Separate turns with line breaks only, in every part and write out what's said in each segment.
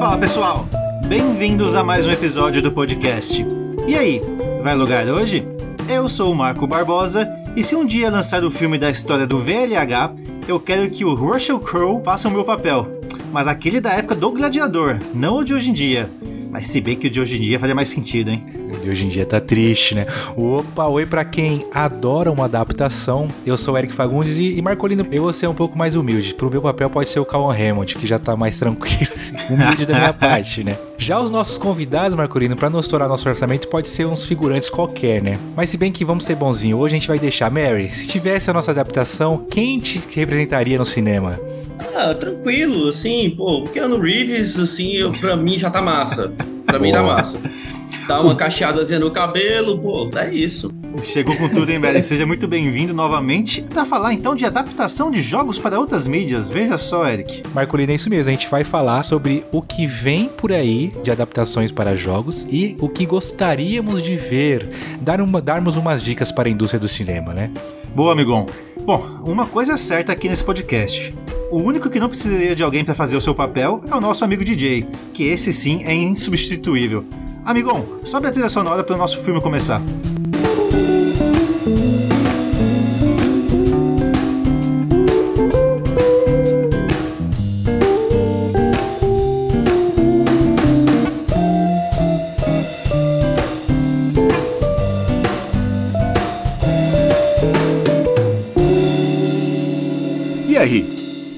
Fala pessoal, bem-vindos a mais um episódio do podcast. E aí, vai logar hoje? Eu sou o Marco Barbosa e se um dia lançar o filme da história do VLH, eu quero que o Russell Crowe faça o meu papel. Mas aquele da época do Gladiador, não o de hoje em dia. Mas se bem que o de hoje em dia faria mais sentido, hein?
De hoje em dia tá triste, né? Opa, oi para quem adora uma adaptação. Eu sou o Eric Fagundes e, e Marcolino, eu vou ser um pouco mais humilde. Pro meu papel pode ser o Calvin Hammond, que já tá mais tranquilo, assim, humilde da minha parte, né? Já os nossos convidados, Marcolino, para não estourar nosso orçamento, pode ser uns figurantes qualquer, né? Mas se bem que vamos ser bonzinho, hoje a gente vai deixar Mary. Se tivesse a nossa adaptação, quem te representaria no cinema?
Ah, tranquilo, assim, pô, o Keanu Reeves, assim, eu, pra mim já tá massa. Pra mim tá massa. Dá uma cacheadazinha no cabelo, pô, é isso.
Chegou com tudo, hein, Belly? Seja muito bem-vindo novamente para falar então de adaptação de jogos para outras mídias. Veja só, Eric.
Marcolino, é isso mesmo. A gente vai falar sobre o que vem por aí de adaptações para jogos e o que gostaríamos de ver. Dar uma, darmos umas dicas para a indústria do cinema, né?
Boa, amigão. Bom, uma coisa é certa aqui nesse podcast. O único que não precisaria de alguém para fazer o seu papel é o nosso amigo DJ, que esse sim é insubstituível. Amigão, sobe a trilha sonora para o nosso filme começar.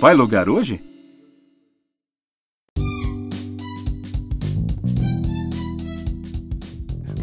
Vai logar hoje?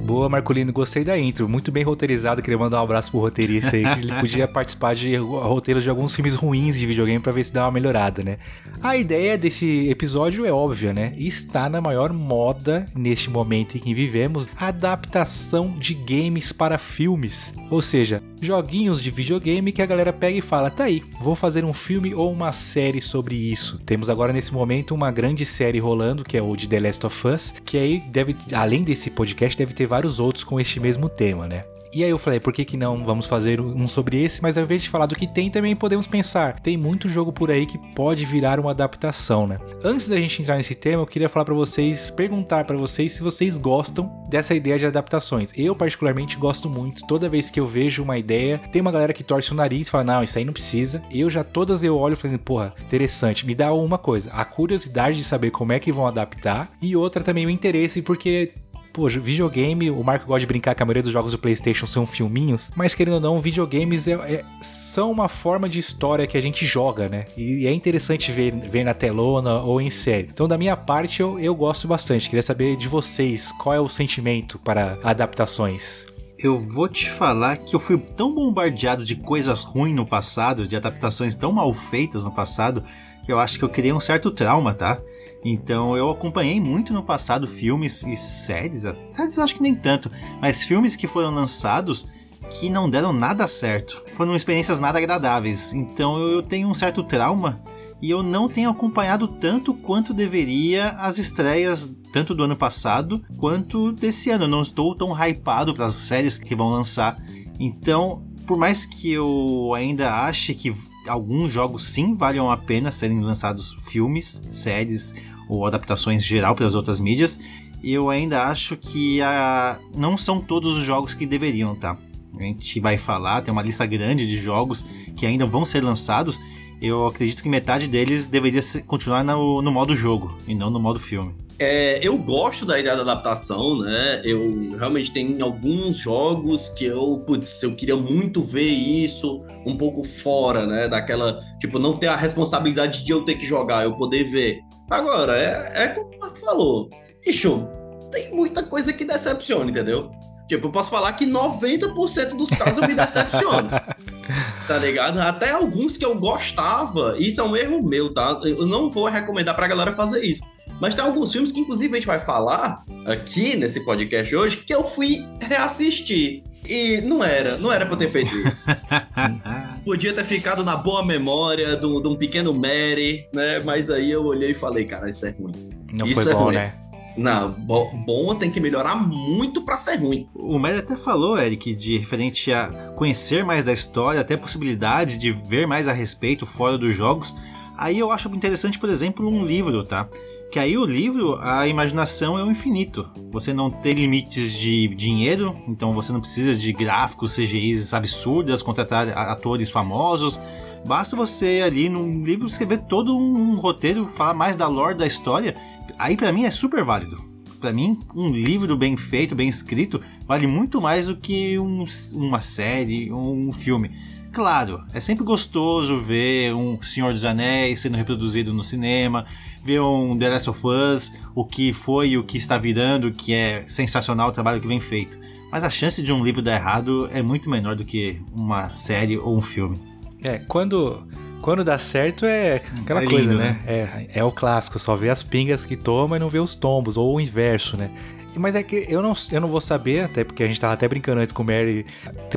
Boa, Marcolino, gostei da intro. Muito bem roteirizado. Queria mandar um abraço pro roteirista aí. Ele podia participar de roteiros de alguns filmes ruins de videogame para ver se dá uma melhorada, né? A ideia desse episódio é óbvia, né? Está na maior moda neste momento em que vivemos adaptação de games para filmes. Ou seja, joguinhos de videogame que a galera pega e fala: tá aí, vou fazer um filme ou uma série sobre isso. Temos agora nesse momento uma grande série rolando, que é o de The Last of Us, que aí deve, além desse podcast, deve ter vários outros com este mesmo tema, né? E aí eu falei, por que, que não vamos fazer um sobre esse? Mas ao invés de falar do que tem, também podemos pensar. Tem muito jogo por aí que pode virar uma adaptação, né? Antes da gente entrar nesse tema, eu queria falar para vocês, perguntar para vocês se vocês gostam dessa ideia de adaptações. Eu particularmente gosto muito. Toda vez que eu vejo uma ideia, tem uma galera que torce o nariz e fala: "Não, isso aí não precisa". Eu já todas eu olho e falo assim, porra, interessante. Me dá uma coisa, a curiosidade de saber como é que vão adaptar e outra também o interesse porque Pô, videogame, o Marco gosta de brincar que a maioria dos jogos do PlayStation são filminhos, mas querendo ou não, videogames é, é, são uma forma de história que a gente joga, né? E é interessante ver, ver na telona ou em série. Então, da minha parte, eu, eu gosto bastante. Queria saber de vocês qual é o sentimento para adaptações
eu vou te falar que eu fui tão bombardeado de coisas ruins no passado, de adaptações tão mal feitas no passado, que eu acho que eu criei um certo trauma, tá? Então eu acompanhei muito no passado filmes e séries, séries acho que nem tanto, mas filmes que foram lançados que não deram nada certo. Foram experiências nada agradáveis. Então eu tenho um certo trauma e eu não tenho acompanhado tanto quanto deveria as estreias tanto do ano passado quanto desse ano. Eu não estou tão hypado para as séries que vão lançar. Então, por mais que eu ainda ache que alguns jogos sim valham a pena serem lançados filmes, séries ou adaptações geral para as outras mídias. Eu ainda acho que a... não são todos os jogos que deveriam, tá? A gente vai falar, tem uma lista grande de jogos que ainda vão ser lançados. Eu acredito que metade deles deveria continuar no, no modo jogo e não no modo filme.
É, eu gosto da ideia da adaptação, né? Eu realmente tenho alguns jogos que eu, putz, eu queria muito ver isso um pouco fora, né? Daquela, tipo, não ter a responsabilidade de eu ter que jogar, eu poder ver. Agora, é, é como o Marco falou, bicho, tem muita coisa que decepciona, entendeu? Tipo, eu posso falar que 90% dos casos eu me decepciono. tá ligado? Até alguns que eu gostava, isso é um erro meu, tá? Eu não vou recomendar pra galera fazer isso mas tem alguns filmes que, inclusive, a gente vai falar aqui nesse podcast hoje que eu fui reassistir. E não era, não era pra eu ter feito isso. Podia ter ficado na boa memória de um, de um pequeno Mary, né? Mas aí eu olhei e falei, cara, isso é ruim.
Não
isso
foi
é
bom,
ruim.
né?
Não, bo bom tem que melhorar muito para ser ruim.
O Mary até falou, Eric, de referente a conhecer mais da história, até a possibilidade de ver mais a respeito fora dos jogos. Aí eu acho interessante, por exemplo, um livro, tá? Que aí o livro, a imaginação é o infinito. Você não tem limites de dinheiro, então você não precisa de gráficos, CGIs absurdas, contratar atores famosos. Basta você ali num livro escrever todo um roteiro, falar mais da lore da história. Aí para mim é super válido. Para mim, um livro bem feito, bem escrito, vale muito mais do que um, uma série ou um filme. Claro, é sempre gostoso ver um Senhor dos Anéis sendo reproduzido no cinema, ver um The Last of Us, o que foi e o que está virando, que é sensacional o trabalho que vem feito. Mas a chance de um livro dar errado é muito menor do que uma série ou um filme.
É, quando, quando dá certo é aquela
É
coisa,
lindo,
né? É, é o clássico, só vê as pingas que toma e não vê os tombos, ou o inverso, né? Mas é que eu não, eu não vou saber, até porque a gente tava até brincando antes com o Mary,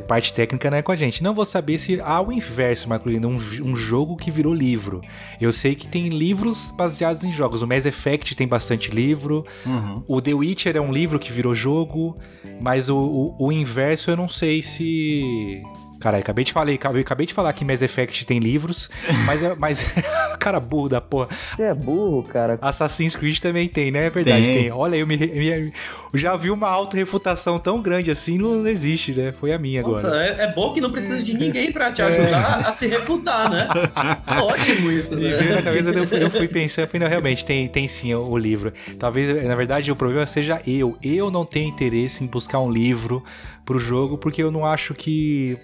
parte técnica não é com a gente. Não vou saber se há o inverso, Marcolino, um, um jogo que virou livro. Eu sei que tem livros baseados em jogos. O Mass Effect tem bastante livro.
Uhum.
O The Witcher é um livro que virou jogo. Mas o, o, o inverso eu não sei se. Caralho, acabei de falar, acabei, acabei de falar que Mass Effect tem livros, mas, é- mas cara burro da porra.
Você é burro, cara.
Assassin's Creed também tem, né? É verdade, tem.
Tem.
Olha, eu me, me- eu já vi uma auto-refutação tão grande assim, não existe, né? Foi a minha
Nossa,
agora.
é, é bom que não precisa de ninguém pra te ajudar a se refutar, né? Ótimo isso,
Me veio na
né?
cabeça, eu fui, eu fui pensando, eu falei, não, realmente, tem, tem sim o, o livro. Talvez, na verdade, o problema seja eu. Eu não tenho interesse em buscar um livro pro jogo, porque eu não acho que,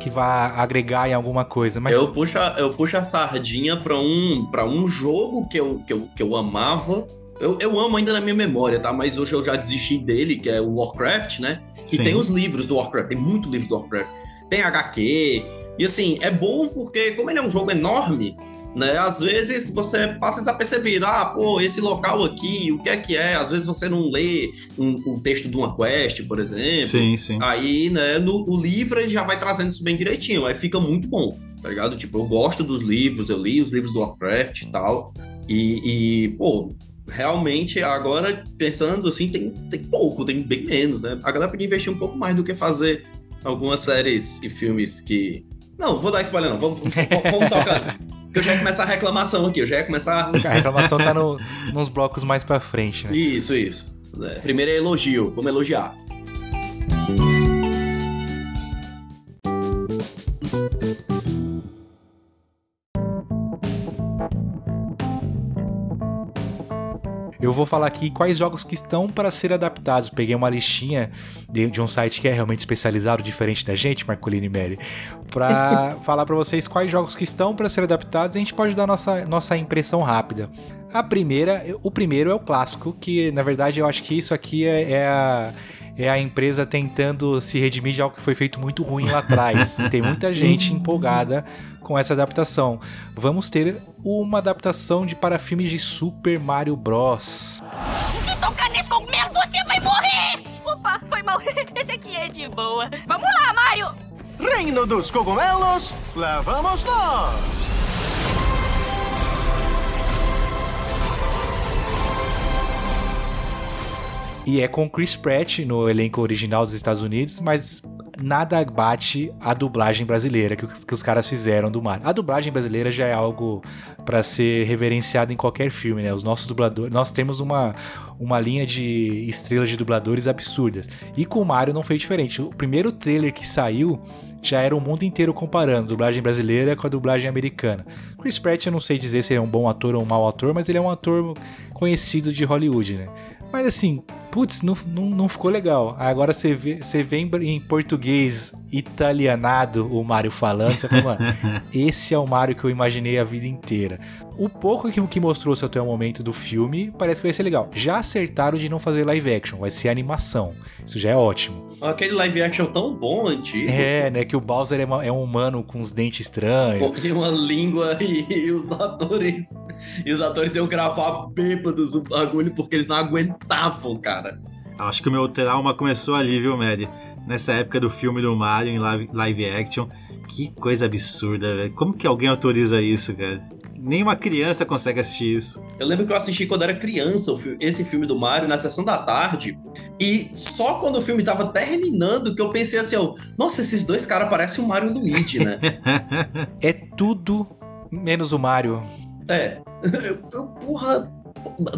que vá agregar em alguma coisa. Mas
Eu puxo, a- eu puxo a sardinha pra um, pra um jogo que eu, que eu, que eu amava. Eu, eu amo ainda na minha memória, tá? Mas hoje eu já desisti dele, que é o Warcraft, né? E
Sim.
tem os livros do Warcraft, tem muito livro do Warcraft. Tem HQ. E assim, é bom porque, como ele é um jogo enorme, né? Às vezes você passa desapercebido. Ah, pô, esse local aqui, o que é que é? Às vezes você não lê um, um texto de uma quest, por exemplo.
Sim, sim.
Aí, né, no o livro ele já vai trazendo isso bem direitinho, aí fica muito bom, tá ligado? Tipo, eu gosto dos livros, eu li os livros do Warcraft e tal, e, e, pô, realmente agora, pensando assim, tem, tem pouco, tem bem menos, né? A galera podia investir um pouco mais do que fazer algumas séries e filmes que... Não, vou dar spoiler não, vamos, vamos, vamos tocando. Porque eu já ia começar a reclamação aqui, eu já ia começar...
a reclamação tá no- nos blocos mais pra frente, né?
Isso, isso. É, Primeiro é elogio, vamos elogiar.
Vou falar aqui quais jogos que estão para ser adaptados. Peguei uma listinha de, de um site que é realmente especializado, diferente da gente, Marcolini e Mary, para falar para vocês quais jogos que estão para ser adaptados. E a gente pode dar nossa, nossa impressão rápida. A primeira, o primeiro é o clássico, que na verdade eu acho que isso aqui é, é a é a empresa tentando se redimir de algo que foi feito muito ruim lá atrás. E tem muita gente empolgada com essa adaptação. Vamos ter uma adaptação de para filmes de Super Mario Bros.
Se tocar nesse cogumelo, você vai morrer! Opa, foi mal. Esse aqui é de boa. Vamos lá, Mario!
Reino dos cogumelos, lá vamos nós!
E é com Chris Pratt no elenco original dos Estados Unidos, mas nada bate a dublagem brasileira que, os- que os caras fizeram do Mario. A dublagem brasileira já é algo para ser reverenciado em qualquer filme, né? Os nossos dubladores, nós temos uma, uma linha de estrelas de dubladores absurdas. E com o Mario não foi diferente. O primeiro trailer que saiu já era o mundo inteiro comparando a dublagem brasileira com a dublagem americana. Chris Pratt eu não sei dizer se ele é um bom ator ou um mau ator, mas ele é um ator conhecido de Hollywood, né? Mas assim, putz, não, não, não ficou legal. Agora você vê, você vê em, em português italianado o Mario falando, você fala, mano, esse é o Mario que eu imaginei a vida inteira. O pouco que, que mostrou-se até o momento do filme parece que vai ser legal. Já acertaram de não fazer live action, vai ser animação. Isso já é ótimo.
Aquele live action tão bom, antigo.
É, né? Que o Bowser é, uma- é um humano com os dentes estranhos.
E uma língua e, e os atores. E os atores iam gravar bêbados o bagulho porque eles não aguentavam, cara.
Acho que o meu trauma começou ali, viu, Mary? Nessa época do filme do Mario em live, live action. Que coisa absurda, velho. Como que alguém autoriza isso, cara? Nenhuma criança consegue assistir isso.
Eu lembro que eu assisti quando era criança esse filme do Mario na sessão da tarde. E só quando o filme tava terminando que eu pensei assim, ó, nossa, esses dois caras parecem o Mario e o Luigi, né?
É tudo menos o Mario.
é. Eu, porra.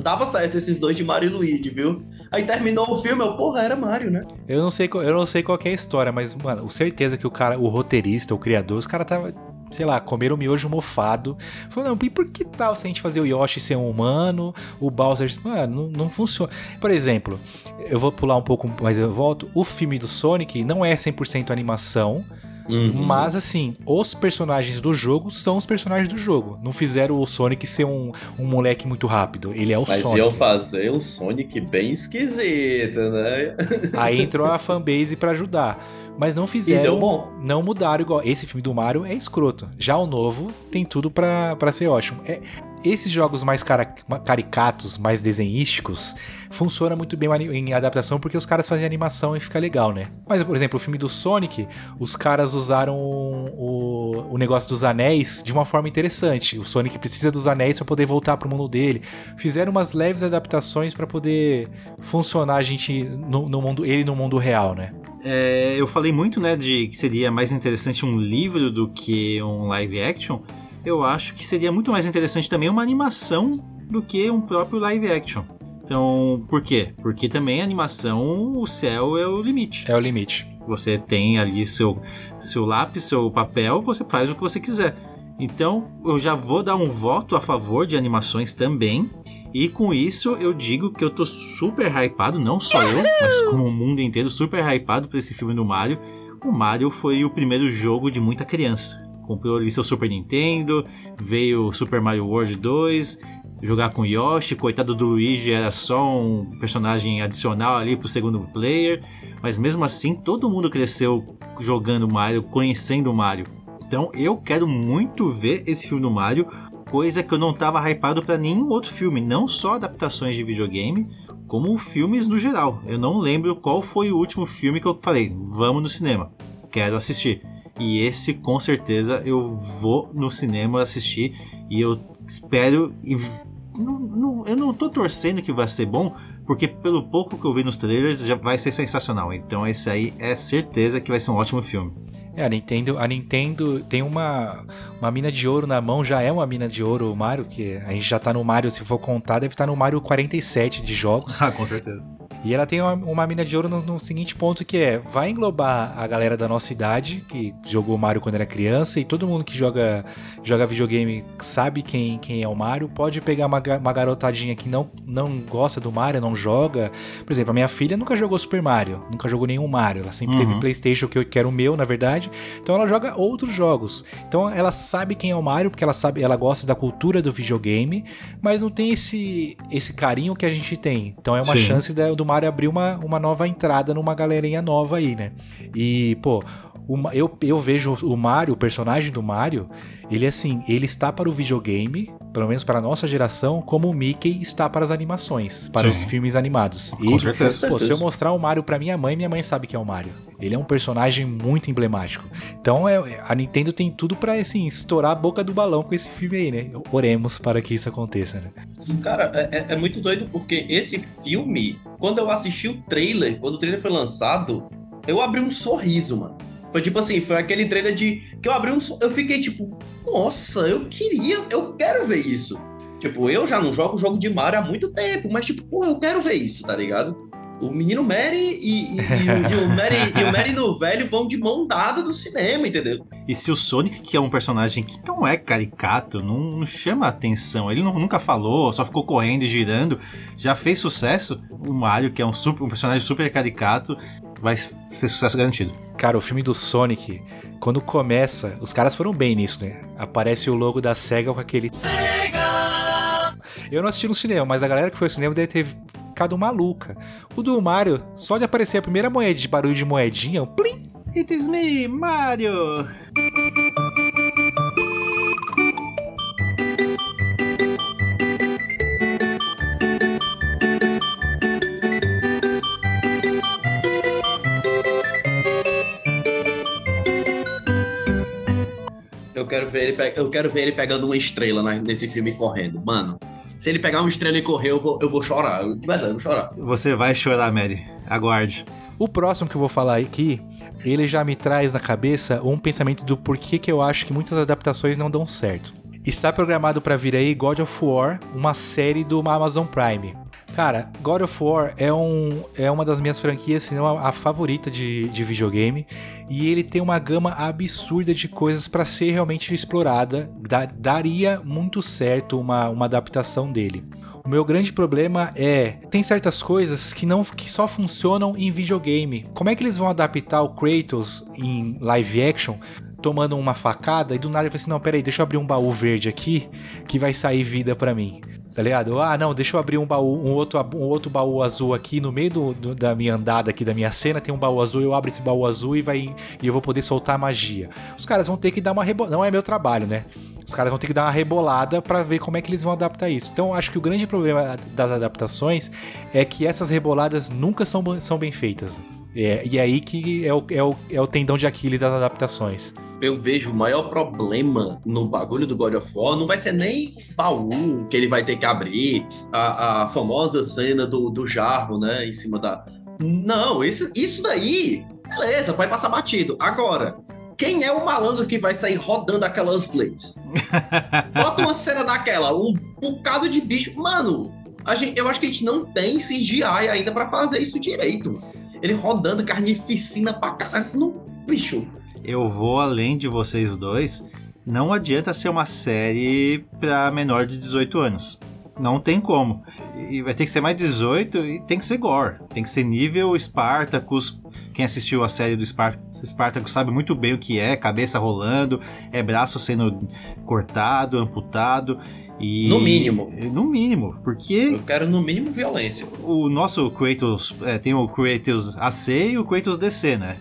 dava certo esses dois de Mario e Luigi, viu? Aí terminou o filme, eu, porra, era Mario, né?
Eu não sei, eu não sei qual é a história, mas, mano, com certeza que o cara, o roteirista, o criador, os caras tava sei lá, comeram miojo mofado. Falou, não, e por que tal se a gente fazer o Yoshi ser um humano, o Bowser... Mano, não, não funciona. Por exemplo, eu vou pular um pouco, mas eu volto. O filme do Sonic não é 100% animação, Uhum. Mas, assim, os personagens do jogo são os personagens do jogo. Não fizeram o Sonic ser um, um moleque muito rápido. Ele é o
Mas
Sonic.
Mas iam fazer um Sonic bem esquisito, né?
Aí entrou a fanbase para ajudar. Mas não fizeram. Não mudaram igual. Esse filme do Mario é escroto. Já o novo tem tudo para ser ótimo. É, esses jogos mais caricatos, mais desenhísticos, funciona muito bem em adaptação porque os caras fazem animação e fica legal, né? Mas, por exemplo, o filme do Sonic, os caras usaram o, o negócio dos anéis de uma forma interessante. O Sonic precisa dos anéis para poder voltar pro mundo dele. Fizeram umas leves adaptações para poder funcionar a gente no, no mundo, ele no mundo real, né?
É, eu falei muito, né, de que seria mais interessante um livro do que um live action. Eu acho que seria muito mais interessante também uma animação do que um próprio live action. Então, por quê? Porque também a animação, o céu é o limite.
É o limite.
Você tem ali seu, seu lápis, seu papel, você faz o que você quiser. Então, eu já vou dar um voto a favor de animações também. E com isso eu digo que eu tô super hypado, não só eu, mas como o mundo inteiro, super hypado por esse filme do Mario. O Mario foi o primeiro jogo de muita criança. Comprou ali seu Super Nintendo, veio Super Mario World 2, jogar com Yoshi, coitado do Luigi era só um personagem adicional ali pro segundo player, mas mesmo assim todo mundo cresceu jogando Mario, conhecendo Mario. Então eu quero muito ver esse filme do Mario coisa que eu não tava hypado para nenhum outro filme, não só adaptações de videogame, como filmes no geral. Eu não lembro qual foi o último filme que eu falei, vamos no cinema, quero assistir. E esse com certeza eu vou no cinema assistir e eu espero e não, não, eu não tô torcendo que vai ser bom, porque pelo pouco que eu vi nos trailers já vai ser sensacional. Então esse aí é certeza que vai ser um ótimo filme.
É, a Nintendo, a Nintendo tem uma, uma mina de ouro na mão, já é uma mina de ouro o Mario, que a gente já tá no Mario, se for contar, deve estar tá no Mario 47 de jogos.
Ah, com certeza.
E ela tem uma, uma mina de ouro no, no, seguinte ponto que é, vai englobar a galera da nossa idade, que jogou Mario quando era criança, e todo mundo que joga, joga videogame sabe quem, quem é o Mario, pode pegar uma, uma garotadinha que não, não gosta do Mario, não joga. Por exemplo, a minha filha nunca jogou Super Mario, nunca jogou nenhum Mario, ela sempre uhum. teve Playstation, que, eu, que era o meu, na verdade, então ela joga outros jogos. Então ela sabe quem é o Mario, porque ela sabe, ela gosta da cultura do videogame, mas não tem esse, esse carinho que a gente tem. Então é uma Sim. chance da, do Mario abriu uma, uma nova entrada numa galerinha nova aí, né? E, pô, uma, eu, eu vejo o Mario, o personagem do Mario, ele assim, ele está para o videogame, pelo menos para a nossa geração, como o Mickey está para as animações, para Sim. os filmes animados.
Com e, certeza.
Pô, se eu mostrar o Mario para minha mãe, minha mãe sabe que é o Mario. Ele é um personagem muito emblemático. Então é, a Nintendo tem tudo para assim, estourar a boca do balão com esse filme aí, né? Oremos para que isso aconteça, né?
Cara, é, é, é muito doido porque esse filme, quando eu assisti o trailer, quando o trailer foi lançado, eu abri um sorriso, mano. Foi tipo assim, foi aquele trailer de que eu abri um, eu fiquei tipo, nossa, eu queria, eu quero ver isso. Tipo, eu já não jogo jogo de Mario há muito tempo, mas tipo, pô, eu quero ver isso, tá ligado? O menino Mary e, e, e, o, e, o, Mary, e o Mary no velho vão de mão dada no cinema, entendeu?
E se o Sonic, que é um personagem que não é caricato, não, não chama atenção, ele não, nunca falou, só ficou correndo e girando, já fez sucesso, o Mario, que é um, super, um personagem super caricato, vai ser sucesso garantido.
Cara, o filme do Sonic, quando começa, os caras foram bem nisso, né? Aparece o logo da SEGA com aquele. SEGA! Eu não assisti no cinema, mas a galera que foi ao cinema deve ter ficado maluca. O do Mario, só de aparecer a primeira moeda de barulho de moedinha, o plim!
It is me, Mario!
Eu quero ver ele, eu quero ver ele pegando uma estrela nesse filme correndo. Mano, se ele pegar uma estrela e correr, eu vou, eu vou chorar. Eu, eu vou chorar.
Você vai chorar, Mary. Aguarde.
O próximo que eu vou falar aqui, ele já me traz na cabeça um pensamento do porquê que eu acho que muitas adaptações não dão certo. Está programado para vir aí God of War, uma série do Amazon Prime. Cara, God of War é, um, é uma das minhas franquias, se não a, a favorita de, de videogame. E ele tem uma gama absurda de coisas para ser realmente explorada. Da, daria muito certo uma, uma adaptação dele. O meu grande problema é tem certas coisas que não que só funcionam em videogame. Como é que eles vão adaptar o Kratos em live action? Tomando uma facada e do nada ele fala assim: Não, peraí, deixa eu abrir um baú verde aqui que vai sair vida para mim tá ligado? Ah, não, deixa eu abrir um baú, um outro, um outro baú azul aqui no meio do, do, da minha andada aqui, da minha cena, tem um baú azul, eu abro esse baú azul e vai e eu vou poder soltar magia. Os caras vão ter que dar uma rebolada, não é meu trabalho, né? Os caras vão ter que dar uma rebolada para ver como é que eles vão adaptar isso. Então, acho que o grande problema das adaptações é que essas reboladas nunca são, são bem feitas. É, e é aí que é o, é, o, é o tendão de Aquiles das adaptações
eu vejo o maior problema no bagulho do God of War não vai ser nem o baú que ele vai ter que abrir, a, a famosa cena do, do jarro, né, em cima da... Não, isso, isso daí, beleza, vai passar batido. Agora, quem é o malandro que vai sair rodando aquelas blades? Bota uma cena daquela, um bocado de bicho. Mano, gente, eu acho que a gente não tem CGI ainda para fazer isso direito. Ele rodando carnificina pra caralho. Bicho,
eu vou além de vocês dois. Não adianta ser uma série para menor de 18 anos. Não tem como. E vai ter que ser mais 18 e tem que ser gore. Tem que ser nível Spartacus. Quem assistiu a série do Spartacus sabe muito bem o que é: cabeça rolando, é braço sendo cortado, amputado. E...
No mínimo.
No mínimo, porque.
Eu quero no mínimo violência.
O nosso Kratos. É, tem o Kratos AC e o Kratos DC, né?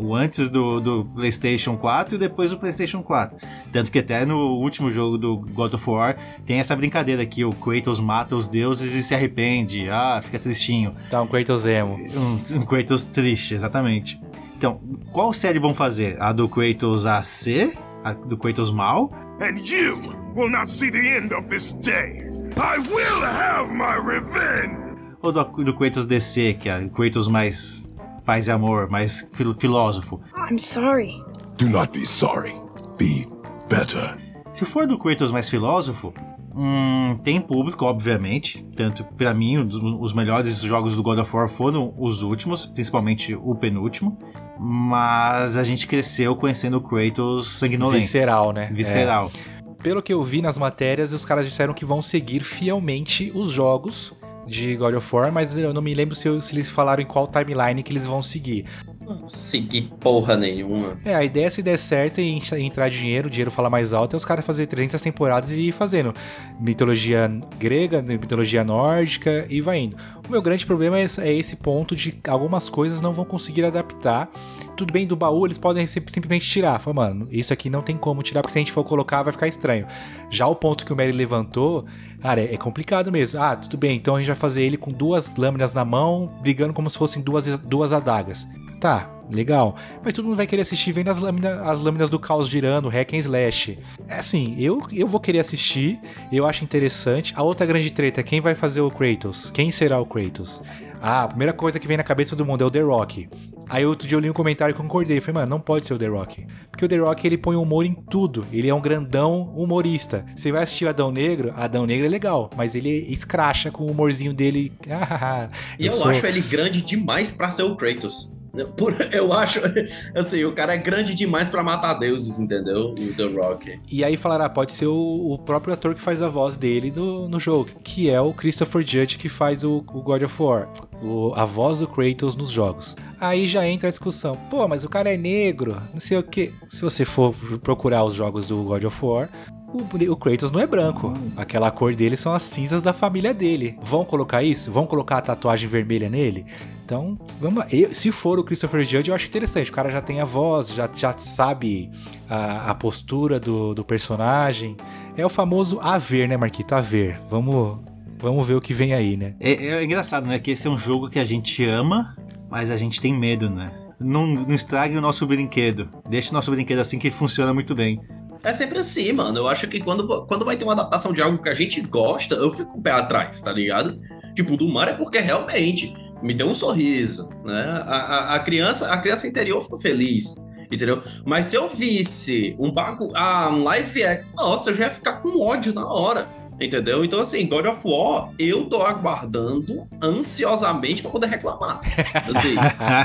O antes do, do PlayStation 4 e depois do PlayStation 4. Tanto que até no último jogo do God of War tem essa brincadeira que o Kratos mata os deuses e se arrepende. Ah, fica tristinho.
Tá um Kratos emo.
Um, um Kratos triste, exatamente. Então, qual série vão fazer? A do Kratos AC? A do Kratos mal? And you will not see the end of this day. I will have my revenge! Ou do, do Kratos DC, que é o Kratos mais paz e amor, mais fil filósofo. I'm sorry. Do not be sorry. Be better. Se for do Kratos mais filósofo, hum, tem público, obviamente. Tanto para mim, os, os melhores jogos do God of War foram os últimos, principalmente o penúltimo. Mas a gente cresceu conhecendo o Kratos sanguinolento.
Visceral, né?
Visceral.
É. Pelo que eu vi nas matérias, os caras disseram que vão seguir fielmente os jogos de God of War, mas eu não me lembro se, se eles falaram em qual timeline que eles vão seguir.
Não segui porra nenhuma.
É, a ideia se der certo e entrar dinheiro, o dinheiro falar mais alto, é os caras fazer 300 temporadas e ir fazendo mitologia grega, mitologia nórdica e vai indo. O meu grande problema é, é esse ponto de algumas coisas não vão conseguir adaptar. Tudo bem, do baú eles podem simplesmente tirar. Fala, mano, isso aqui não tem como tirar, porque se a gente for colocar vai ficar estranho. Já o ponto que o Mary levantou, cara, é, é complicado mesmo. Ah, tudo bem, então a gente vai fazer ele com duas lâminas na mão, brigando como se fossem duas, duas adagas. Tá, legal. Mas todo mundo vai querer assistir vendo as lâminas, as lâminas do caos girando, hack and slash. É assim, eu, eu vou querer assistir, eu acho interessante. A outra grande treta é quem vai fazer o Kratos? Quem será o Kratos? Ah, a primeira coisa que vem na cabeça do mundo é o The Rock. Aí outro dia eu li um comentário e concordei. Falei, mano, não pode ser o The Rock. Porque o The Rock ele põe humor em tudo. Ele é um grandão humorista. Você vai assistir Adão Negro, Adão Negro é legal, mas ele escracha com o humorzinho dele.
e eu, eu sou... acho ele grande demais para ser o Kratos. Por, eu acho, assim, o cara é grande demais para matar deuses, entendeu? O The Rock.
E aí falará, ah, pode ser o, o, próprio ator que faz a voz dele no, no jogo, que é o Christopher Judge que faz o, o God of War, o, a voz do Kratos nos jogos. Aí já entra a discussão, pô, mas o cara é negro, não sei o que. Se você for procurar os jogos do God of War, o, Kratos não é branco. Aquela cor dele são as cinzas da família dele. Vão colocar isso? Vão colocar a tatuagem vermelha nele? Então, vamos lá. Eu, se for o Christopher Judge, eu acho interessante. O cara já tem a voz, já, já sabe a, a postura do, do personagem. É o famoso a ver, né, Marquito? A ver. Vamos, vamos ver o que vem aí, né?
É, é engraçado, né? Que esse é um jogo que a gente ama, mas a gente tem medo, né? Não, não estrague o nosso brinquedo. Deixe o nosso brinquedo assim que funciona muito bem.
É sempre assim, mano. Eu acho que quando, quando vai ter uma adaptação de algo que a gente gosta, eu fico com o pé atrás, tá ligado? Tipo, do mar é porque realmente me deu um sorriso, né? A, a, a, criança, a criança interior ficou feliz. entendeu? Mas se eu visse um bagulho, ah, um live action, nossa, eu já ia ficar com ódio na hora. Entendeu? Então, assim, God of War, eu tô aguardando ansiosamente pra poder reclamar. Assim,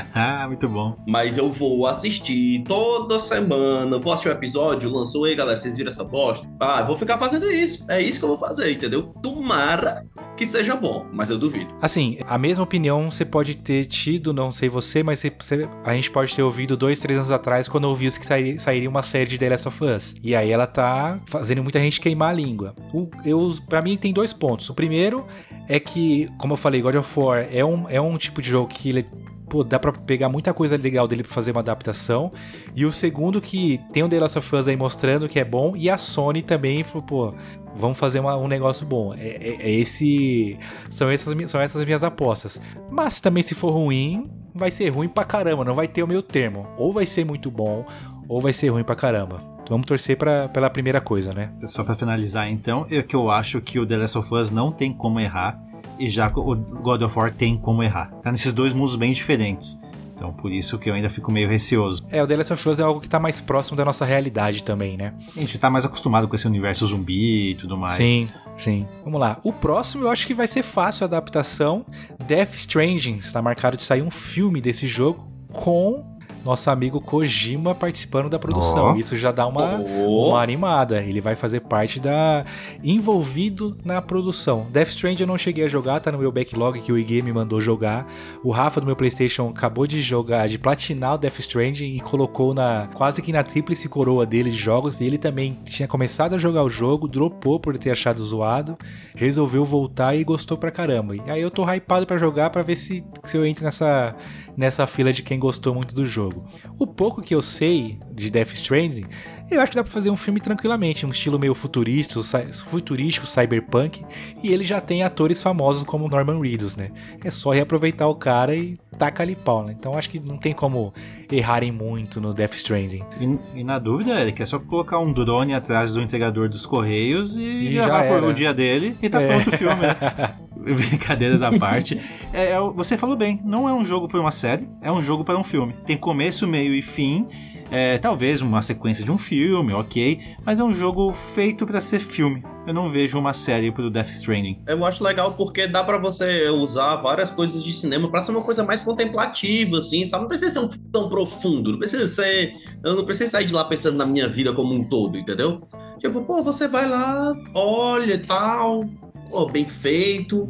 Muito bom.
mas eu vou assistir toda semana. Vou assistir o episódio, lançou aí, galera. Vocês viram essa bosta? Ah, eu vou ficar fazendo isso. É isso que eu vou fazer, entendeu? Tomara que seja bom, mas eu duvido.
Assim, a mesma opinião você pode ter tido, não sei você, mas você- a gente pode ter ouvido dois, três anos atrás quando ouviu que sair- sairia uma série de The Last of Us. E aí ela tá fazendo muita gente queimar a língua. O, eu, pra mim tem dois pontos. O primeiro é que, como eu falei, God of War é um, é um tipo de jogo que ele. Pô, dá pra pegar muita coisa legal dele pra fazer uma adaptação. E o segundo que tem o The Last of Us aí mostrando que é bom. E a Sony também falou, pô, vamos fazer uma- um negócio bom. É, é- é esse. São essas, são essas minhas apostas. Mas também se for ruim, vai ser ruim pra caramba. Não vai ter o meio termo. Ou vai ser muito bom, ou vai ser ruim pra caramba. Então vamos torcer pra, pela primeira coisa, né?
Só pra finalizar, então, é que eu acho que o The Last of Us não tem como errar e já o God of War tem como errar. Tá nesses dois mundos bem diferentes. Então, por isso que eu ainda fico meio receoso.
É, o The Last of Us é algo que tá mais próximo da nossa realidade também, né?
A gente tá mais acostumado com esse universo zumbi e tudo mais.
Sim, sim. Vamos lá. O próximo eu acho que vai ser fácil a adaptação. Death Stranding. Está marcado de sair um filme desse jogo com nosso amigo Kojima participando da produção.
Ó.
Isso já dá uma,
Oh.
uma animada. Ele vai fazer parte da. envolvido na produção. Death Stranding eu não cheguei a jogar, tá no meu backlog que o IG me mandou jogar. O Rafa do meu PlayStation acabou de jogar, de platinar o Death Stranding e colocou na quase que na tríplice coroa dele de jogos. E ele também tinha começado a jogar o jogo, dropou por ter achado zoado, resolveu voltar e gostou pra caramba. E aí eu tô hypado pra jogar pra ver se, se eu entro nessa, nessa fila de quem gostou muito do jogo. O pouco que eu sei de Death Stranding, eu acho que dá pra fazer um filme tranquilamente, um estilo meio futurístico, futurístico, cyberpunk, e ele já tem atores famosos como Norman Reedus, né? É só reaproveitar o cara e taca ali pau, né? Então acho que não tem como errarem muito no Death Stranding.
E, e na dúvida, Eric, é só colocar um drone atrás do entregador dos correios e,
E
gravar por o dia dele e tá
É.
pronto o filme, né? Brincadeiras à parte. É, é você falou bem, não é um jogo para uma série, é um jogo para um filme. Tem começo, meio e fim. É, talvez uma sequência de um filme, ok, mas é um jogo feito para ser filme. Eu não vejo uma série pro Death Stranding.
Eu acho legal porque dá pra você usar várias coisas de cinema pra ser uma coisa mais contemplativa, assim, sabe? Não precisa ser um tão profundo, não precisa ser. Eu não preciso sair de lá pensando na minha vida como um todo, entendeu? Tipo, pô, você vai lá, olha e tal, pô, bem feito,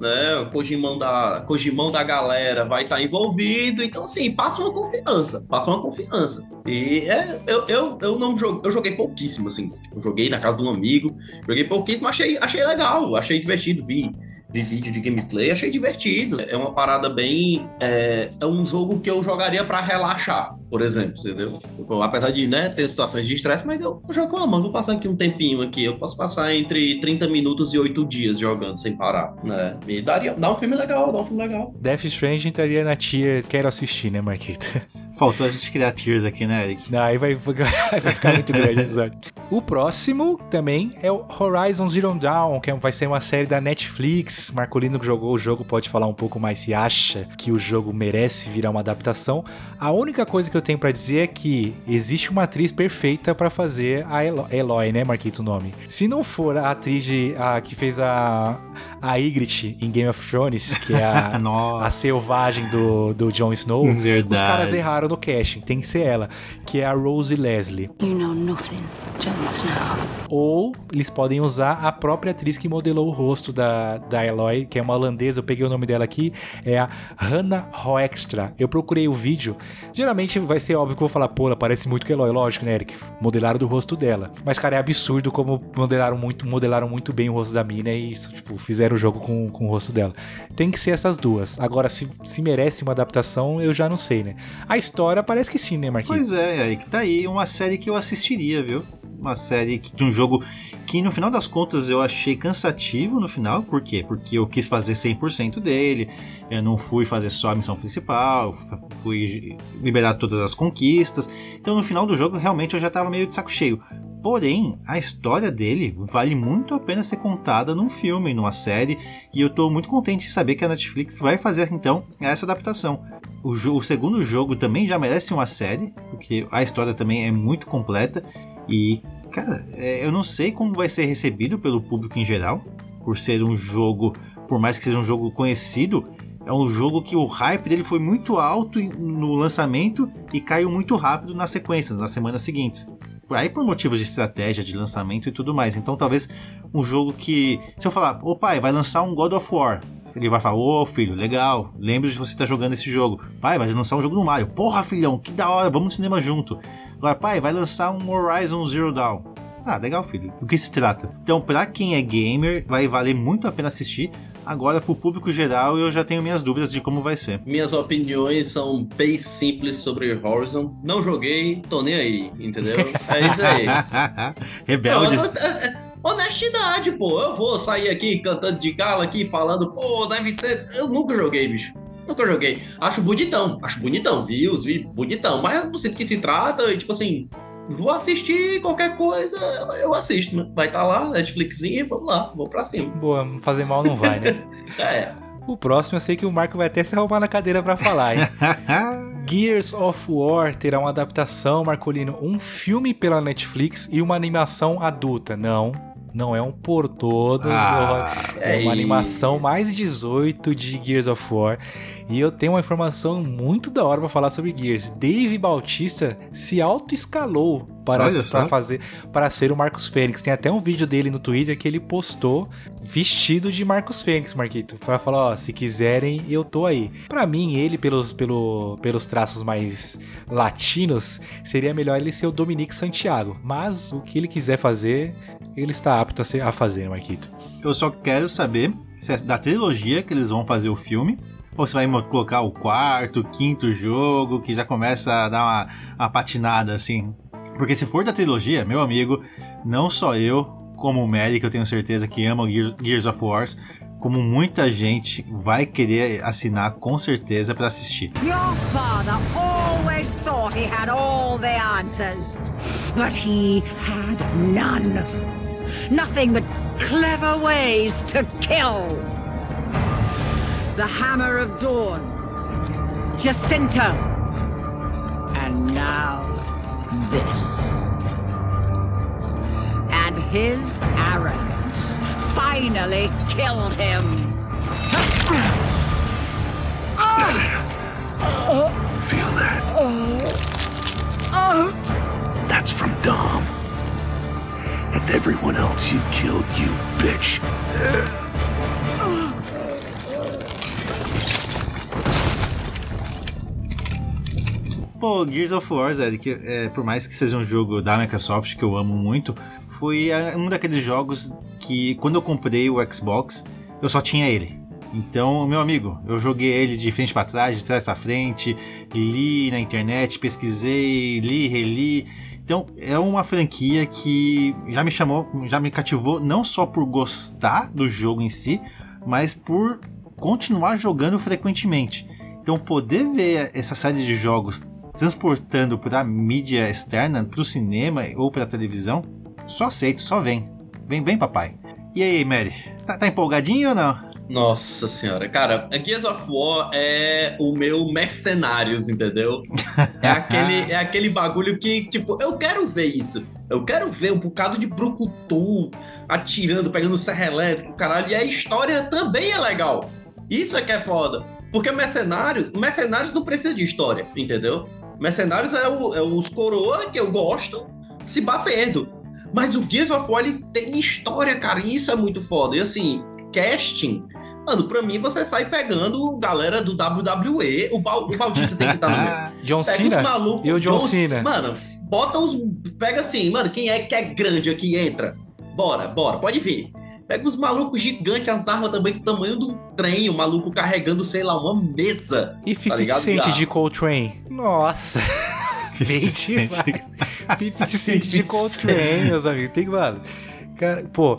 né? O Kojimão da, Kojimão da galera vai estar envolvido, então, assim, passa uma confiança, passa uma confiança. E é, eu, eu, eu não joguei, eu joguei pouquíssimo, assim, joguei na casa de um amigo, Joguei pouquíssimo, achei, achei legal, achei divertido. Vi, vi vídeo de gameplay, achei divertido. É uma parada bem. É, é um jogo que eu jogaria pra relaxar, por exemplo, entendeu? Tipo, apesar de né, ter situações de estresse, mas eu jogo, ah, mano, vou passar aqui um tempinho aqui. Eu posso passar entre 30 minutos e 8 dias jogando sem parar, né? E daria, dá um filme legal, dá um filme legal.
Death Stranding estaria na tier quero assistir, né, Marquito?
Faltou a gente criar tears aqui, né, Eric?
Não, aí vai, vai ficar muito grande o episódio. O próximo também é o Horizon Zero Dawn, que é- vai ser uma série da Netflix. Marcolino que jogou o jogo pode falar um pouco mais se acha que o jogo merece virar uma adaptação. A única coisa que eu tenho pra dizer é que existe uma atriz perfeita pra fazer a Elo- Eloy, né, Marquito o nome. Se não for a atriz de, a, que fez a, a Ygritte em Game of Thrones, que é a, a selvagem do, do Jon Snow,
Verdade.
os caras erraram no casting. Tem que ser ela, que é a Rose Leslie.
You know nothing, Jon Snow.
Ou eles podem usar a própria atriz que modelou o rosto da, da Eloy, que é uma holandesa, eu peguei o nome dela aqui, é a Hannah Hoekstra. Eu procurei o vídeo. Geralmente vai ser óbvio que eu vou falar, pô, ela parece muito com a Eloy, lógico, né, Eric? Modelaram do rosto dela. Mas, cara, é absurdo como modelaram muito, modelaram muito bem o rosto da mina e isso, tipo, fizeram o jogo com, com o rosto dela. Tem que ser essas duas. Agora, se, se merece uma adaptação, eu já não sei, né? A história parece que sim, né, Marquinhos?
Pois é, Eric, tá aí uma série que eu assistiria, viu? Uma série que- de um jogo que no final das contas eu achei cansativo no final. Por quê? Porque eu quis fazer 100% dele, eu não fui fazer só a missão principal, fui liberar todas as conquistas. Então no final do jogo realmente eu já tava meio de saco cheio. Porém, a história dele vale muito a pena ser contada num filme, numa série, e eu tô muito contente de saber que a Netflix vai fazer então essa adaptação. O, o segundo jogo também já merece uma série, porque a história também é muito completa e, cara, é, eu não sei como vai ser recebido pelo público em geral, por ser um jogo, por mais que seja um jogo conhecido, é um jogo que o hype dele foi muito alto no lançamento e caiu muito rápido nas sequências, nas semanas seguintes. Aí por motivos de estratégia, de lançamento e tudo mais. Então talvez um jogo que. Se eu falar, ô pai, vai lançar um God of War. Ele vai falar, ô filho, legal, lembro de você estar tá jogando esse jogo. Pai, vai lançar um jogo no Mario. Porra, filhão, que da hora, vamos no cinema junto. Agora, pai, vai lançar um Horizon Zero Dawn. Ah, legal, filho. Do que se trata? Então, pra quem é gamer, vai valer muito a pena assistir. Agora, pro público geral, eu já tenho minhas dúvidas de como vai ser.
Minhas opiniões são bem simples sobre Horizon. Não joguei, tô nem aí, entendeu? É isso aí.
Rebelde.
Honestidade, pô. Eu vou sair aqui cantando de gala aqui, falando, pô, deve ser. Eu nunca joguei, bicho. Nunca joguei. Acho bonitão, acho bonitão, viu? Vi bonitão. Mas eu não sei do que se trata, e tipo assim, vou assistir qualquer coisa, eu assisto, né? Vai estar tá lá, Netflixinha, vamos lá, vamos pra cima.
Boa, fazer mal não vai, né?
é.
O próximo eu sei que o Marco vai até se arrumar na cadeira para falar, hein? Gears of War terá uma adaptação, Marcolino, um filme pela Netflix e uma animação adulta. Não, não é um por todo. Ah, é, é uma animação mais 18 de Gears of War. E eu tenho uma informação muito da hora para falar sobre Gears. Dave Bautista se auto-escalou para, para fazer para ser o Marcos Fênix. Tem até um vídeo dele no Twitter que ele postou vestido de Marcos Fênix, Marquito, para falar, ó, se quiserem, eu tô aí. Para mim, ele pelos, pelo, pelos traços mais latinos, seria melhor ele ser o Dominique Santiago, mas o que ele quiser fazer, ele está apto a, ser, a fazer, Marquito.
Eu só quero saber se é da trilogia que eles vão fazer o filme ou você vai colocar o quarto, quinto jogo, que já começa a dar uma, uma patinada assim. Porque se for da trilogia, meu amigo, não só eu, como o Mary, que eu tenho certeza que ama Gears of War, como muita gente vai querer assinar com certeza para assistir. Your father always thought he had all the answers, but he had none. Nothing but clever ways to kill. the Hammer of Dawn, Jacinta, and now this. And his arrogance finally killed him.
Feel that? That's from Dom. And everyone else you killed, you bitch.
Pô, Gears of War, Zé, que, é, por mais que seja um jogo da Microsoft que eu amo muito, foi é, um daqueles jogos que quando eu comprei o Xbox, eu só tinha ele. Então, meu amigo, eu joguei ele de frente para trás, de trás para frente, li na internet, pesquisei, li, reli. Então, é uma franquia que já me chamou, já me cativou não só por gostar do jogo em si, mas por continuar jogando frequentemente. Então, poder ver essa série de jogos transportando para mídia externa, para o cinema ou para a televisão, só aceito, só vem. Vem, vem, papai. E aí, Mary? Tá, tá empolgadinho ou não?
Nossa senhora, cara, a Gears of War é o meu Mercenários, entendeu? É aquele, é aquele bagulho que, tipo, eu quero ver isso. Eu quero ver um bocado de brucutu atirando, pegando serra elétrico, caralho. E a história também é legal. Isso é que é foda. Porque Mercenários, Mercenários não precisa de história, entendeu? Mercenários é, o, é os coroa que eu gosto se batendo. Mas o Gears of War ele tem história, cara, e isso é muito foda. E assim, casting, mano, pra mim você sai pegando galera do WWE, o, ba o Bautista tem que estar no
meio. John Pega Cena. Os malucos, e o John, John Cena.
Mano, bota os. Pega assim, mano, quem é que é grande aqui entra? Bora, bora, pode vir. Pega os malucos gigantes, as armas também do tamanho do trem, o maluco carregando, sei lá, uma mesa.
E 50 tá Cent de Coltrane. Nossa. 50 Cent de Coltrane, meus amigos. Tem, mano. Cara, pô,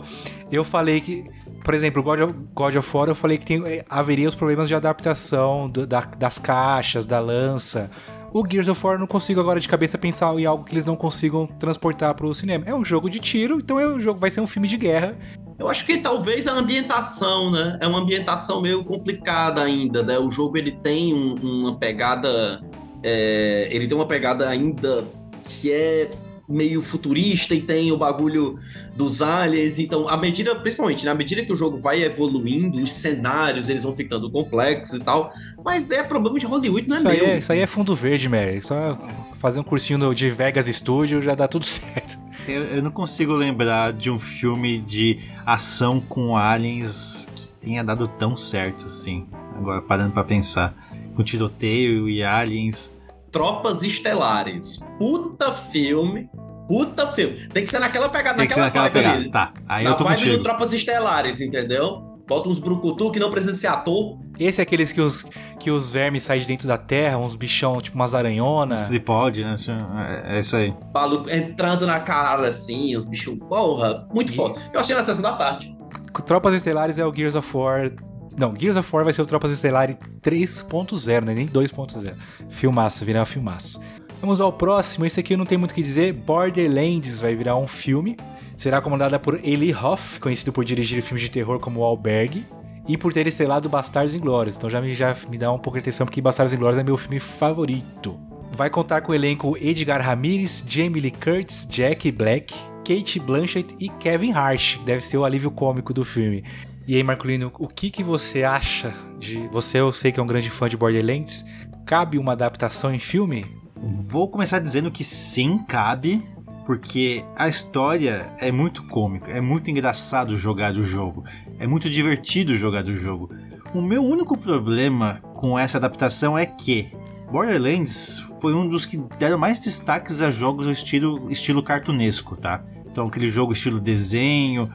eu falei que por exemplo, God of, God of War eu falei que tem, haveria os problemas de adaptação do, da, das caixas, da lança. O Gears of War eu não consigo agora de cabeça pensar em algo que eles não consigam transportar pro cinema. É um jogo de tiro, então é um jogo, vai ser um filme de guerra.
Eu acho que talvez a ambientação, né? É uma ambientação meio complicada ainda, né? O jogo ele tem um- uma pegada, é, ele tem uma pegada ainda que é meio futurista e tem o bagulho dos aliens. Então, à medida, principalmente, na medida que o jogo vai evoluindo, os cenários eles vão ficando complexos e tal. Mas é problema de Hollywood, não é
Isso aí
meu.
é, isso aí é fundo verde, Mary. Só fazer um cursinho no- de Vegas Studio já dá tudo certo.
Eu, eu não consigo lembrar de um filme de ação com aliens que tenha dado tão certo assim. Agora parando pra pensar. Com tiroteio e aliens.
Tropas Estelares. Puta filme. Puta filme. Tem que ser naquela pegada,
Tem que ser
naquela
naquela
vibe
pegada.
ali.
Tá, aí
Na
eu tô
vibe
contigo.
do Tropas Estelares, entendeu? Bota uns brucutu que não precisa ser ator.
Esse é aqueles que os, que os vermes saem de dentro da terra, uns bichão, tipo umas aranhonas.
Tripod, né? É, é isso aí.
Maluco entrando na cara, assim, os bichos. Porra, muito
E-
foda. Eu achei na sessão da tarde.
Tropas Estelares é o Gears of War. Não, Gears of War vai ser o Tropas Estelares 3.0, né? Nem 2.0. Filmaço, virar um filmaço. Vamos ao próximo. Esse aqui não tenho muito o que dizer. Borderlands vai virar um filme. Será comandada por Eli Hoff, conhecido por dirigir filmes de terror como O Albergue. E por ter estrelado Bastardos Inglórios. Então já me, já me dá um pouco de atenção, porque Bastardos Inglórios é meu filme favorito. Vai contar com o elenco Edgar Ramirez, Jamie Lee Curtis, Jack Black, Kate Blanchett e Kevin Hart. Deve ser o alívio cômico do filme. E aí, Marcolino, o que, que você acha de. Você, eu sei que é um grande fã de Borderlands. Cabe uma adaptação em filme?
Vou começar dizendo que sim, cabe, porque a história é muito cômica, é muito engraçado jogar o jogo, é muito divertido jogar o jogo. O meu único problema com essa adaptação é que Borderlands foi um dos que deram mais destaques a jogos estilo, estilo cartunesco, tá? Então aquele jogo estilo desenho,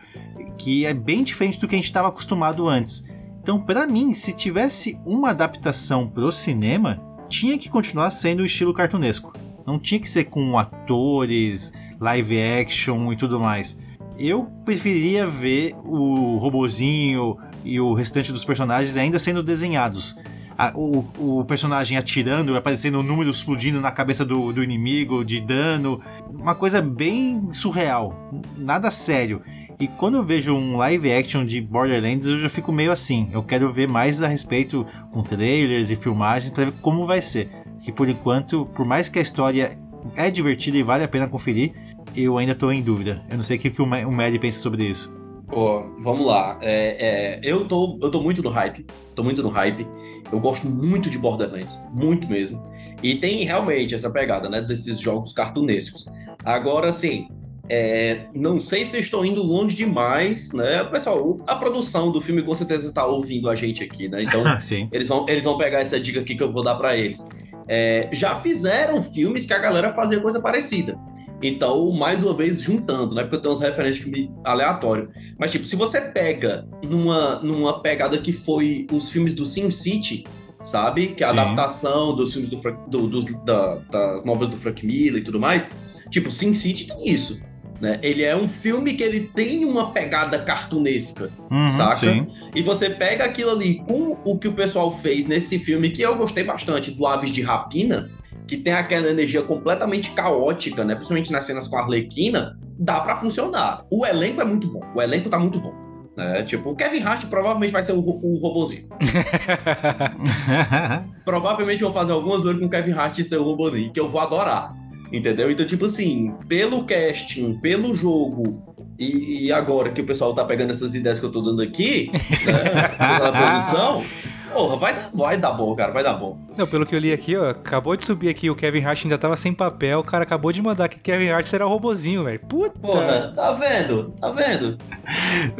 que é bem diferente do que a gente estava acostumado antes. Então, para mim, se tivesse uma adaptação pro cinema, tinha que continuar sendo o estilo cartunesco. Não tinha que ser com atores, live action e tudo mais. Eu preferiria ver o robozinho e o restante dos personagens ainda sendo desenhados. A- o, o personagem atirando, aparecendo o número explodindo na cabeça do, do inimigo, de dano. Uma coisa bem surreal. Nada sério. E quando eu vejo um live action de Borderlands, eu já fico meio assim. Eu quero ver mais a respeito com trailers e filmagens para ver como vai ser. Que por enquanto, por mais que a história é divertida e vale a pena conferir, eu ainda tô em dúvida. Eu não sei o que, o Ma- o Maddie pensa sobre isso.
Pô, vamos lá. É, é, eu, tô, eu tô muito no hype. Tô muito no hype. Eu gosto muito de Borderlands. Muito mesmo. E tem realmente essa pegada, né? Desses jogos cartunescos. Agora, assim. É, não sei se estou indo longe demais, né? Pessoal, a produção do filme com certeza está ouvindo a gente aqui, né? Então,
Sim.
eles vão, eles vão pegar essa dica aqui que eu vou dar para eles. É, já fizeram filmes que a galera fazia coisa parecida. Então, mais uma vez, juntando, né? Porque eu tenho uns referências de filme aleatório. Mas, tipo, se você pega numa, numa pegada que foi os filmes do Sin City, sabe? Que é a
Sim.
adaptação dos filmes do, do- dos, da- das novas do Frank Miller e tudo mais. Tipo, Sin City tem isso. Né? Ele é um filme que ele tem uma pegada cartunesca.
Uhum,
Saca?
Sim.
E você pega aquilo ali com o que o pessoal fez nesse filme, que eu gostei bastante, do Aves de Rapina, que tem aquela energia completamente caótica, né? Principalmente nas cenas com a Arlequina, dá pra funcionar. O elenco é muito bom. O elenco tá muito bom. Né? Tipo, o Kevin Hart provavelmente vai ser o, o robozinho. Provavelmente vão fazer algumas vezes com o Kevin Hart e ser o robozinho, que eu vou adorar. Entendeu? Então, tipo assim, pelo casting, pelo jogo, e, e agora que o pessoal tá pegando essas ideias que eu tô dando aqui, né? pela produção, porra, vai dar, vai dar bom, cara, vai dar bom.
Não, pelo que eu li aqui, ó, acabou de subir aqui, o Kevin Hart ainda tava sem papel, o cara acabou de mandar que Kevin Hart será o robozinho, velho. Puta!
Porra, tá vendo? Tá vendo?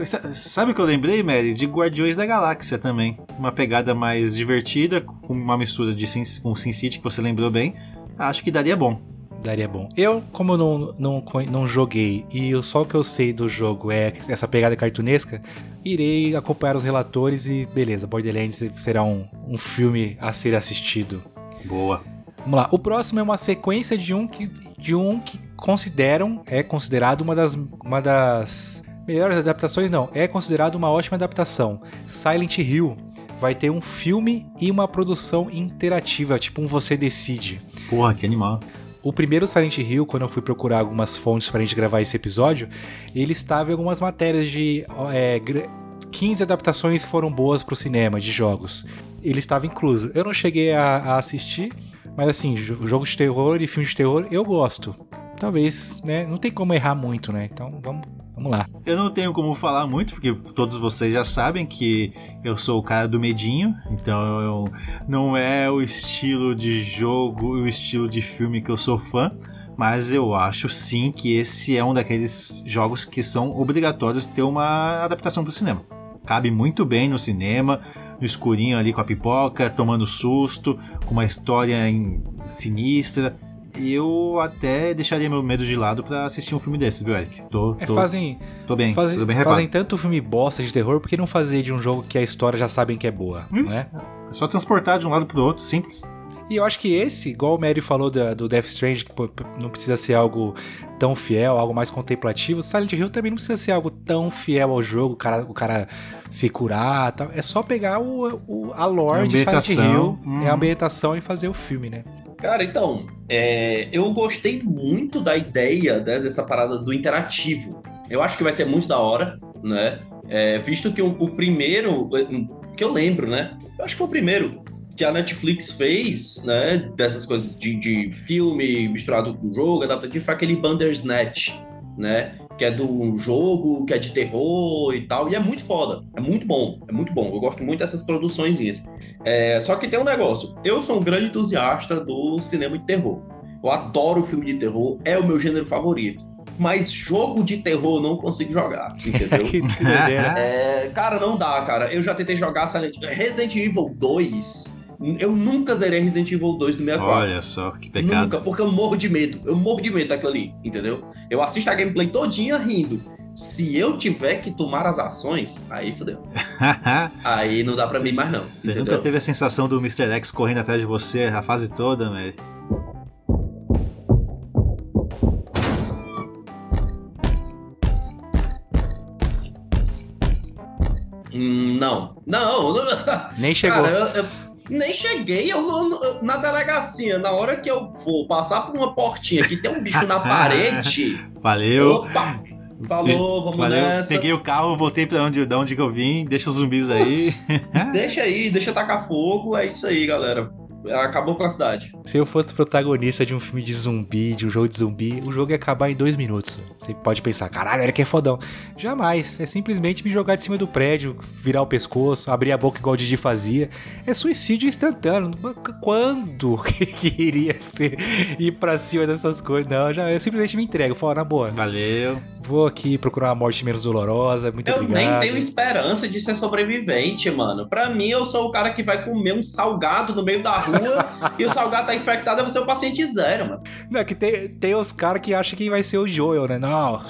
Sa- Sabe o que eu lembrei, Mary? De Guardiões da Galáxia também. Uma pegada mais divertida, com uma mistura de Sin, com Sin City, que você lembrou bem. Acho que daria bom.
Daria bom. Eu, como eu não, não, não joguei e o só que eu sei do jogo é essa pegada cartunesca, irei acompanhar os relatores e beleza, Borderlands será um, um filme a ser assistido.
Boa.
Vamos lá. O próximo é uma sequência de um que, de um que consideram, é considerado uma das, uma das melhores adaptações, não, é considerado uma ótima adaptação. Silent Hill vai ter um filme e uma produção interativa, tipo um Você Decide.
Porra, que animal.
O primeiro Silent Hill, quando eu fui procurar algumas fontes pra gente gravar esse episódio, ele estava em algumas matérias de é, 15 adaptações que foram boas pro cinema, de jogos. Ele estava incluso. Eu não cheguei a, a assistir, mas assim, jogos de terror e filmes de terror eu gosto. Talvez, né? Não tem como errar muito, né? Então vamos, vamos lá.
Eu não tenho como falar muito, porque todos vocês já sabem que eu sou o cara do medinho, então eu, não é o estilo de jogo, o estilo de filme que eu sou fã. Mas eu acho sim que esse é um daqueles jogos que são obrigatórios ter uma adaptação para o cinema. Cabe muito bem no cinema, no escurinho ali com a pipoca, tomando susto, com uma história sinistra eu até deixaria meu medo de lado para assistir um filme desses, viu, Eric? Tô,
é,
tô,
é, fazem,
tô bem,
fazem,
tô bem
fazem tanto filme bosta de terror, por que não fazer de um jogo que a história já sabem que é boa, Isso. né?
É só transportar de um lado pro outro, simples.
E eu acho que esse, igual o Mary falou do, do Death Strange, que não precisa ser algo tão fiel, algo mais contemplativo, Silent Hill também não precisa ser algo tão fiel ao jogo, o cara, o cara se curar tal. É só pegar o, o a lore a de Silent Hill, hum. é a ambientação e fazer o filme, né?
Cara, então, é, eu gostei muito da ideia né, dessa parada do interativo. Eu acho que vai ser muito da hora, né? É, visto que o, o, primeiro, que eu lembro, né? Eu acho que foi o primeiro que a Netflix fez, né? Dessas coisas de, de filme misturado com jogo, adaptativo, foi aquele Bandersnatch, né? Que é do jogo, que é de terror e tal, e é muito foda, é muito bom, é muito bom, eu gosto muito dessas produções. É, só que tem um negócio, eu sou um grande entusiasta do cinema de terror, eu adoro filme de terror, é o meu gênero favorito. Mas jogo de terror eu não consigo jogar, entendeu? é, cara, não dá, cara. Eu já tentei jogar Silent Resident Evil 2 eu nunca zerei Resident Evil 2 do 64.
Olha só, que pecado.
Nunca, porque eu morro de medo. Eu morro de medo daquilo ali, entendeu? Eu assisto a gameplay todinha rindo. Se eu tiver que tomar as ações, aí fodeu. aí não dá pra mim mais não.
Você
entendeu?
nunca teve a sensação do Mr. X correndo atrás de você a fase toda, Mary?
Hum, não. Não.
Nem chegou. Cara,
eu, eu nem cheguei, eu, eu, na delegacia, na hora que eu vou passar por uma portinha que tem um bicho na parede.
Valeu.
Opa, Falou, vamos Valeu. nessa.
Peguei o carro, voltei pra onde, de onde que eu vim, deixa os zumbis aí.
deixa aí, deixa tacar fogo, é isso aí, galera acabou com a cidade.
Se eu fosse protagonista de um filme de zumbi, de um jogo de zumbi, o jogo ia acabar em dois minutos. Você pode pensar, caralho, era que é fodão. Jamais. É simplesmente me jogar de cima do prédio, virar o pescoço, abrir a boca igual o Didi fazia. É suicídio instantâneo. Quando que iria ser, ir pra cima dessas coisas? Não, já, eu simplesmente me entrego. Falo, na boa.
Valeu.
Vou aqui procurar uma morte menos dolorosa. Muito
eu
obrigado.
Eu nem tenho esperança de ser sobrevivente, mano. Pra mim, eu sou o cara que vai comer um salgado no meio da rua e o salgado tá infectado, é você o paciente zero, mano.
Não, é que tem, tem os caras que acham que vai ser o Joel, né? Não,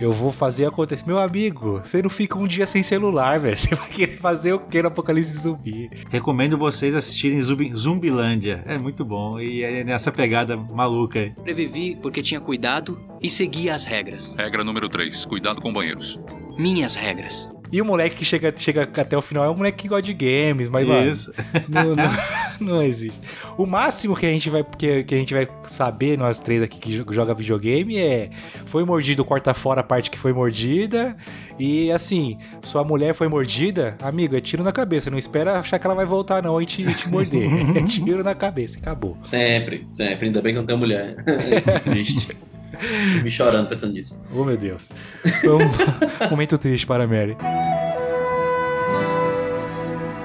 eu vou fazer acontecer. Meu amigo, você não fica um dia sem celular, velho. Você vai querer fazer o que no Apocalipse Zumbi?
Recomendo vocês assistirem Zumbi, Zumbilândia. É muito bom. E é nessa pegada maluca aí.
Previvi porque tinha cuidado e seguia as regras.
Regra número 3: cuidado com banheiros.
Minhas regras.
E o moleque que chega, chega até o final é um moleque que gosta de games, mas,
Isso.
mano, não, não, não, existe. O máximo que a gente vai, que, que a gente vai saber, nós três aqui que joga videogame, é foi mordido, corta fora a parte que foi mordida. E assim, sua mulher foi mordida, amigo, é tiro na cabeça. Não espera achar que ela vai voltar, não, e te, te morder. é tiro na cabeça, acabou.
Sempre, sempre. Ainda bem que não tenho mulher. Triste. Me chorando pensando nisso.
Oh, meu Deus. Um momento triste para a Mary.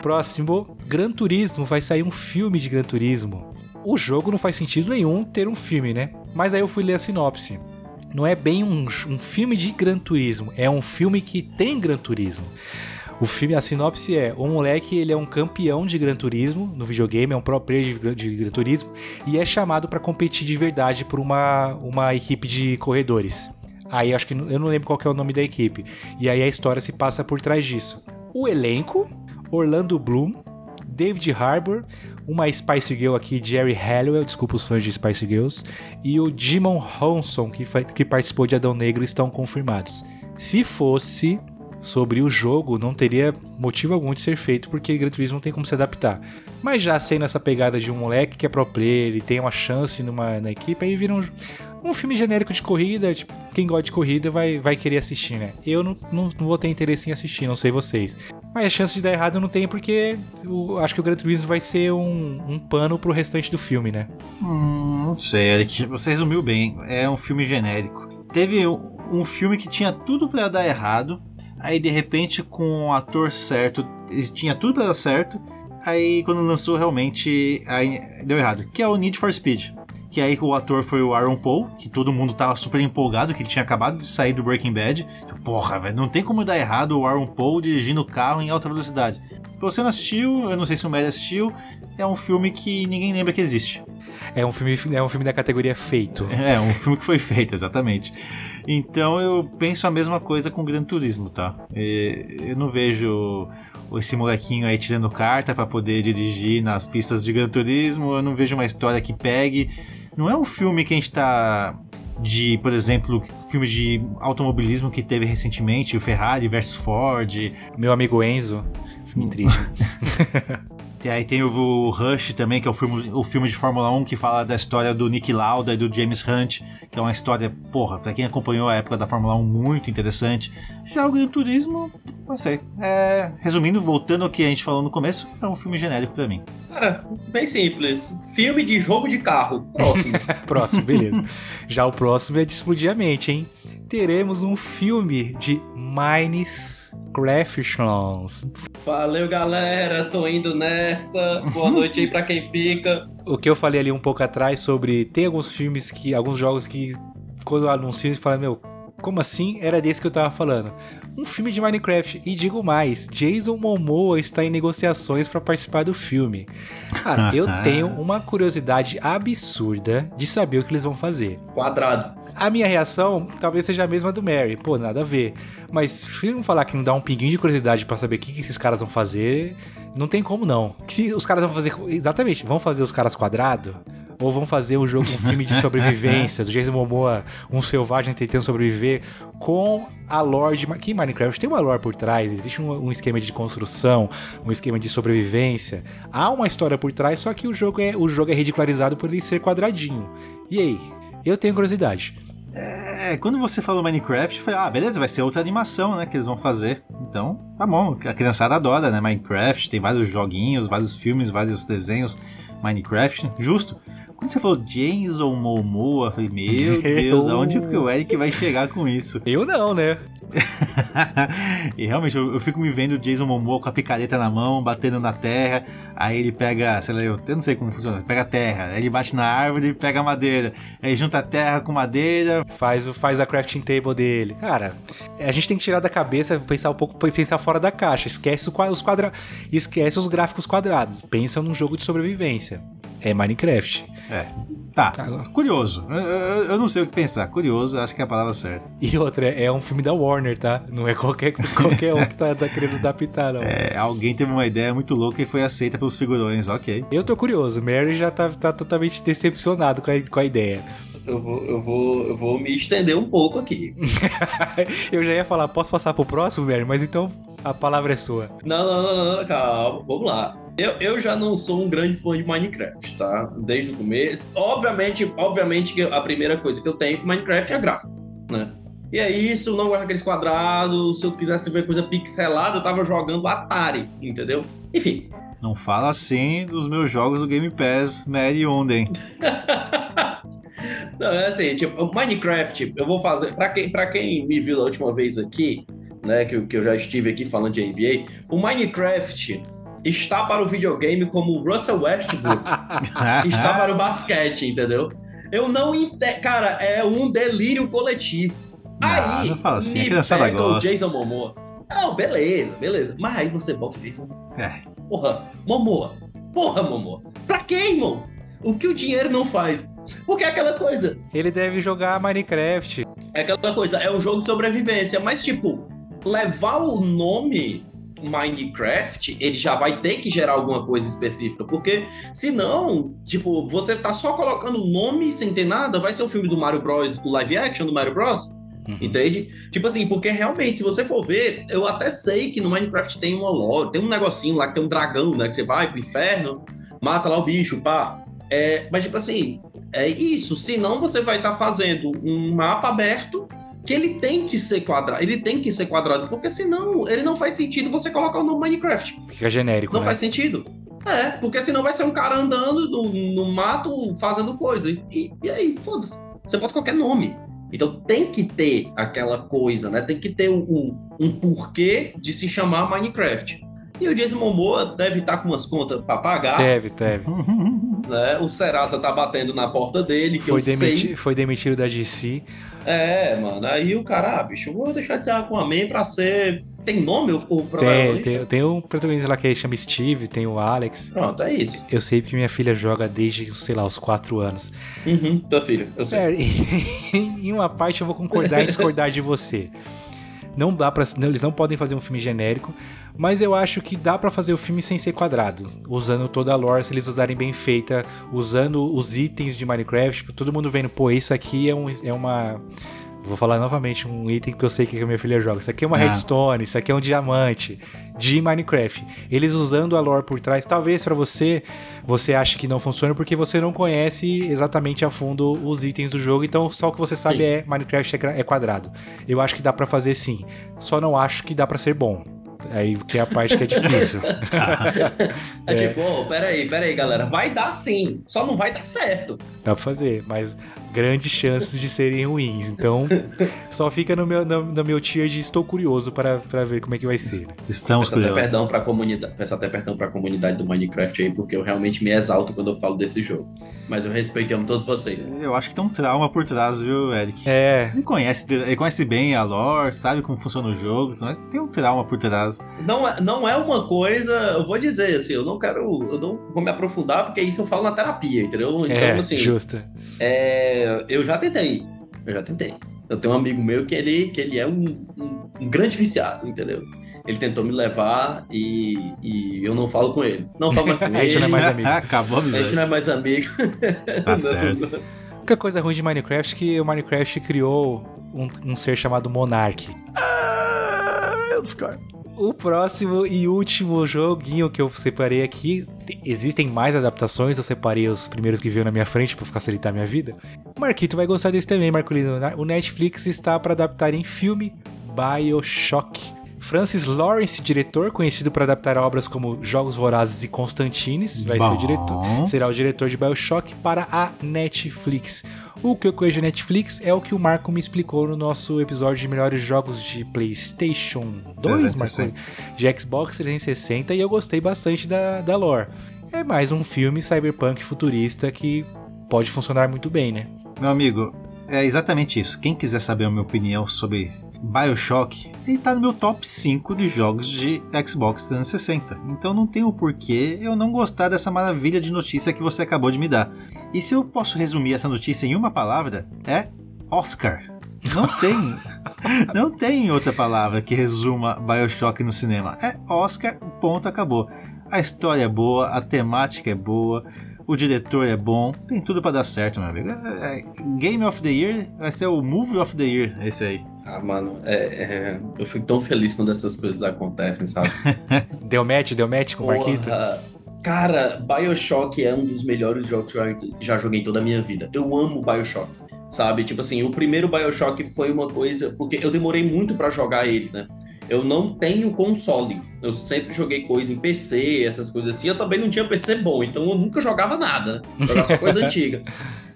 Próximo, Gran Turismo. Vai sair um filme de Gran Turismo. O jogo não faz sentido nenhum ter um filme, né? Mas aí eu fui ler a sinopse. Não é bem um, um filme de Gran Turismo, é um filme que tem Gran Turismo. O filme, a sinopse é: o moleque ele é um campeão de Gran Turismo no videogame, é um pro player de, de Gran Turismo e é chamado para competir de verdade por uma, uma equipe de corredores. Aí acho que eu não lembro qual é o nome da equipe. E aí a história se passa por trás disso. O elenco: Orlando Bloom, David Harbour, uma Spice Girl aqui, Jerry Halliwell, desculpa os fãs de Spice Girls, e o Jimon Honson, que, que participou de Adão Negro, estão confirmados. Se fosse sobre o jogo, não teria motivo algum de ser feito, porque Gran Turismo não tem como se adaptar. Mas já sendo essa pegada de um moleque que é pro player e tem uma chance numa, na equipe, aí vira um, um filme genérico de corrida, tipo, quem gosta de corrida vai, vai querer assistir, né? Eu não, não, não vou ter interesse em assistir, não sei vocês. Mas a chance de dar errado não tem, porque eu acho que o Gran Turismo vai ser um, um pano pro restante do filme, né?
Hum, não sei, Eric. Você resumiu bem. É um filme genérico. Teve um, um filme que tinha tudo para dar errado. Aí de repente, com o ator certo, tinha tudo para dar certo. Aí quando lançou realmente deu errado. Que é o Need for Speed. Que aí o ator foi o Aaron Paul, que todo mundo tava super empolgado, que ele tinha acabado de sair do Breaking Bad. Porra, velho, não tem como dar errado o Aaron Paul dirigindo o carro em alta velocidade. Você não assistiu, eu não sei se o Mary assistiu, é um filme que ninguém lembra que existe.
É um filme, é um filme da categoria feito.
É, um filme que foi feito, exatamente. Então eu penso a mesma coisa com Gran Turismo, tá? Eu não vejo esse molequinho aí tirando carta para poder dirigir nas pistas de Gran Turismo, eu não vejo uma história que pegue. Não é um filme que a gente tá de, por exemplo, filme de automobilismo que teve recentemente, o Ferrari versus Ford.
Meu amigo Enzo. Filme triste.
E aí tem o Rush também, que é o filme, o filme de Fórmula 1 que fala da história do Nick Lauda e do James Hunt, que é uma história, porra, pra quem acompanhou a época da Fórmula 1, muito interessante. Já o Gran Turismo, não sei. É, resumindo, voltando ao que a gente falou no começo, é um filme genérico para mim.
Cara, bem simples. Filme de jogo de carro. Próximo.
próximo, beleza. Já o próximo é de explodir a mente, hein? Teremos um filme de Mines Craftions.
Valeu, galera. Tô indo nessa. Boa noite aí pra quem fica.
O que eu falei ali um pouco atrás sobre. Tem alguns filmes que. Alguns jogos que. Quando eu anuncio, fala, meu, como assim? Era desse que eu tava falando. Um filme de Minecraft. E digo mais, Jason Momoa está em negociações para participar do filme. Cara, eu tenho uma curiosidade absurda de saber o que eles vão fazer.
Quadrado.
A minha reação talvez seja a mesma do Mary. Pô, nada a ver. Mas se não falar que não dá um pinguinho de curiosidade para saber o que, que esses caras vão fazer, não tem como não. Se os caras vão fazer. Exatamente, vão fazer os caras quadrado? Ou vão fazer um jogo, um filme de sobrevivência, do Jason Momoa, um selvagem tentando sobreviver, com a lore de. Que Minecraft tem uma lore por trás, existe um, um, esquema de construção, um esquema de sobrevivência. Há uma história por trás, só que o jogo é, o jogo é ridicularizado por ele ser quadradinho. E aí? Eu tenho curiosidade.
É, quando você falou Minecraft, eu falei, ah, beleza, vai ser outra animação, né, que eles vão fazer. Então, tá bom, a criançada adora, né, Minecraft, tem vários joguinhos, vários filmes, vários desenhos Minecraft, justo. Quando você falou Jason Momoa, eu falei, meu Deus, aonde que o Eric vai chegar com isso?
Eu não, né?
e realmente, eu, eu, fico me vendo o Jason Momoa com a picareta na mão, batendo na terra. Aí ele pega, sei lá, eu, eu não sei como funciona, pega a terra, aí ele bate na árvore e pega a madeira. Aí junta a terra com madeira.
Faz, faz a crafting table dele. Cara, a gente tem que tirar da cabeça, pensar um pouco, pensar fora da caixa. Esquece os quadra, esquece os gráficos quadrados. Pensa num jogo de sobrevivência. É Minecraft.
É. Tá, curioso. Eu, eu, eu, não sei o que pensar. Curioso, acho que é a palavra certa.
E outra, é um filme da Warner, tá? Não é qualquer, qualquer um que tá, tá querendo adaptar, não.
É, alguém teve uma ideia muito louca e foi aceita pelos figurões, ok.
Eu tô curioso. Mary já tá, tá totalmente decepcionado com a, com a ideia.
Eu vou, eu, vou, eu vou me estender um pouco aqui.
eu já ia falar, posso passar pro próximo, Mary? Mas então a palavra é sua.
Não, não, não, não, calma. Vamos lá. Eu, eu já não sou um grande fã de Minecraft, tá? Desde o começo. Obviamente, obviamente que a primeira coisa que eu tenho com Minecraft é gráfico, né? E é isso, não gosto daqueles quadrados. Se eu quisesse ver coisa pixelada, eu tava jogando Atari, entendeu? Enfim.
Não fala assim dos meus jogos do Game Pass Mary Onden.
não, é assim, tipo, Minecraft, eu vou fazer. Pra quem, pra quem me viu da última vez aqui, né, que, que eu já estive aqui falando de NBA, o Minecraft está para o videogame como o Russell Westbrook está para o basquete, entendeu? Eu não entendo. Cara, é um delírio coletivo.
Não, aí, não fala assim, me pega
o Jason Momoa. Não, beleza, beleza. Mas aí você bota o Jason É. Porra, Momoa. Porra, Momoa. Pra quem, irmão? O que o dinheiro não faz? Porque é aquela coisa.
Ele deve jogar Minecraft.
É aquela coisa, é um jogo de sobrevivência, mas tipo, levar o nome Minecraft, ele já vai ter que gerar alguma coisa específica, porque senão, tipo, você tá só colocando nome sem ter nada, vai ser o filme do Mario Bros, o live action do Mario Bros? Entende? Tipo assim, porque realmente, se você for ver, eu até sei que no Minecraft tem uma lore, tem um negocinho lá que tem um dragão, né? Que você vai pro inferno, mata lá o bicho, pá. É, mas, tipo assim, é isso. Senão você vai estar tá fazendo um mapa aberto que ele tem que ser quadrado. Ele tem que ser quadrado, porque senão ele não faz sentido você colocar o nome Minecraft.
Fica genérico.
Não
né?
faz sentido. É, porque senão vai ser um cara andando no, no mato fazendo coisa. E, e aí, foda-se. Você bota qualquer nome. Então tem que ter aquela coisa, né? Tem que ter um, um, um porquê de se chamar Minecraft. E o Jason Momoa deve estar com umas contas para pagar.
Deve, deve.
Né? O Serasa tá batendo na porta dele, que
foi
eu
demiti
sei.
Foi demitido da DC.
É, mano. Aí o cara, ah, bicho, vou deixar de ser Aquaman pra ser. Tem nome o, o
Tem,
protagonista?
tem, tem um protagonista lá que chama Steve, tem o Alex.
Pronto, é isso.
Eu sei porque minha filha joga desde, sei lá, os 4 anos.
Uhum, tua filha, eu sei.
É, em uma parte eu vou concordar e discordar de você. Não dá para eles não podem fazer um filme genérico, mas eu acho que dá para fazer o filme sem ser quadrado, usando toda a lore, se eles usarem bem feita, usando os itens de Minecraft, tipo, todo mundo vendo, pô, isso aqui é, um, é uma Vou falar novamente um item que eu sei que a minha filha joga. Isso aqui é uma
Ah.
redstone, isso aqui é um diamante de Minecraft. Eles usando a lore por trás, talvez pra você, você ache que não funciona porque você não conhece exatamente a fundo os itens do jogo, então só o que você sabe
Sim.
é Minecraft é é quadrado. Eu acho que dá pra fazer sim. Só não acho que dá pra ser bom. Aí que é a parte que é difícil.
É, tipo, ô, peraí, peraí, galera. Vai dar sim, só não vai dar certo.
Dá pra fazer, mas grandes chances de serem ruins. Então, só fica no meu, no, no meu tier de estou curioso para, para ver como é que vai ser.
Estamos
Peço até
curiosos.
perdão pra comunidade, peço até perdão pra comunidade do Minecraft aí, porque eu realmente me exalto quando eu falo desse jogo. Mas eu respeito e amo todos vocês.
Eu acho que tem um trauma por trás, viu, Eric?
É,
Ele conhece, ele conhece bem a lore, sabe como funciona o jogo, mas tem um trauma por trás.
Não é, não é uma coisa, eu vou dizer assim, eu não quero, eu não vou me aprofundar, porque isso eu falo na terapia, entendeu? Então,
é,
assim,
justa.
é, eu já tentei, eu já tentei. Eu tenho um amigo meu que ele, que ele é um, um- um grande viciado, entendeu? Ele tentou me levar e, e eu não falo com ele. Não falo mais com ele.
já não é mais amigo.
Acabou a
A gente
amizade.
não é mais amigo.
Tá certo.
A única coisa ruim de Minecraft é que o Minecraft criou um, um ser chamado Monarch.
Eu discordo.
O próximo e último joguinho que eu separei aqui, te- existem mais adaptações, eu separei os primeiros que veio na minha frente pra facilitar a minha vida. Marquito vai gostar desse também, Marcolino. O Netflix está para adaptar em filme BioShock. Francis Lawrence, diretor, conhecido por adaptar obras como Jogos Vorazes e Constantines, vai ser
Bom.
o diretor, será o diretor de BioShock para a Netflix. O que eu conheço de Netflix é o que o Marco me explicou no nosso episódio de melhores jogos de PlayStation 2, Marco,
360.
de Xbox 360 e eu gostei bastante da, da lore. É mais um filme cyberpunk futurista que pode funcionar muito bem, né?
Meu amigo, é exatamente isso. Quem quiser saber a minha opinião sobre Bioshock, ele tá no meu top 5 de jogos de Xbox 360. Então não tem o porquê eu não gostar dessa maravilha de notícia que você acabou de me dar. E se eu posso resumir essa notícia em uma palavra, é Oscar. Não tem. não tem outra palavra que resuma Bioshock no cinema. É Oscar, ponto, acabou. A história é boa, a temática é boa, o diretor é bom, tem tudo pra dar certo, meu amigo. É- é- Game of the Year vai ser o Movie of the Year, esse aí.
Ah, mano, é, é, eu fico tão feliz quando essas coisas acontecem, sabe?
Deu match, deu match com o Marquito?
Cara, Bioshock é um dos melhores jogos que eu já joguei em toda a minha vida. Eu amo Bioshock, sabe? Tipo assim, o primeiro Bioshock foi uma coisa. Porque eu demorei muito pra jogar ele, né? Eu não tenho console. Eu sempre joguei coisa em PC, essas coisas assim. Eu também não tinha PC bom, então eu nunca jogava nada, né? Jogava só coisa antiga.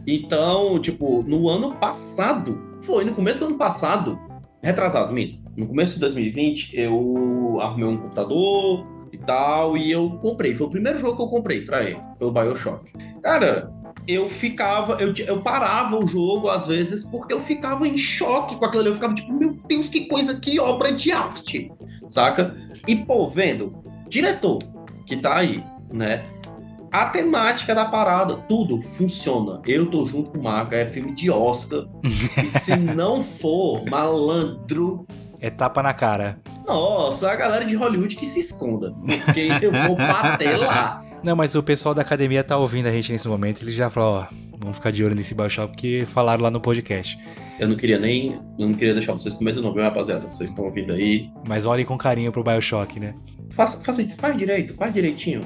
Então, tipo, no ano passado, foi no começo do ano passado, retrasado, minto. No começo de 2020, eu arrumei um computador e tal, e eu comprei. Foi o primeiro jogo que eu comprei pra ele. Foi o Bioshock. Cara, eu ficava, eu, eu parava o jogo às vezes porque eu ficava em choque com aquilo ali. Eu ficava tipo, meu Deus, que coisa, que obra de arte, saca? E pô, vendo, diretor que tá aí, né? A temática da parada, tudo funciona. Eu tô junto com o Marco, é filme de Oscar. e se não for malandro,
É tapa na cara.
nossa, a galera de Hollywood que se esconda. Porque eu vou bater lá.
Não, mas o pessoal da academia tá ouvindo a gente nesse momento, ele já falou, ó, Vamos ficar de olho nesse Bioshock porque falaram lá no podcast.
Eu não queria nem. Eu não queria deixar vocês com medo, não, viu, rapaziada? Vocês estão ouvindo aí.
Mas olhem com carinho pro Bioshock, né?
Faça, faça, faz direito, faz direitinho.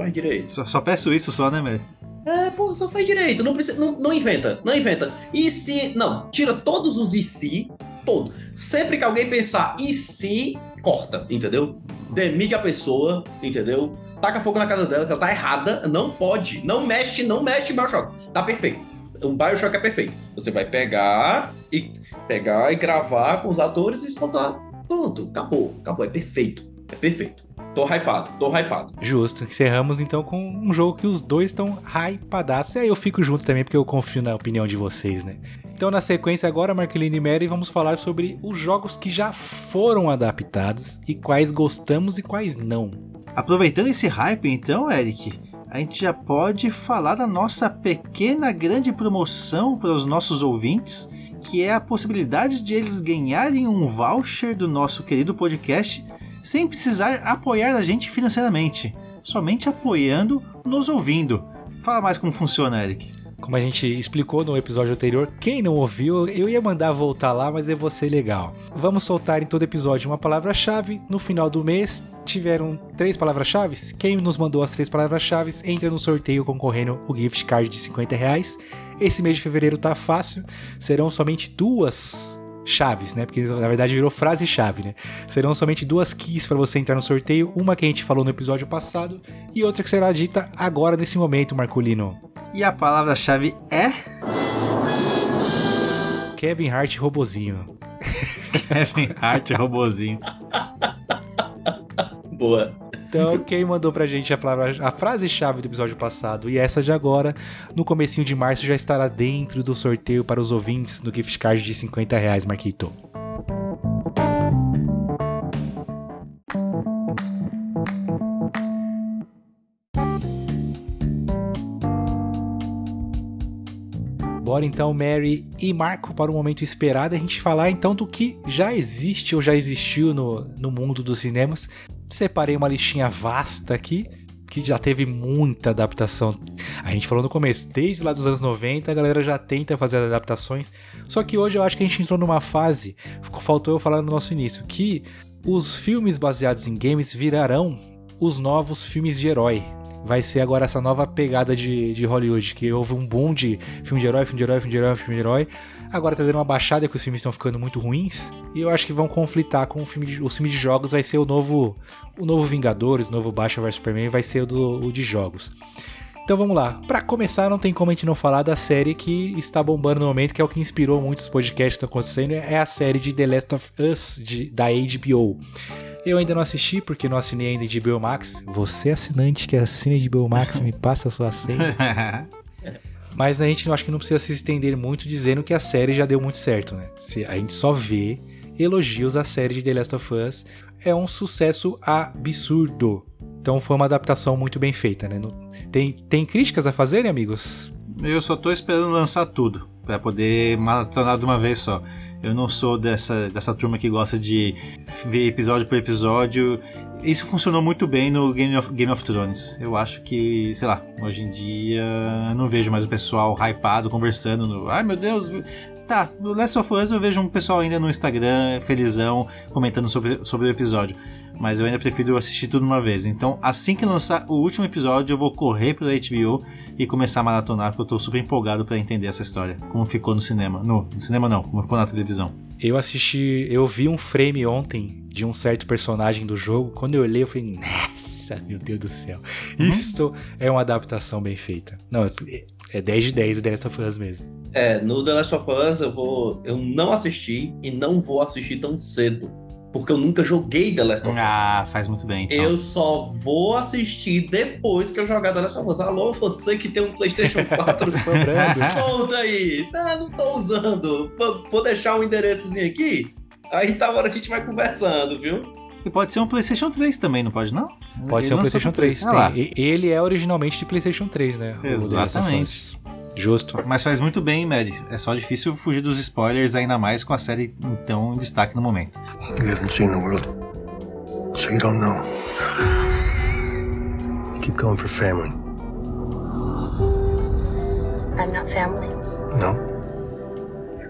Faz direito.
Só, só peço isso só, né, Mary?
É, pô, só faz direito. Não, precisa, não, não inventa, não inventa. E se. Não, tira todos os e se, todo. Sempre que alguém pensar e se, corta, entendeu? Demite a pessoa, entendeu? Taca fogo na casa dela, que ela tá errada. Não pode. Não mexe, não mexe em Bioshock. Tá perfeito. O Bioshock é perfeito. Você vai pegar e pegar e gravar com os atores e escutar. Pronto, acabou. Acabou. É perfeito. É perfeito. Tô hypado, tô hypado.
Justo. Encerramos então com um jogo que os dois estão hypadaços. E aí eu fico junto também porque eu confio na opinião de vocês, né? Então, na sequência agora, Marqueline e Mary, vamos falar sobre os jogos que já foram adaptados e quais gostamos e quais não.
Aproveitando esse hype, então, Eric, a gente já pode falar da nossa pequena grande promoção para os nossos ouvintes, que é a possibilidade de eles ganharem um voucher do nosso querido podcast sem precisar apoiar a gente financeiramente, somente apoiando, nos ouvindo. Fala mais como funciona, Eric.
Como a gente explicou no episódio anterior, quem não ouviu, eu ia mandar voltar lá, mas eu vou ser legal. Vamos soltar em todo episódio uma palavra-chave. No final do mês, tiveram três palavras-chave. Quem nos mandou as três palavras-chave entra no sorteio concorrendo o gift card de 50 reais. Esse mês de fevereiro tá fácil, serão somente duas chaves, né? Porque na verdade virou frase-chave, né? Serão somente duas keys para você entrar no sorteio, uma que a gente falou no episódio passado e outra que será dita agora nesse momento, Marcolino.
E a palavra-chave é
Kevin Hart robozinho.
Kevin Hart robozinho.
Boa.
Então, quem mandou pra gente a, palavra, a frase-chave do episódio passado e essa de agora, no comecinho de março já estará dentro do sorteio para os ouvintes do gift card de 50 reais, Marquito. Bora então, Mary e Marco, para o momento esperado, a gente falar então do que já existe ou já existiu no, no mundo dos cinemas. Separei uma listinha vasta aqui, que já teve muita adaptação. A gente falou no começo, desde lá dos anos 90, a galera já tenta fazer adaptações. Só que hoje eu acho que a gente entrou numa fase, faltou eu falar no nosso início, que os filmes baseados em games virarão os novos filmes de herói vai ser agora essa nova pegada de, de Hollywood, que houve um boom de filme de herói, filme de herói, filme de herói, filme de herói. Agora tá dando uma baixada que os filmes estão ficando muito ruins. E eu acho que vão conflitar com o filme de, o filme de jogos, vai ser o novo o novo Vingadores, o novo Batman vs Superman, vai ser o, do, o de jogos. Então vamos lá. Para começar, não tem como a gente não falar da série que está bombando no momento, que é o que inspirou muitos podcasts que estão acontecendo, é a série de The Last of Us de, da HBO. Eu ainda não assisti porque não assinei ainda de Max. Você assinante que assina de Max, me passa a sua senha. Mas a gente acho que não precisa se estender muito dizendo que a série já deu muito certo, né? A gente só vê elogios à série de The Last of Us. É um sucesso absurdo. Então foi uma adaptação muito bem feita, né? Tem, tem críticas a fazerem, amigos?
Eu só tô esperando lançar tudo para poder maratonar de uma vez só. Eu não sou dessa, dessa turma que gosta de ver episódio por episódio. Isso funcionou muito bem no Game of, Game of Thrones. Eu acho que, sei lá, hoje em dia não vejo mais o pessoal hypado conversando no. Ai meu Deus, tá, no Last of Us eu vejo um pessoal ainda no Instagram, felizão, comentando sobre, sobre o episódio. Mas eu ainda prefiro assistir tudo uma vez. Então, assim que lançar o último episódio, eu vou correr pela HBO e começar a maratonar, porque eu tô super empolgado para entender essa história. Como ficou no cinema. No, no cinema não, como ficou na televisão.
Eu assisti, eu vi um frame ontem de um certo personagem do jogo. Quando eu olhei, eu falei, nossa, meu Deus do céu. Uhum. Isto é uma adaptação bem feita. Não, é 10 de 10 o The Last of Us mesmo.
É, no The Last of Us eu vou. Eu não assisti e não vou assistir tão cedo porque eu nunca joguei The Last of Us.
Ah, faz muito bem. Então.
Eu só vou assistir depois que eu jogar The Last of Us. Alô, você que tem um PlayStation 4 sobrando, solta aí. Ah, não tô usando. Vou deixar um endereçozinho aqui. Aí tá hora a gente vai conversando, viu?
E pode ser um PlayStation 3 também, não pode não?
Pode ele ser um PlayStation 3. 3. Ele é originalmente de PlayStation 3, né?
Exatamente.
Justo.
Mas faz muito bem, Mary. É só difícil fugir dos spoilers, ainda mais com a série então em destaque no momento. You haven't seen the world, so you don't know. You keep going for family.
I'm not family.
No.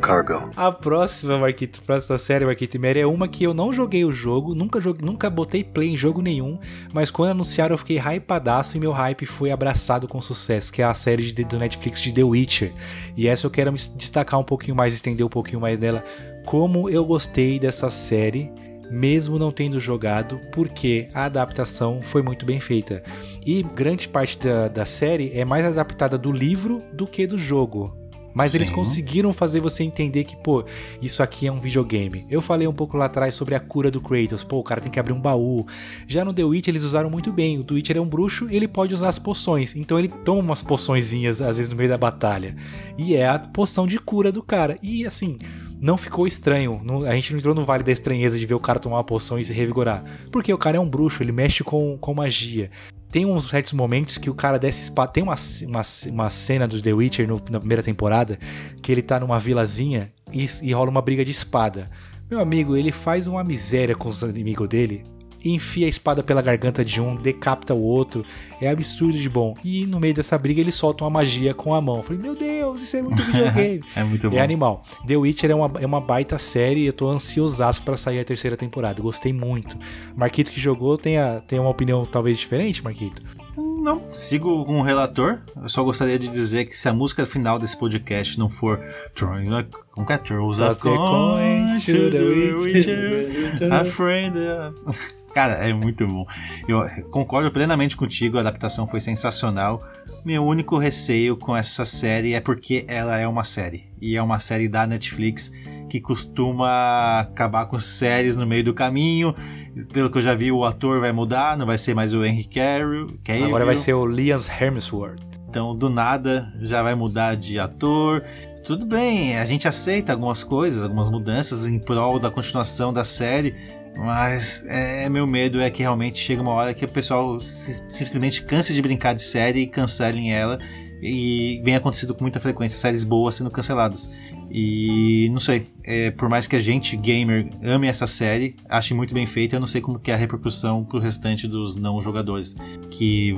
Cargo.
A próxima, Marquito, próxima série, Marquito e Mary, é uma que eu não joguei o jogo, nunca, joguei, nunca botei play em jogo nenhum, mas quando anunciaram eu fiquei hypadaço e meu hype foi abraçado com sucesso, que é a série de, do Netflix de The Witcher. E essa eu quero destacar um pouquinho mais, estender um pouquinho mais dela, como eu gostei dessa série mesmo não tendo jogado, porque a adaptação foi muito bem feita. E grande parte da, da série é mais adaptada do livro do que do jogo. Mas Sim. eles conseguiram fazer você entender que, pô, isso aqui é um videogame. Eu falei um pouco lá atrás sobre a cura do Kratos. Pô, o cara tem que abrir um baú. Já no The Witch eles usaram muito bem. O The Witcher é um bruxo e ele pode usar as poções. Então ele toma umas poçõezinhas, às vezes, no meio da batalha. E é a poção de cura do cara. E assim, não ficou estranho. a gente não entrou no vale da estranheza de ver o cara tomar uma poção e se revigorar. Porque o cara é um bruxo, ele mexe com, com magia tem uns certos momentos que o cara desce espada. Tem uma, uma, uma cena do The Witcher no, na primeira temporada que ele tá numa vilazinha e, e rola uma briga de espada. Meu amigo, ele faz uma miséria com os inimigos dele enfia a espada pela garganta de um, decapita o outro. É absurdo de bom. E no meio dessa briga ele solta uma magia com a mão. Eu falei, meu Deus, isso é muito videogame.
é muito bom.
É animal. The Witcher é uma, é uma baita série e eu tô ansiosaço para sair a terceira temporada. Gostei muito. Marquito que jogou tem, a, tem uma opinião talvez diferente, Marquito?
Não, sigo com o relator. Eu só gostaria de dizer que se a música final desse podcast não for Throwing como que é? Throws a coin to the witcher, a friend... Cara, é muito bom. Eu concordo plenamente contigo, a adaptação foi sensacional. Meu único receio com essa série é porque ela é uma série. E é uma série da Netflix que costuma acabar com séries no meio do caminho. Pelo que eu já vi, o ator vai mudar, não vai ser mais o Henry Cavill.
Agora vai ser o Liam Hemsworth.
Então, do nada, já vai mudar de ator. Tudo bem, a gente aceita algumas coisas, algumas mudanças em prol da continuação da série, mas é, meu medo é que realmente chega uma hora que o pessoal simplesmente canse de brincar de série e cancelem ela. E vem acontecido com muita frequência, séries boas sendo canceladas. E não sei, é, por mais que a gente, gamer, ame essa série, ache muito bem feita, eu não sei como que é a repercussão pro restante dos não jogadores. Que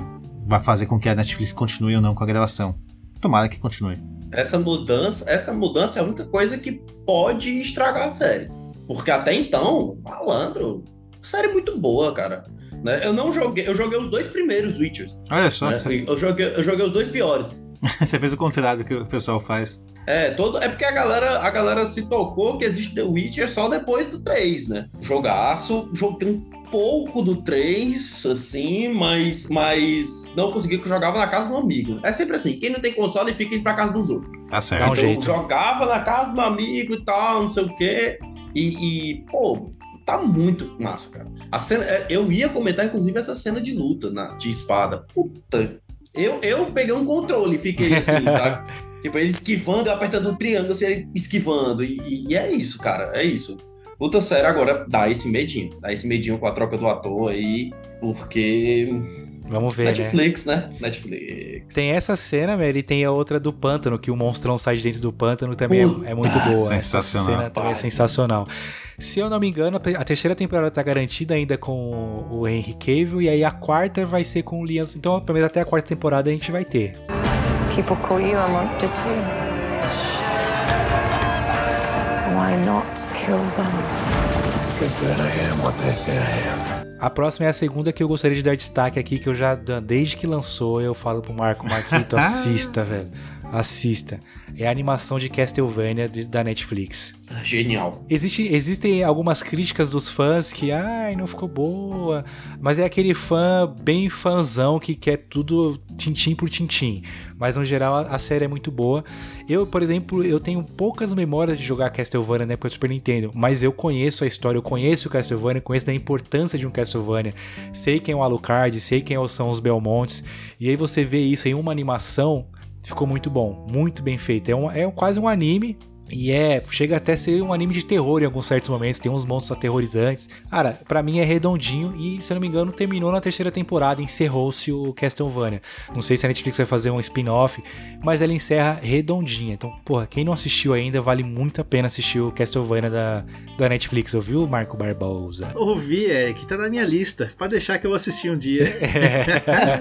vai fazer com que a Netflix continue ou não com a gravação. Tomara que continue.
Essa mudança, essa mudança é a única coisa que pode estragar a série. Porque até então, malandro, série muito boa, cara. Né? Eu não joguei, eu joguei os dois primeiros Witchers.
Olha só,
né? eu, joguei, eu joguei os dois piores.
você fez o contrário que o pessoal faz.
É, todo, é porque a galera, a galera se tocou que existe The Witcher só depois do 3, né? Jogaço, joguei um pouco do 3, assim, mas, mas não consegui que eu jogava na casa do amigo. É sempre assim, quem não tem console fica indo pra casa dos outros.
Tá certo.
Então,
um jeito.
eu jogava na casa do amigo e tal, não sei o quê. E, e, pô, tá muito massa, cara. A cena, é, eu ia comentar, inclusive, essa cena de luta na, de espada. Puta. Eu, eu peguei um controle e fiquei assim, sabe? Tipo, ele esquivando, apertando o triângulo, assim, ele esquivando. E, e, é isso, cara. É isso. Luta séria agora dá esse medinho. Dá esse medinho com a troca do ator aí, porque
Vamos ver,
Netflix,
né?
né? Netflix.
Tem essa cena, velho, e tem a outra do pântano, que o monstrão sai de dentro do pântano também é, é, muito boa.
Sensacional. Essa
cena também é sensacional. Se eu não me engano, a terceira temporada tá garantida ainda com o Henry Cavill, e aí a quarta vai ser com o Liam. Então, pelo menos até a quarta temporada a gente vai ter. People call you a monster too. Why not kill them? Because then I am what they say I am. A próxima é a segunda que eu gostaria de dar destaque aqui, que eu já, desde que lançou, eu falo pro Marco, Marquito, assista, velho. Assista. É a animação de Castlevania de, da Netflix.
Genial.
Existe, existem algumas críticas dos fãs que, ai, não ficou boa. Mas é aquele fã bem fãzão que quer tudo tintim por tintim. Mas no geral a, a série é muito boa. Eu, por exemplo, eu tenho poucas memórias de jogar Castlevania na época do Super Nintendo. Mas eu conheço a história, eu conheço o Castlevania, conheço da importância de um Castlevania. Sei quem é o Alucard, sei quem são os Belmontes. E aí você vê isso em uma animação ficou muito bom, muito bem feito. É, um, é quase um anime, E é, chega até a ser um anime de terror em alguns certos momentos, tem uns monstros aterrorizantes. Cara, pra mim é redondinho e, se eu não me engano, terminou na terceira temporada, encerrou-se o Castlevania. Não sei se a Netflix vai fazer um spin-off, mas ela encerra redondinha. Então, porra, quem não assistiu ainda, vale muito a pena assistir o Castlevania da, da Netflix, ouviu, Marco Barbosa?
Ouvi, Eric, tá na minha lista. Pode deixar que eu assisti um dia.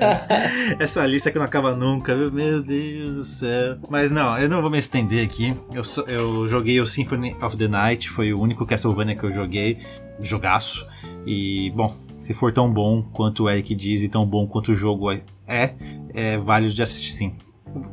Essa lista que não acaba nunca? Meu Deus do céu. Mas não, eu não vou me estender aqui. Eu, só- eu joguei o Symphony of the Night, foi o único Castlevania que eu joguei. Jogaço. E, bom, se for tão bom quanto o Eric diz e tão bom quanto o jogo é, é, é de assistir sim.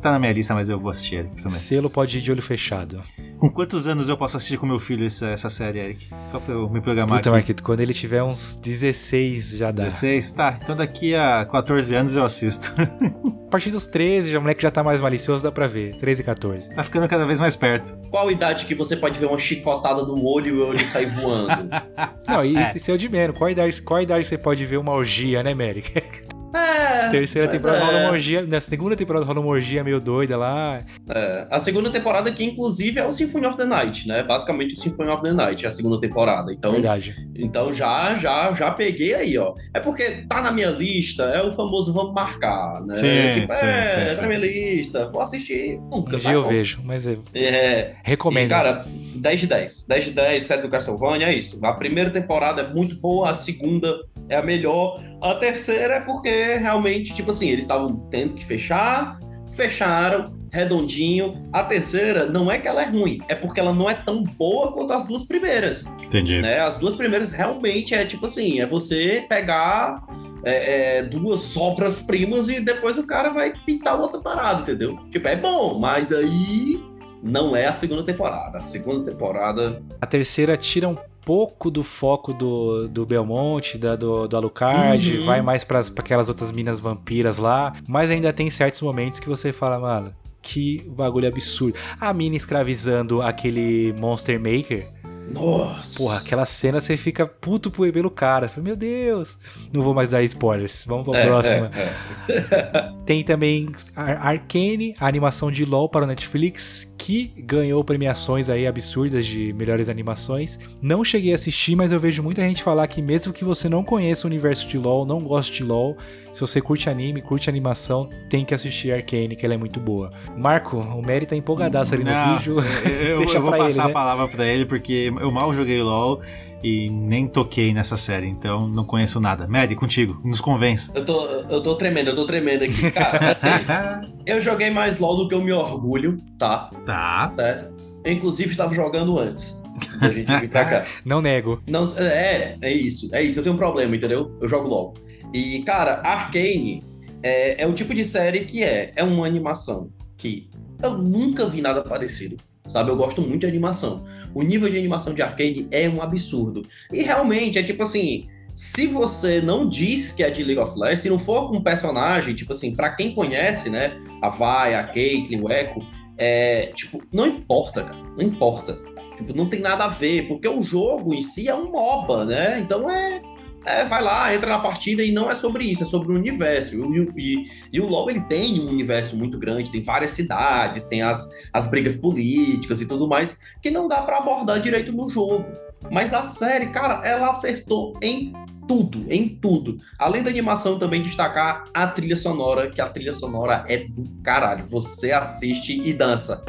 Tá na minha lista, mas eu vou assistir, Eric, prometo.
Selo pode ir de olho fechado.
Com quantos anos eu posso assistir com meu filho essa, essa série, Eric? Só pra eu me programar
Puta,
aqui.
Marquito, quando ele tiver uns 16 já dá.
16? Tá, então daqui a 14 anos eu assisto.
A partir dos 13, já o moleque já tá mais malicioso, dá pra ver. 13 e 14.
tá ficando cada vez mais perto.
Qual idade que você pode ver uma chicotada no olho e o olho sair voando?
Não, e esse é o de menos. Qual idade, qual idade você pode ver uma orgia, né, Merrick?
É.
Terceira temporada
é.
rola uma orgia. Na segunda temporada rola uma orgia meio doida lá.
É, a segunda temporada que inclusive é o Symphony of the Night, né? Basicamente o Symphony of the Night é a segunda temporada. Então,
Verdade.
então já já já peguei aí, ó. É porque tá na minha lista, é o famoso vamos marcar, né?
Sim,
tipo,
sim,
é,
sim,
tá
sim.
na minha lista, vou assistir. Nunca,
Um
tá
dia eu vejo, mas é,
É,
recomendo.
e, cara, 10 de 10. 10 de 10, série do Castlevania, é isso. A primeira temporada é muito boa, a segunda é a melhor. A terceira é porque realmente, tipo assim, eles estavam tendo que fechar, fecharam, redondinho. A terceira não é que ela é ruim, é porque ela não é tão boa quanto as duas primeiras.
Entendi.
Né? As duas primeiras realmente é tipo assim, é você pegar é, é, duas obras-primas e depois o cara vai pintar outra parada, entendeu? Tipo, é bom, mas aí não é a segunda temporada. A segunda temporada.
A terceira tira um pouco do foco do, do Belmonte, da, do, do Alucard,
Uhum.
vai mais para aquelas outras minas vampiras lá, mas ainda tem certos momentos que você fala, mano, que bagulho absurdo. A mina escravizando aquele Monster Maker.
Nossa!
Porra, aquela cena você fica puto por- pelo cara. Fala, Meu Deus. Não vou mais dar spoilers. Vamos pra
É,
próxima.
é, é.
Tem também Ar- Arcane, a animação de LoL para o Netflix, que ganhou premiações aí absurdas de melhores animações. Não cheguei a assistir, mas eu vejo muita gente falar que mesmo que você não conheça o universo de LoL, não goste de LoL, se você curte anime, curte animação, tem que assistir Arcane, que ela é muito boa. Marco, o Mary tá empolgadaço ali no
Não,
vídeo.
eu,
Deixa
eu vou passar
ele, né?
a palavra pra ele porque eu mal joguei LOL e nem toquei nessa série, então não conheço nada. Mary, contigo, nos convence.
Eu tô, eu tô tremendo, eu tô tremendo aqui. Cara, assim, eu joguei mais LOL do que eu me orgulho, tá?
Tá.
Certo? Eu, inclusive, estava jogando antes da gente vir pra cá.
Não nego.
Não, é, é isso, é isso. Eu tenho um problema, entendeu? Eu jogo LOL. E, cara, Arcane é, é o tipo de série que é, é uma animação que eu nunca vi nada parecido. Sabe, eu gosto muito de animação. O nível de animação de Arcane é um absurdo. E realmente, é tipo assim, se você não diz que é de League of Legends, se não for com um personagem, tipo assim, pra quem conhece, né, a Vi, a Caitlyn, o Echo, é, tipo, não importa, cara, não importa. Tipo, não tem nada a ver, porque o jogo em si é um MOBA, né? Então é, é, vai lá, entra na partida e não é sobre isso, é sobre o universo. E, e- e o LoL ele tem um universo muito grande, tem várias cidades, tem as, as brigas políticas e tudo mais, que não dá pra abordar direito no jogo. Mas a série, cara, ela acertou em tudo, em tudo. Além da animação, também destacar a trilha sonora, que a trilha sonora é do caralho. Você assiste e dança.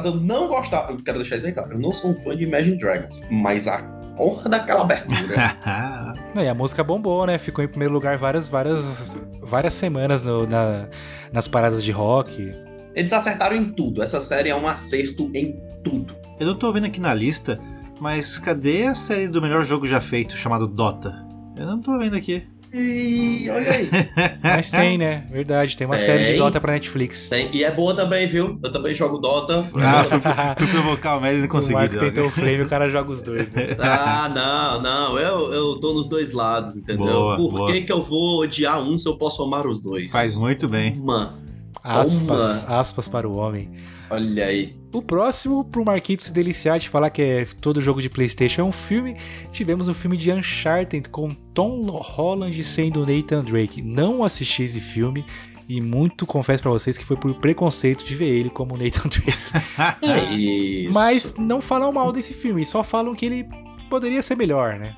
Apesar de eu não gostar, eu quero deixar bem claro, eu não sou um fã de Imagine Dragons, mas a porra daquela abertura.
E a música bombou, né? Ficou em primeiro lugar várias, várias, várias semanas no- na- nas paradas de rock.
Eles acertaram em tudo. Essa série é um acerto em tudo.
Eu não tô vendo aqui na lista, mas cadê a série do melhor jogo já feito, chamado Dota? Eu não tô vendo aqui.
E olha aí.
Mas tem, né? Verdade, tem uma
Tem.
série de Dota pra Netflix.
Tem- e é boa também, viu? Eu também jogo Dota.
Ah, fui, fui provocar o Mary e não
O
consegui.
Marco
droga.
tentou o frame, o cara joga os dois, né?
Ah, não, não. Eu, eu tô nos dois lados, entendeu?
Boa,
Por
boa.
que, que eu vou odiar um se eu posso amar os dois?
Faz muito bem.
Mano,
Aspas, aspas para o homem.
Olha aí.
O próximo, pro Marquito se deliciar de falar que é todo jogo de Playstation é um filme, tivemos um filme de Uncharted com Tom Holland sendo Nathan Drake. Não assisti esse filme, e muito confesso para vocês que foi por preconceito de ver ele como Nathan Drake.
É.
Mas não falam mal desse filme, só falam que ele poderia ser melhor, né?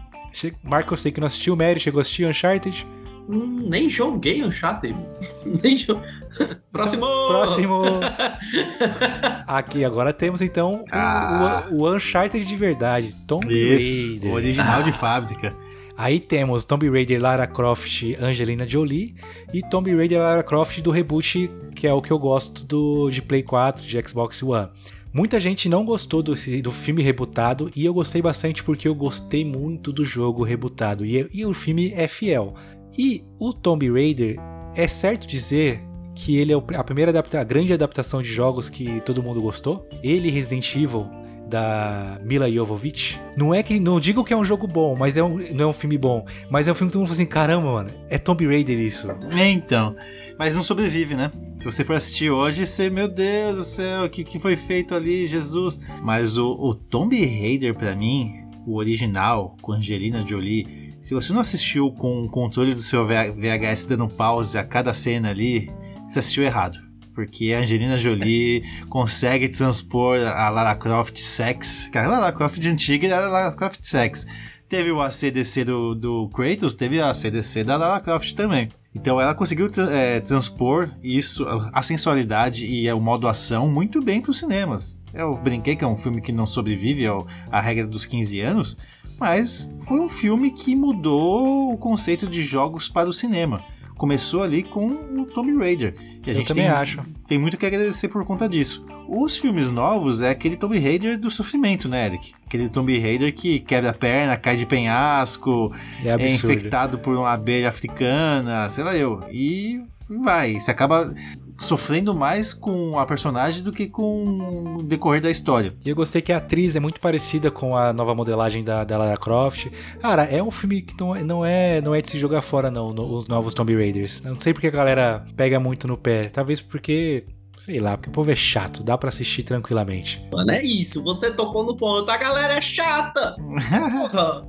Marco, eu sei que não assistiu, Mary chegou a assistir Uncharted.
Hum, nem joguei Uncharted. nem joguei. Próximo!
Próximo! Aqui, agora temos então
Ah.
o, o, o Uncharted de verdade, Tomb
Isso,
Raider.
o original de fábrica.
Aí temos Tomb Raider, Lara Croft, Angelina Jolie e Tomb Raider, Lara Croft do reboot, que é o que eu gosto do, de Play 4, de Xbox One. Muita gente não gostou do, do filme rebutado e eu gostei bastante porque eu gostei muito do jogo rebutado e, e o filme é fiel. E o Tomb Raider, é certo dizer que ele é a primeira adapta, a grande adaptação de jogos que todo mundo gostou. Ele Resident Evil da Mila Jovovich. Não é que não digo que é um jogo bom, mas é um, não é um filme bom, mas é um filme que todo mundo fala assim, caramba, mano, é Tomb Raider isso.
Então, mas não sobrevive, né? Se você for assistir hoje, você, meu Deus do céu, o que, que foi feito ali, Jesus? Mas o, o Tomb Raider, pra mim, o original, com Angelina Jolie, se você não assistiu com o controle do seu VHS dando pause a cada cena ali, você assistiu errado. Porque a Angelina Jolie consegue transpor a Lara Croft sex. Que a Lara Croft antiga era a Lara Croft sex. Teve o ACDC do, do Kratos, teve a ACDC da Lara Croft também. Então ela conseguiu é, transpor isso, a sensualidade e o modo ação muito bem para os cinemas. Eu brinquei que é um filme que não sobrevive à regra dos 15 anos, mas foi um filme que mudou o conceito de jogos para o cinema. Começou ali com o Tomb Raider. E a
Eu
gente
também
tem,
acho.
tem muito que agradecer por conta disso. Os filmes novos é aquele Tomb Raider do sofrimento, né, Eric? Aquele Tomb Raider que quebra a perna, cai de penhasco,
É
é infectado por uma abelha africana, sei lá eu. E vai, você acaba sofrendo mais com a personagem do que com o decorrer da história.
E eu gostei que a atriz é muito parecida com a nova modelagem da, da Lara Croft. Cara, é um filme que não, é- não, é, não é de se jogar fora, não, no- os novos Tomb Raiders. Não sei porque a galera pega muito no pé. Talvez porque, sei lá, porque o povo é chato, dá pra assistir tranquilamente.
Mano, é isso, você tocou no ponto. A galera é chata. Porra,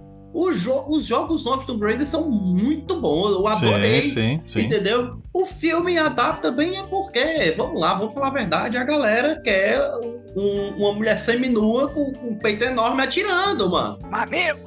jo- os jogos novos do Raider são muito bons. Eu adorei.
Sim, sim, sim.
Entendeu? O filme adapta bem é porque, vamos lá, vamos falar a verdade, a galera quer um- uma mulher seminua com, com um peito enorme atirando, mano.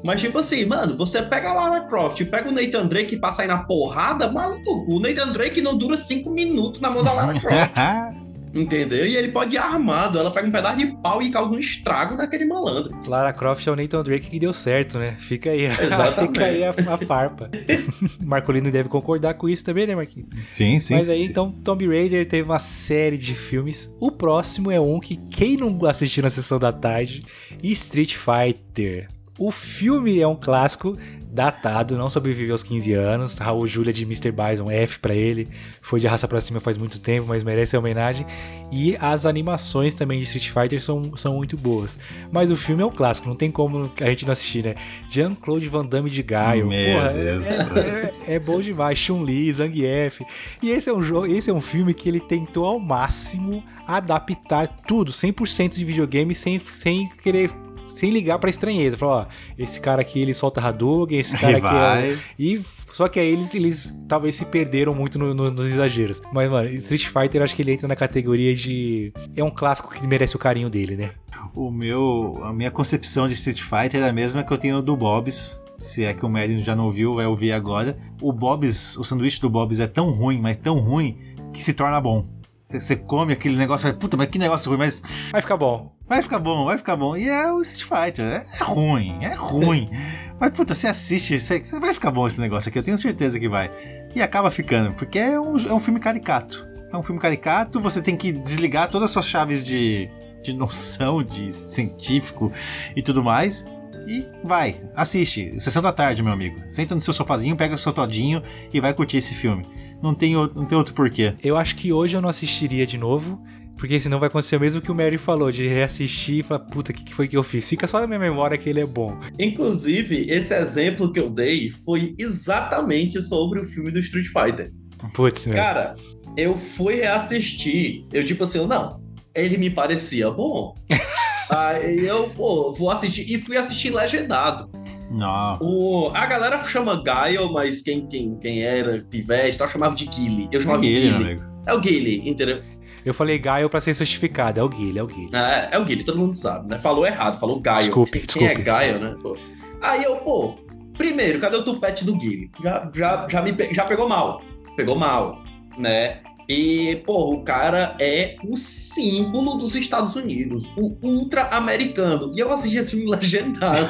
Mas tipo assim, mano, você pega a Lara Croft, pega o Nathan Drake e passa aí na porrada, maluco, o Nathan Drake não dura cinco minutos na mão da Lara Croft. Entendeu? E ele pode ir armado, ela pega um pedaço de pau e causa um estrago naquele malandro.
Lara Croft é o Nathan Drake que deu certo, né? Fica aí,
Exatamente.
fica aí a, a farpa. Marcolino deve concordar com isso também, né, Marquinhos?
sim, sim.
Mas aí,
sim.
então, Tomb Raider teve uma série de filmes. O próximo é um que quem não assistiu na sessão da tarde, Street Fighter. O filme é um clássico, datado, não sobreviveu aos 15 anos. Raul Júlia de Mr. Bison, F pra ele. Foi de raça pra cima faz muito tempo, mas merece a homenagem. E as animações também de Street Fighter são, são muito boas. Mas o filme é um clássico, não tem como a gente não assistir, né? Jean-Claude Van Damme de Gaio. Porra, é, é- é bom demais. Chun-Li, Zangief. E esse é um jogo, esse é um filme que ele tentou ao máximo adaptar tudo, 100% de videogame sem, sem querer sem ligar pra estranheza. Falou, ó, esse cara aqui ele solta Hadouken, esse cara aqui é... E só que aí eles, eles talvez se perderam muito no- no- nos exageros. Mas, mano, Street Fighter eu acho que ele entra na categoria de. É um clássico que merece o carinho dele, né?
O meu, a minha concepção de Street Fighter é a mesma que eu tenho do Bob's. Se é que o Merlin já não ouviu, vai ouvir agora. O Bob's, o sanduíche do Bob's é tão ruim, mas tão ruim, que se torna bom. Você- Você come aquele negócio, puta, mas que negócio ruim, mas
Vai ficar bom.
Vai ficar bom, vai ficar bom. E é o Street Fighter, é, é ruim, é ruim. mas puta, você assiste, você, você vai ficar bom esse negócio aqui, eu tenho certeza que vai. E acaba ficando, porque é um, é um filme caricato. É um filme caricato, você tem que desligar todas as suas chaves de, de noção, de científico e tudo mais. E vai, assiste. Sessão da tarde, meu amigo. Senta no seu sofazinho, pega o seu todinho e vai curtir esse filme. Não tem, não tem outro porquê.
Eu acho que hoje eu não assistiria de novo. Porque senão vai acontecer o mesmo que o Mary falou, de reassistir e falar, puta, o que que foi que eu fiz? Fica só na minha memória que ele é bom.
Inclusive, esse exemplo que eu dei foi exatamente sobre o filme do Street Fighter.
Putz, meu.
Cara, eu fui assistir. Eu, tipo assim, não, ele me parecia bom. Aí eu, pô, vou assistir. E fui assistir legendado.
Não.
O, a galera chama Gaio, mas quem, quem, quem era pivete tal, chamava de Gilly. Eu chamava
É
de
amigo.
É o Gilly, entendeu?
Eu falei Gaio pra ser justificado. É o Guilherme, é o Guilherme.
É, é o Gilly, todo mundo sabe, né? Falou errado, falou Gaio.
Desculpe,
Quem
desculpe,
é Gaio, né? Pô. Aí eu, pô, primeiro, cadê o tupete do Gilly? Já, já, já, me, pe- já pegou mal. Pegou mal, né? E, pô, o cara é o símbolo dos Estados Unidos, o ultra-americano. E eu assisti esse filme legendado.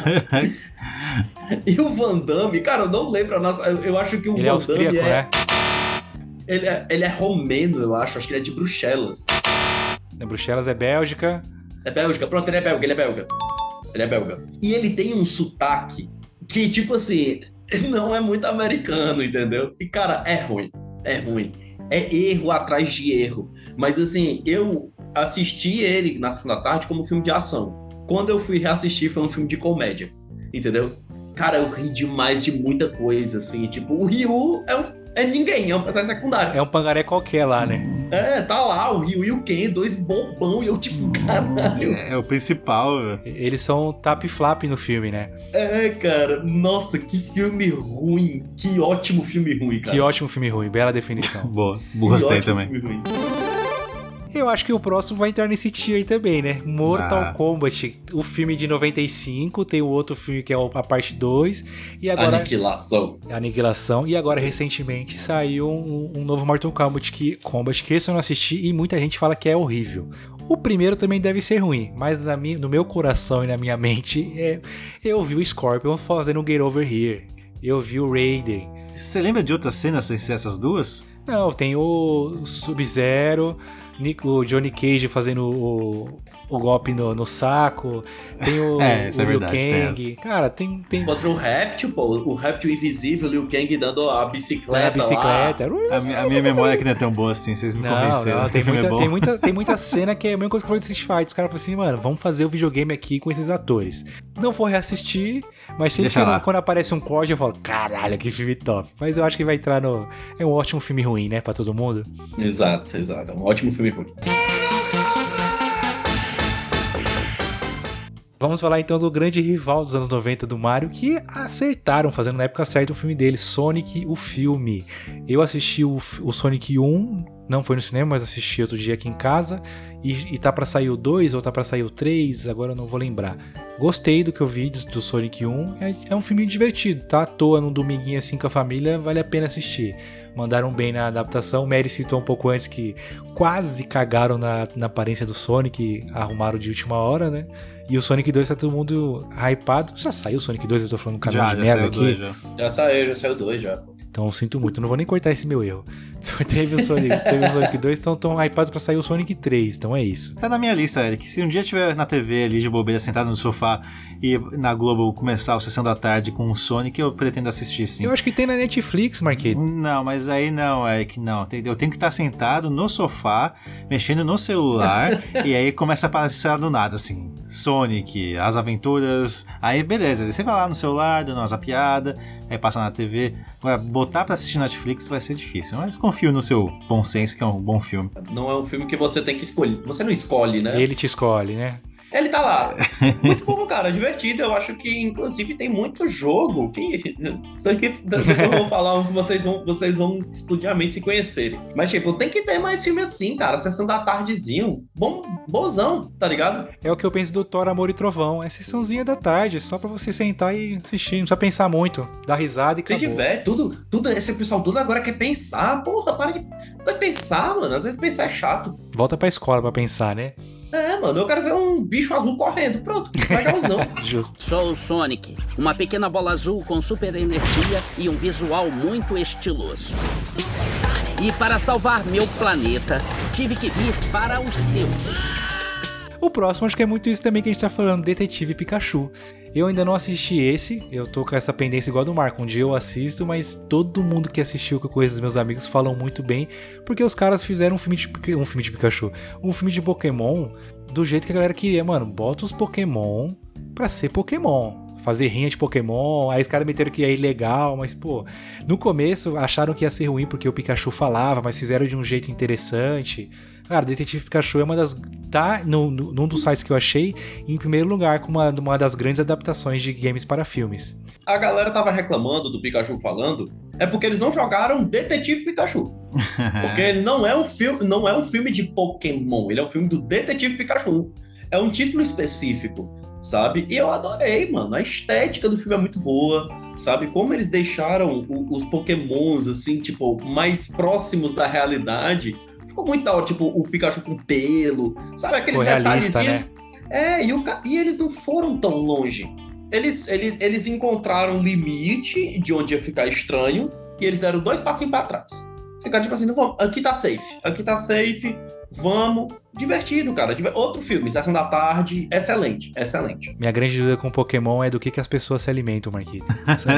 e o Van Damme, cara, eu não lembro a nossa. Eu, eu acho que o
Ele é
Van Damme
austríaco,
é,
né?
Ele é. Ele é romeno, eu acho. Acho que ele é de Bruxelas.
Bruxelas é Bélgica.
É Bélgica, pronto, ele é belga, ele é belga. Ele é belga. E ele tem um sotaque que, tipo assim, não é muito americano, entendeu? E, cara, é ruim. É ruim. É erro atrás de erro. Mas, assim, eu assisti ele na segunda tarde como um filme de ação. Quando eu fui reassistir, foi um filme de comédia. Entendeu? Cara, eu ri demais de muita coisa, assim. Tipo, o Ryu é, um, é ninguém, é um personagem secundário.
É um pangaré qualquer lá, né?
É, tá lá, o Ryu e o Ken, dois bobão, e eu, tipo, caralho.
É o principal.
Eles são tap e flap no filme, né?
É, cara, nossa, que filme ruim. Que ótimo filme ruim, cara.
Que ótimo filme ruim, bela definição.
Boa,
Que
gostei
ótimo
também.
filme ruim.
Eu acho que o próximo vai entrar nesse tier também, né? Mortal
Ah.
Kombat, o filme de 95, tem o outro filme que é a parte 2, e agora...
Aniquilação.
Aniquilação. E agora, recentemente, saiu um, um novo Mortal Kombat que, Kombat que esse eu não assisti e muita gente fala que é horrível. O primeiro também deve ser ruim, mas na minha, no meu coração e na minha mente, é, eu vi o Scorpion fazendo um Get Over Here. Eu vi o Raiden.
Você lembra de outras cenas sem ser essas duas?
Não, tem o Sub-Zero, Nick- o Johnny Cage fazendo o, o golpe no, no saco, tem o,
É, isso
o
é
Liu
verdade, tem
Kang. Cara, tem, tem
Contra o réptil, pô, o réptil invisível, Liu Kang dando a bicicleta.
a bicicleta.
A, mi- a minha memória aqui não é tão boa assim, vocês me
Não,
convenceram.
não, tem, muita,
é
tem, muita, tem muita cena que é a mesma coisa que eu falei de Street Fighter. Os caras falam assim, mano, vamos fazer o videogame aqui com esses atores. Não vou reassistir, mas sempre que
lá.
quando aparece um corte eu falo, caralho, que filme top. Mas eu acho que vai entrar no. É um ótimo filme ruim, né, pra todo mundo.
Exato, exato. É um ótimo filme ruim.
Vamos falar então do grande rival dos anos 90 do Mario, que acertaram fazendo na época certa o filme dele, Sonic, o filme. Eu assisti o, o Sonic 1, não foi no cinema, mas assisti outro dia aqui em casa, e, e tá pra sair o 2 ou tá pra sair o 3, agora eu não vou lembrar. Gostei do que eu vi do, do Sonic 1, é, é um filme divertido, tá à toa num dominguinho assim com a família, vale a pena assistir. Mandaram bem na adaptação, Mary citou um pouco antes que quase cagaram na, na aparência do Sonic, arrumaram de última hora, né? E o Sonic 2 tá todo mundo hypado. Já saiu o Sonic 2, eu tô falando um canal
Já,
de
já
merda
saiu
aqui.
dois, já.
Já saiu, já saiu dois já.
Então eu sinto muito, não vou nem cortar esse meu erro. Teve o Sonic, teve o Sonic 2, então tão hypados pra sair o Sonic 3, então é isso.
Tá na minha lista, Eric. Se um dia tiver na TV ali de bobeira, sentado no sofá e na Globo começar a sessão da tarde com o Sonic, eu pretendo assistir sim.
Eu acho que tem na Netflix, Marquete.
Não, mas aí não, Eric, não. Eu tenho que estar sentado no sofá, mexendo no celular, e aí começa a aparecer do nada, assim, Sonic, as aventuras. Aí beleza, você vai lá no celular, dando uma zapiada, aí passa na TV. Agora, botar pra assistir Netflix vai ser difícil, mas confio no seu bom senso, que é um bom filme.
Não é um filme que você tem que escolher. Você não escolhe, né?
Ele te escolhe, né?
Ele tá lá. Muito bom, cara. Divertido. Eu acho que, inclusive, tem muito jogo que. Daqui, depois eu vou falar que vocês vão, vocês vão explodir a mente se conhecerem. Mas, tipo, tem que ter mais filme assim, cara. Sessão da tardezinho. Bom, bonzão, tá ligado?
É o que eu penso do Thor, Amor e Trovão. É sessãozinha da tarde, só pra você sentar e assistir. Não precisa pensar muito. Dar risada e
Se
acabou.
tiver, tudo, tudo, esse pessoal tudo agora quer pensar. Porra, para de. Vai pensar, mano. Às vezes pensar é chato.
Volta pra escola pra pensar, né?
É, mano, eu quero ver um bicho azul correndo. Pronto, legalzão.
Justo.
Sou o Sonic, uma pequena bola azul com super energia e um visual muito estiloso. E para salvar meu planeta, tive que vir para o seu.
O próximo acho que é muito isso também que a gente tá falando, Detetive Pikachu. Eu ainda não assisti esse, eu tô com essa pendência igual do Marco. Um dia eu assisto, mas todo mundo que assistiu que eu conheço dos meus amigos falam muito bem, porque os caras fizeram um filme de, um filme de Pikachu, um filme de Pokémon do jeito que a galera queria. Mano, bota os Pokémon pra ser Pokémon. fazer rinha de Pokémon. Aí os caras meteram que é ilegal, mas, pô, no começo acharam que ia ser ruim porque o Pikachu falava, mas fizeram de um jeito interessante. Cara, Detetive Pikachu é uma das. Tá no, no, num dos sites que eu achei, em primeiro lugar, com uma, uma das grandes adaptações de games para filmes.
A galera tava reclamando do Pikachu falando, é porque eles não jogaram Detetive Pikachu. Porque ele não é um filme, não é um filme de Pokémon, ele é um filme do Detetive Pikachu. É um título específico, sabe? E eu adorei, mano. A estética do filme é muito boa, sabe? Como eles deixaram o, os Pokémons assim, tipo, mais próximos da realidade ficou muito da hora, tipo, o Pikachu com pelo, sabe? Aqueles detalhes. Né? É, e, o, e eles não foram tão longe. Eles, eles, eles encontraram o limite de onde ia ficar estranho e eles deram dois passinhos para trás. Ficaram tipo assim, vamos, aqui tá safe, aqui tá safe, vamos. Divertido, cara. Outro filme, Estação da Tarde, excelente, excelente.
Minha grande dúvida com Pokémon é do que, que as pessoas se alimentam, Marquito.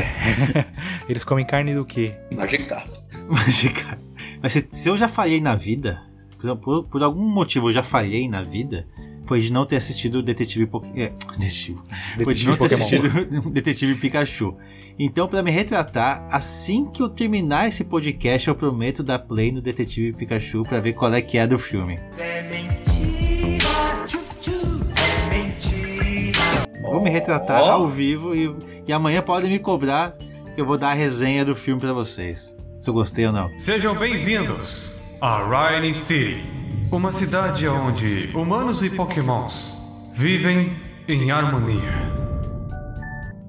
Eles comem carne do quê?
Magikarp.
Magikarp. Mas se, se, eu já falhei na vida, por, por, por, algum motivo eu já falhei na vida, foi de não ter assistido Detetive Pokémon. É, Detetive. Foi de não ter assistido Detetive Pikachu. Então, para me retratar, assim que eu terminar esse podcast, eu prometo dar play no Detetive Pikachu para ver qual é que é do filme. É mentira, é mentira. Vou me retratar oh. ao vivo e, e amanhã podem me cobrar que eu vou dar a resenha do filme para vocês. Se eu gostei ou não.
Sejam bem-vindos a Riley City, uma cidade onde humanos e pokémons vivem em harmonia.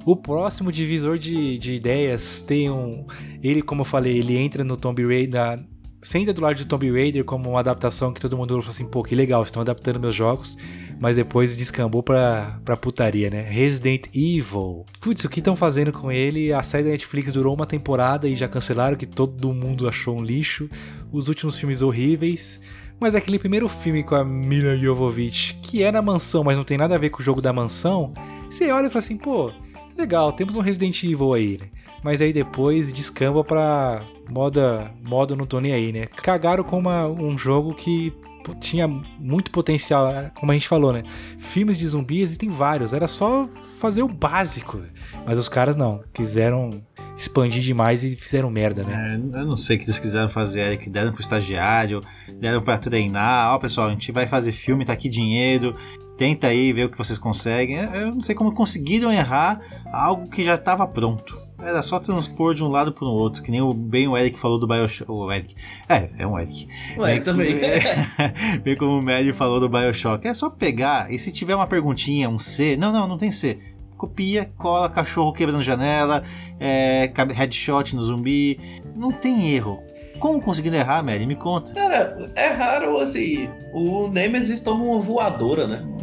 O próximo divisor de, de ideias tem um. Ele, como eu falei, ele entra no Tomb Raider. Senta do lado de Tomb Raider como uma adaptação que todo mundo falou assim: pô, que legal, estão adaptando meus jogos. Mas depois descambou pra, pra putaria, né? Resident Evil. Putz, o que estão fazendo com ele? A série da Netflix durou uma temporada e já cancelaram, que todo mundo achou um lixo. Os últimos filmes horríveis. Mas aquele primeiro filme com a Mila Jovovich, que é na mansão, mas não tem nada a ver com o jogo da mansão, você olha e fala assim, pô, legal, temos um Resident Evil aí, né? Mas aí depois descamba pra moda, moda não tô nem aí, né? Cagaram com uma, um jogo que tinha muito potencial, como a gente falou, né? Filmes de zumbis existem vários, era só fazer o básico. Mas os caras não, quiseram expandir demais e fizeram merda, né?
É, eu não sei o que eles quiseram fazer, que deram pro estagiário, deram para treinar, ó pessoal, a gente vai fazer filme, tá aqui dinheiro, tenta aí ver o que vocês conseguem. Eu não sei como conseguiram errar algo que já estava pronto. Era só transpor de um lado para o outro, que nem o, bem o Eric falou do Bioshock. O Eric. É, é um Eric.
O Eric também.
É, bem como o Mary falou do Bioshock. É só pegar, e se tiver uma perguntinha, um C. Não, não, não tem C. Copia, cola, cachorro quebrando janela, é, headshot no zumbi. Não tem erro. Como conseguindo errar, Mary? Me conta.
Cara, é raro, assim. O Nemesis toma uma voadora, né?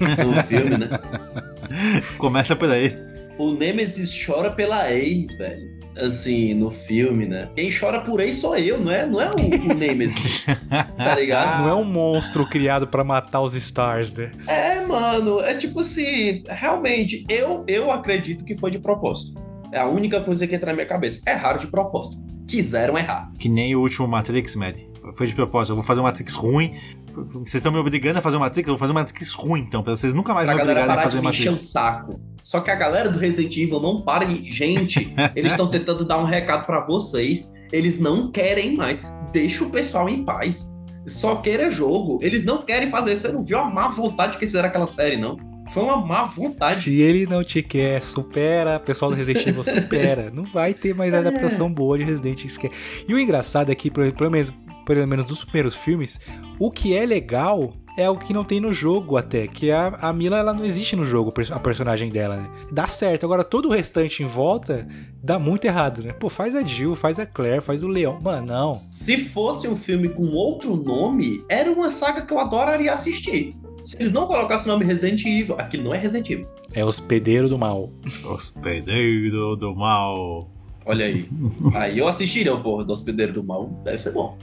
No filme, né?
Começa por aí
o Nemesis chora pela ex, velho. Assim, no filme, né? Quem chora por ex sou eu, não é, não é o, o Nemesis. tá ligado?
Não é um monstro criado para matar os Stars, né?
É, mano. É tipo assim, realmente, eu, eu acredito que foi de propósito. É a única coisa que entra na minha cabeça. É raro de propósito. Quiseram errar.
Que nem o último Matrix, Maddie. Foi de propósito. Eu vou fazer um Matrix ruim vocês estão me obrigando a fazer uma Matrix, eu vou fazer uma Matrix ruim, então, pra vocês nunca mais
pra
me obrigarem
a
fazer
uma Matrix. o saco. Só que a galera do Resident Evil não para de... Gente, eles estão tentando dar um recado para vocês. Eles não querem mais. Deixa o pessoal em paz. Só queira jogo. Eles não querem fazer. Você não viu a má vontade que fizeram aquela série, não? Foi uma má vontade.
Se ele não te quer, supera. Pessoal do Resident Evil, supera. não vai ter mais adaptação boa de Resident Evil. E o engraçado é que, pelo menos, pelo menos dos primeiros filmes, o que é legal é o que não tem no jogo até, que a, a Mila ela não existe no jogo, a personagem dela, né? Dá certo, agora todo o restante em volta dá muito errado, né? Pô, faz a Jill, faz a Claire, faz o Leão, mano, não.
Se fosse um filme com outro nome, era uma saga que eu adoraria assistir. Se eles não colocassem o nome Resident Evil, aquilo não é Resident Evil.
É Hospedeiro do Mal.
Hospedeiro do Mal.
Olha aí. aí eu assistiria o porra do Hospedeiro do Mal. Deve ser bom.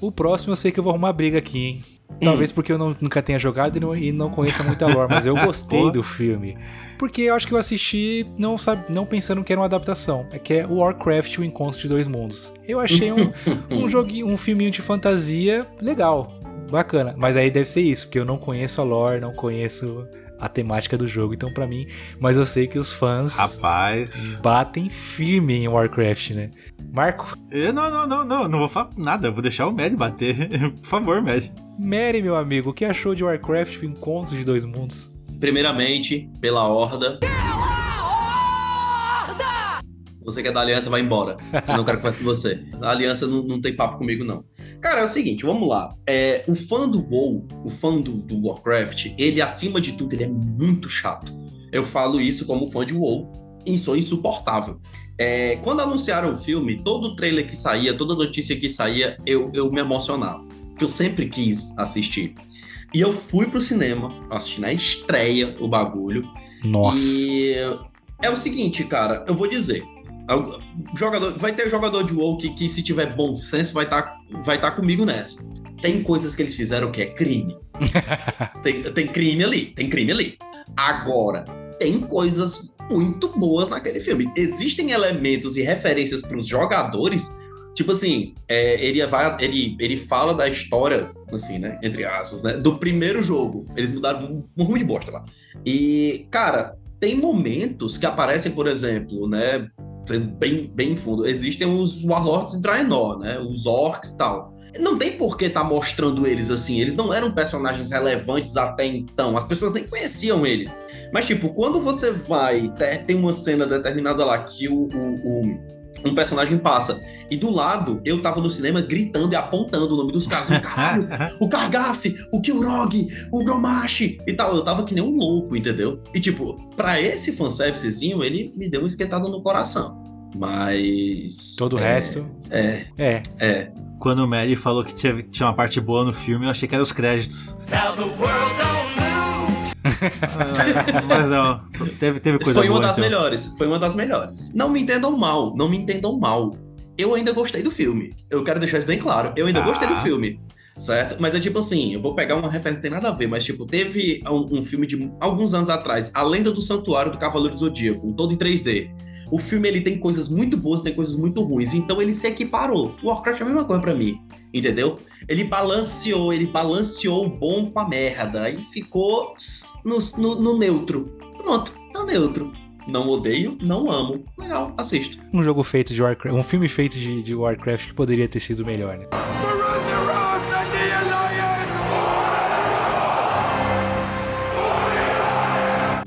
O próximo eu sei que eu vou arrumar briga aqui, hein? Talvez hum. porque eu não, nunca tenha jogado e não, e não conheça muita lore, mas eu gostei do filme. Porque eu acho que eu assisti não, sabe, não pensando que era uma adaptação. É que é Warcraft, o Encontro de Dois Mundos. Eu achei um, um joguinho, um filminho de fantasia legal, bacana. Mas aí deve ser isso, porque eu não conheço a lore, não conheço a temática do jogo, então para mim, mas eu sei que os fãs
Rapaz.
batem firme em Warcraft, né? Marco?
Eu, não, não, não, não, não vou falar nada, vou deixar o Mad bater. Por favor, Mad.
Mary, meu amigo, o que achou de Warcraft Encontros de Dois Mundos?
Primeiramente, pela Horda. Você que é da Aliança, vai embora. Eu não quero conversar com você. A Aliança não, não tem papo comigo, não. Cara, é o seguinte, vamos lá. É, o fã do WoW, o fã do, do Warcraft, ele, acima de tudo, ele é muito chato. Eu falo isso como fã de WoW e sou insuportável. É, quando anunciaram o filme, todo trailer que saía, toda notícia que saía, eu, eu me emocionava. Porque eu sempre quis assistir. E eu fui pro cinema, assisti na estreia o bagulho.
Nossa.
E é o seguinte, cara, eu vou dizer. Jogador, vai ter jogador de WoW que, que se tiver bom senso vai estar tá, vai tá comigo nessa. Tem coisas que eles fizeram que é crime. tem, tem crime ali, tem crime ali. Agora, tem coisas muito boas naquele filme. Existem elementos e referências para os jogadores. Tipo assim, é, ele, vai, ele, ele fala da história, assim, né? Entre aspas, né? Do primeiro jogo. Eles mudaram um rumo de bosta lá. E, cara, tem momentos que aparecem, por exemplo, né? Bem, bem fundo, existem os Warlords de Draenor, né? Os orcs e tal. Não tem por que estar tá mostrando eles assim. Eles não eram personagens relevantes até então. As pessoas nem conheciam ele. Mas, tipo, quando você vai. Tem uma cena determinada lá que o, o, o um personagem passa. E do lado, eu tava no cinema gritando e apontando o nome dos caras. O caralho, o Kargaf, o Kilrog, o Gromashi e tal. Eu tava que nem um louco, entendeu? E tipo, pra esse fanservicezinho, ele me deu um esquentado no coração. Mas.
Todo o
é,
resto.
É.
É.
É.
Quando o Mary falou que tinha, tinha uma parte boa no filme, eu achei que eram os créditos. Mas não, teve, teve coisa
Foi uma
boa,
das
então.
melhores, foi uma das melhores. Não me entendam mal, não me entendam mal. Eu ainda gostei do filme. Eu quero deixar isso bem claro. Eu ainda
Ah.
gostei do filme. Certo? Mas é tipo assim, eu vou pegar uma referência que tem nada a ver, mas tipo, teve um, um filme de alguns anos atrás, A Lenda do Santuário do Cavaleiro do Zodíaco, todo em 3D. O filme ele tem coisas muito boas, tem coisas muito ruins, então ele se equiparou. O Warcraft é a mesma coisa pra mim, entendeu? Ele balanceou, ele balanceou o bom com a merda e ficou no, no, no neutro. Pronto, tá neutro. Não odeio, não amo. Legal, assisto.
Um jogo feito de Warcraft. Um filme feito de, de Warcraft que poderia ter sido melhor, né?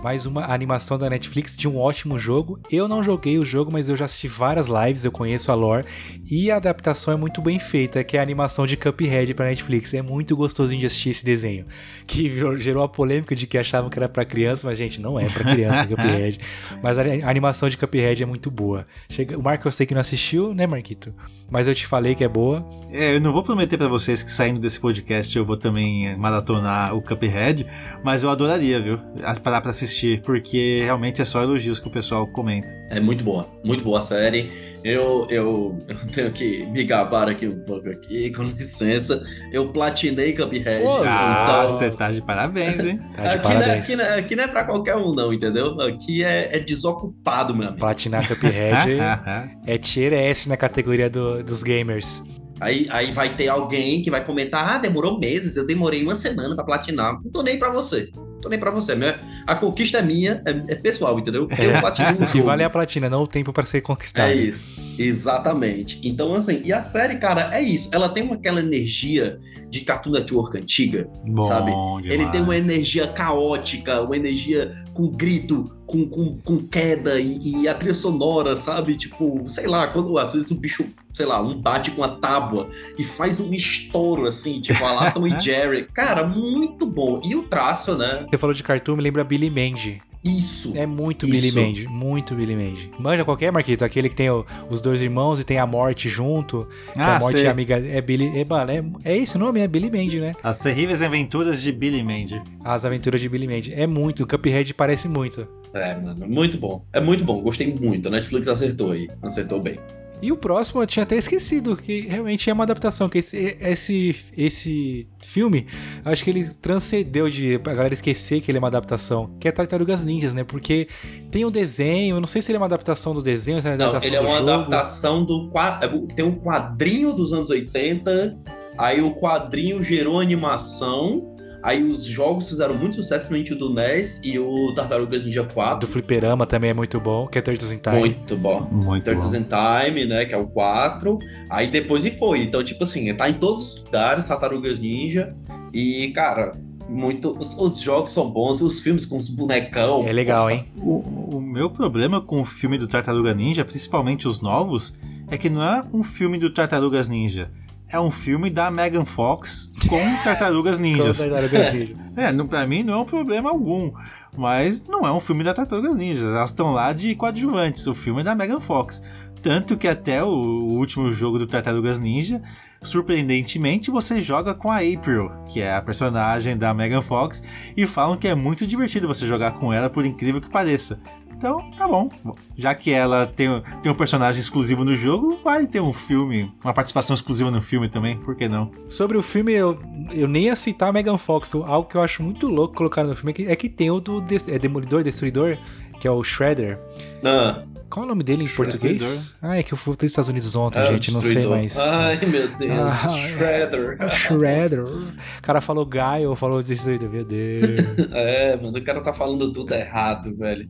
Mais uma animação da Netflix de um ótimo jogo. Eu não joguei o jogo, mas eu já assisti várias lives, eu conheço a lore. E a adaptação é muito bem feita, que é a animação de Cuphead pra Netflix. É muito gostosinho de assistir esse desenho. Que gerou a polêmica de que achavam que era pra criança, mas, gente, não é pra criança Cuphead. Mas a animação de Cuphead é muito boa. Chega... O Marco eu sei que não assistiu, né, Marquito? Mas eu te falei que é boa.
É, eu não vou prometer pra vocês que saindo desse podcast eu vou também maratonar o Cuphead, mas eu adoraria, viu? Parar pra assistir, porque realmente é só elogios que o pessoal comenta.
É muito boa, muito boa a série. Eu, eu, eu tenho que me gabar aqui um pouco aqui, com licença. Eu platinei Cuphead.
Ah,
então...
você tá de parabéns, hein?
Tá de
Aqui não, é,
parabéns.
aqui, não, é- aqui não é pra qualquer um, não, entendeu? Aqui é, é desocupado, meu amigo.
Platinar Cuphead é tier S na categoria do- dos gamers.
Aí, aí vai ter alguém que vai comentar: ah, demorou meses, eu demorei uma semana pra platinar. Não tô nem pra você. Tô nem pra você. Minha- A conquista é minha, é, é pessoal, entendeu? Eu platinei o jogo.
vale é a platina, não o tempo para ser conquistado.
É isso, exatamente. Então, assim, e a série, cara, é isso. Ela tem uma- aquela energia de Cartoon Network antiga,
Bom
sabe?
demais.
Ele tem uma energia caótica, uma energia com grito, com, com, com queda e, e a trilha sonora, sabe? Tipo, sei lá, quando às vezes o bicho, sei lá, um bate com a tábua e faz um estouro, assim, tipo a lá Tom e Jerry. Cara, muito bom. E o traço, né?
Você falou de cartoon, me lembra Billy Mandy.
Isso.
É muito
Isso.
Billy Mandy, muito Billy Mandy. Manja qualquer, Marquito, aquele que tem o- os dois irmãos e tem a morte junto. que
Ah,
a morte
sei.
é amiga. É Billy. É, mano, é, é esse o nome? É Billy Mandy, né?
As terríveis aventuras de Billy Mandy.
As aventuras de Billy Mandy. É muito, o Cuphead parece muito.
É, mano, muito bom. É muito bom, gostei muito. A Netflix acertou aí, acertou bem.
E o próximo eu tinha até esquecido, que realmente é uma adaptação, que esse, esse, esse filme, acho que ele transcendeu de a galera esquecer que ele é uma adaptação, que é Tartarugas Ninjas, né? Porque tem um desenho, eu não sei se ele é uma adaptação do desenho, se é uma
Não,
adaptação
ele é uma
jogo.
adaptação do quadro. Tem um quadrinho dos anos 80, aí o quadrinho gerou animação, Aí os jogos fizeram muito sucesso, principalmente o do NES e o Tartarugas Ninja 4.
Do Fliperama também é muito bom, que é Turtles in Time.
Muito bom.
Muito
Turtles
bom.
in Time, né? Que é o 4. Aí depois e foi. Então, tipo assim, tá em todos os lugares, Tartarugas Ninja. E, cara, muito. Os, os jogos são bons, os filmes com os bonecão.
É legal, hein?
O, o meu problema com o filme do Tartaruga Ninja, principalmente os novos, é que não é um filme do Tartarugas Ninja. É um filme da Megan Fox com Tartarugas Ninjas.
Com Tartarugas Ninja.
É, não, pra mim não é um problema algum. Mas não é um filme da Tartarugas Ninjas. Elas estão lá de coadjuvantes. O filme é da Megan Fox. Tanto que até o, o último jogo do Tartarugas Ninja, surpreendentemente, você joga com a April, que é a personagem da Megan Fox, e falam que é muito divertido você jogar com ela, por incrível que pareça. Então, tá bom. Já que ela tem, tem um personagem exclusivo no jogo, vale ter um filme, uma participação exclusiva no filme também, por que não?
Sobre o filme, eu, eu nem ia citar a Megan Fox. Algo que eu acho muito louco colocar no filme é que, é que tem o do é Demolidor, Destruidor, que é o Shredder.
Ah,
Qual é o nome dele em português? Ah, é que eu fui para os Estados Unidos ontem,
é o
gente, não sei mais.
Ai, meu Deus.
Ah,
Shredder.
É o Shredder. O cara falou Gaio, falou Destruidor, meu Deus.
É, mano, o cara tá falando tudo errado, velho.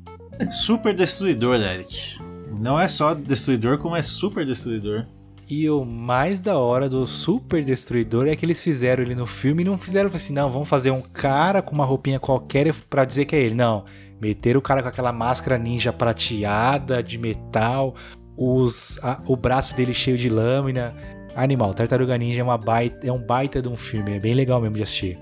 Super Destruidor, Eric. Não é só Destruidor, como é Super Destruidor.
E o mais da hora do Super Destruidor é que eles fizeram ele no filme e não fizeram assim, não, vamos fazer um cara com uma roupinha qualquer pra dizer que é ele. Não, meteram o cara com aquela máscara ninja prateada de metal, os, a- o braço dele cheio de lâmina. Animal, Tartaruga Ninja é, uma baita, é um baita de um filme, é bem legal mesmo de assistir.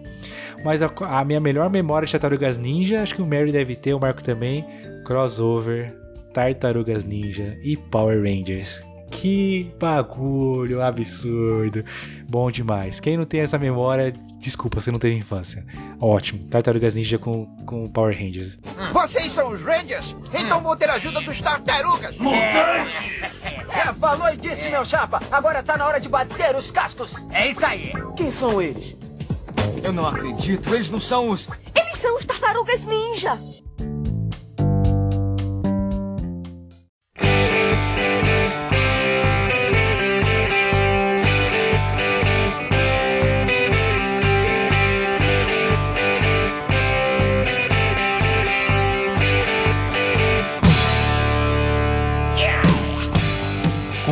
Mas a, a minha melhor memória de Tartarugas Ninja, acho que o Mary deve ter, o Marco também, crossover, Tartarugas Ninja e Power Rangers. Que bagulho absurdo. Bom demais. Quem não tem essa memória, desculpa, você não teve infância. Ótimo. Tartarugas Ninja com, com Power Rangers.
Vocês são os Rangers? Então vou ter a ajuda dos tartarugas. É, falou e disse, meu chapa. Agora tá na hora de bater os cascos.
É isso aí.
Quem são eles?
Eu não acredito, eles não são os.
Eles são os tartarugas ninja.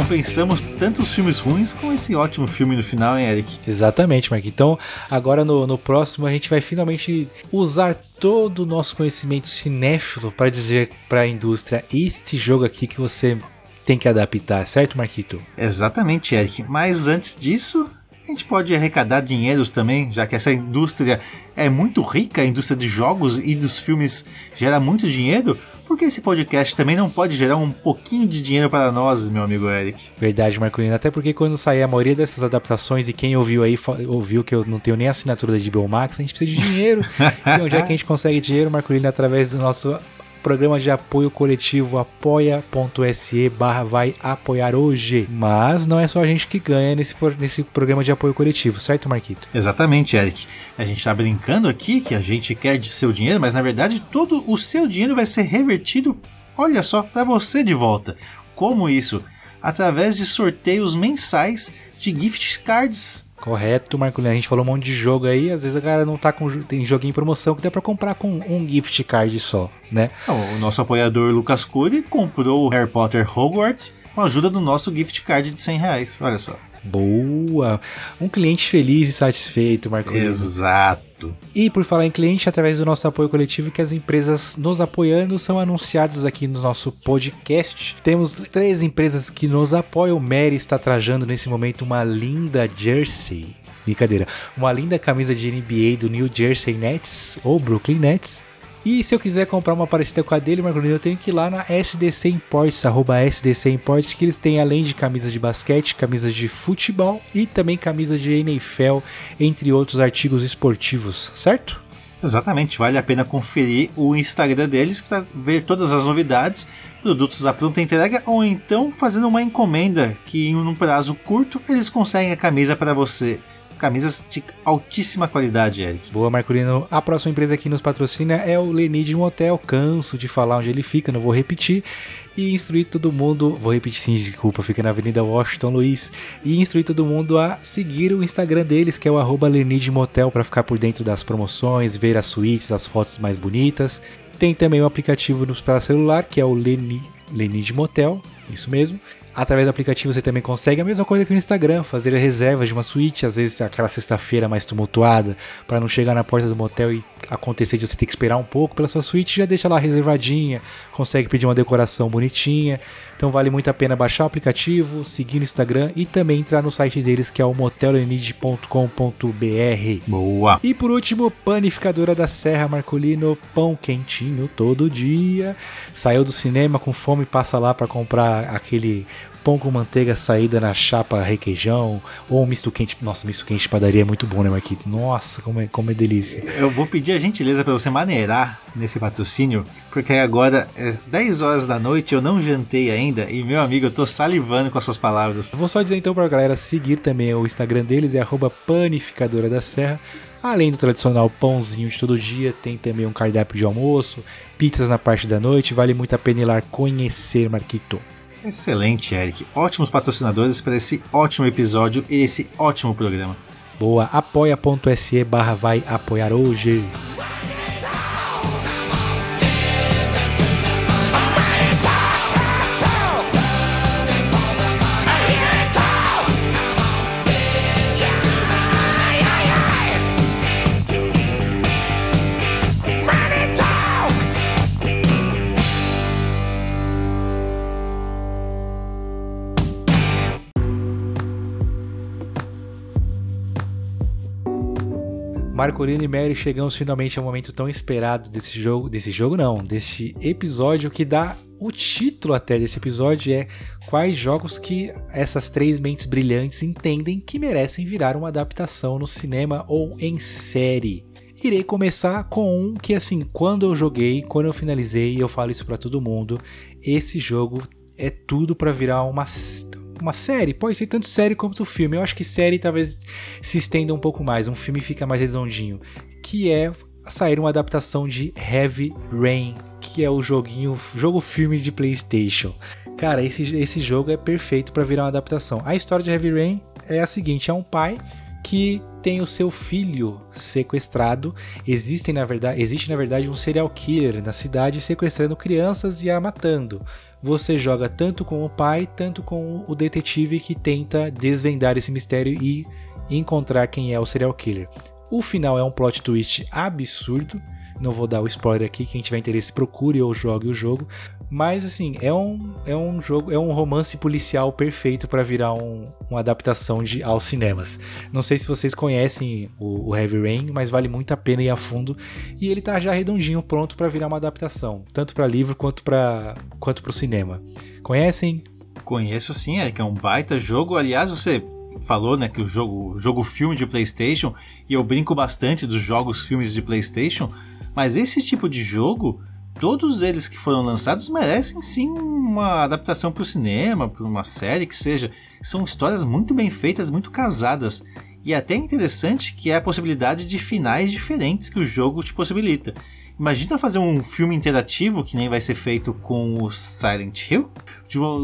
Compensamos tantos filmes ruins com esse ótimo filme no final, hein, Eric?
Exatamente, Mark. Então, agora no, no próximo a gente vai finalmente usar todo o nosso conhecimento cinéfilo para dizer para a indústria este jogo aqui que você tem que adaptar, certo, Marquito?
Exatamente, Eric. Mas antes disso, a gente pode arrecadar dinheiros também, já que essa indústria é muito rica, a indústria de jogos e dos filmes gera muito dinheiro. Por que esse podcast também não pode gerar um pouquinho de dinheiro para nós, meu amigo Eric?
Verdade, Marcolino. Até porque quando sair a maioria dessas adaptações, e quem ouviu aí ouviu que eu não tenho nem assinatura da HBO Max, a gente precisa de dinheiro. e onde é que a gente consegue dinheiro, Marcolino? Através do nosso programa de apoio coletivo apoia.se barra vai apoiar hoje. Mas não é só a gente que ganha nesse, nesse programa de apoio coletivo, certo, Marquito?
Exatamente, Eric. A gente tá brincando aqui que a gente quer de seu dinheiro, mas na verdade todo o seu dinheiro vai ser revertido, olha só, para você de volta. Como isso? Através de sorteios mensais de gift cards.
Correto, Marcolino. A gente falou um monte de jogo aí, às vezes a galera não tá com tem joguinho em promoção que dá pra comprar com um gift card só, né?
O nosso apoiador Lucas Cury comprou o Harry Potter Hogwarts com a ajuda do nosso gift card de 100 reais. Olha só.
Boa! Um cliente feliz e satisfeito, Marcolino.
Exato.
E por falar em cliente, através do nosso apoio coletivo, que as empresas nos apoiando são anunciadas aqui no nosso podcast. Temos três empresas que nos apoiam. Mary está trajando nesse momento uma linda jersey. Brincadeira. Uma linda camisa de NBA do New Jersey Nets ou Brooklyn Nets. E se eu quiser comprar uma parecida com a dele, Marcolino, eu tenho que ir lá na SDC Imports, arroba SDC Imports, que eles têm além de camisas de basquete, camisas de futebol e também camisas de NFL, entre outros artigos esportivos, certo?
Exatamente, vale a pena conferir o Instagram deles para ver todas as novidades, produtos à pronta entrega ou então fazendo uma encomenda que em um prazo curto eles conseguem a camisa para você camisas de altíssima qualidade, Eric.
Boa, Marcolino. A próxima empresa que nos patrocina é o Lenid Motel. Canso de falar onde ele fica, não vou repetir. E instruir todo mundo, vou repetir sim, desculpa, fica na Avenida Washington Luiz. E instruir todo mundo a seguir o Instagram deles, que é o arroba Motel, para ficar por dentro das promoções, ver as suítes, as fotos mais bonitas. Tem também o um aplicativo para celular, que é o Lenid, Lenid Motel, isso mesmo. Através do aplicativo você também consegue a mesma coisa que no Instagram, fazer reservas de uma suíte, às vezes aquela sexta-feira mais tumultuada, para não chegar na porta do motel e acontecer de você ter que esperar um pouco pela sua suíte, já deixa lá reservadinha, consegue pedir uma decoração bonitinha. Então vale muito a pena baixar o aplicativo, seguir no Instagram e também entrar no site deles que é o motelenid.com.br.
Boa!
E por último, panificadora da Serra Marcolino, pão quentinho todo dia. Saiu do cinema com fome, passa lá para comprar aquele pão com manteiga saída na chapa requeijão, ou um misto quente. Nossa, misto quente de padaria é muito bom, né, Marquitos? Nossa, como é, como é delícia.
Eu vou pedir a gentileza para você maneirar nesse patrocínio, porque agora é 10 horas da noite, eu não jantei ainda, e meu amigo, eu tô salivando com as suas palavras.
Eu vou só dizer então pra galera seguir também o Instagram deles, é panificadora da serra. Além do tradicional pãozinho de todo dia, tem também um cardápio de almoço, pizzas na parte da noite, vale muito a pena ir lá conhecer, Marquito.
Excelente, Eric. Ótimos patrocinadores para esse ótimo episódio e esse ótimo programa.
Boa, apoia.se barra vai apoiar hoje. Marcolino e Mary chegamos finalmente ao momento tão esperado desse jogo, desse jogo não, desse episódio que dá o título até desse episódio é quais jogos que essas três mentes brilhantes entendem que merecem virar uma adaptação no cinema ou em série. Irei começar com um que assim, quando eu joguei, quando eu finalizei, eu falo isso para todo mundo, esse jogo é tudo para virar uma uma série, pode ser tanto série quanto filme. Eu acho que série talvez se estenda um pouco mais, um filme fica mais redondinho, que é sair uma adaptação de Heavy Rain, que é o joguinho, jogo filme de PlayStation. Cara, esse, esse jogo é perfeito para virar uma adaptação. A história de Heavy Rain é a seguinte: é um pai que tem o seu filho sequestrado. Existem na verdade, existe na verdade um serial killer na cidade sequestrando crianças e a matando você joga tanto com o pai, tanto com o detetive que tenta desvendar esse mistério e encontrar quem é o serial killer. O final é um plot twist absurdo. Não vou dar o spoiler aqui, quem tiver interesse procure ou jogue o jogo. Mas assim, é um, é um jogo, é um romance policial perfeito para virar um, uma adaptação de, aos cinemas. Não sei se vocês conhecem o, o, Heavy Rain, mas vale muito a pena ir a fundo. E ele tá já redondinho, pronto para virar uma adaptação, tanto para livro quanto para quanto pro cinema. Conhecem?
Conheço sim, é que é um baita jogo. Aliás, você falou, né, que o jogo, jogo filme de PlayStation, e eu brinco bastante dos jogos filmes de PlayStation, mas esse tipo de jogo todos eles que foram lançados merecem sim uma adaptação para o cinema, para uma série que seja. São histórias muito bem feitas, muito casadas. E é até interessante que é a possibilidade de finais diferentes que o jogo te possibilita. Imagina fazer um filme interativo que nem vai ser feito com o Silent Hill,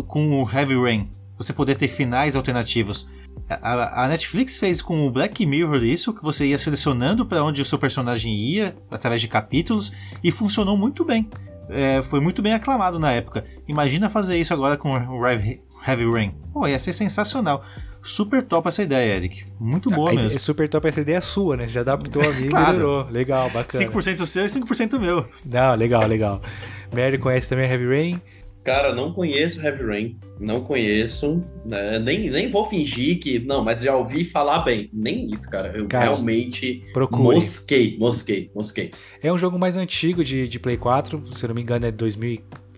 com o Heavy Rain. Você poder ter finais alternativos. A, a, Netflix fez com o Black Mirror isso, que você ia selecionando para onde o seu personagem ia, através de capítulos, e funcionou muito bem. É, foi muito bem aclamado na época. Imagina fazer isso agora com o Heavy Rain. Pô, ia ser sensacional. Super top essa ideia, Eric. Muito boa
a
mesmo.
Super top essa ideia é sua, né? Você adaptou a vida claro. e melhorou. Legal, bacana.
5% seu e 5% meu.
Não, legal, legal. Mary conhece também a Heavy Rain?
Cara, não conheço Heavy Rain, não conheço, né? nem, nem vou fingir que, não, mas já ouvi falar bem, nem isso, cara, eu cara, realmente procure. mosquei, mosquei, mosquei.
É um jogo mais antigo de, de Play 4, se eu não me engano é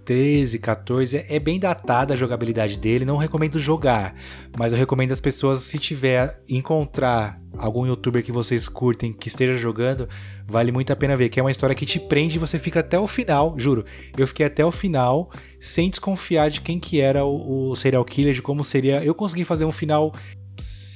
2013, 14, é bem datada a jogabilidade dele, não recomendo jogar, mas eu recomendo as pessoas, se tiver, encontrar algum youtuber que vocês curtem que esteja jogando, vale muito a pena ver, que é uma história que te prende e você fica até o final, juro. Eu fiquei até o final sem desconfiar de quem que era o, o serial killer, de como seria. Eu consegui fazer um final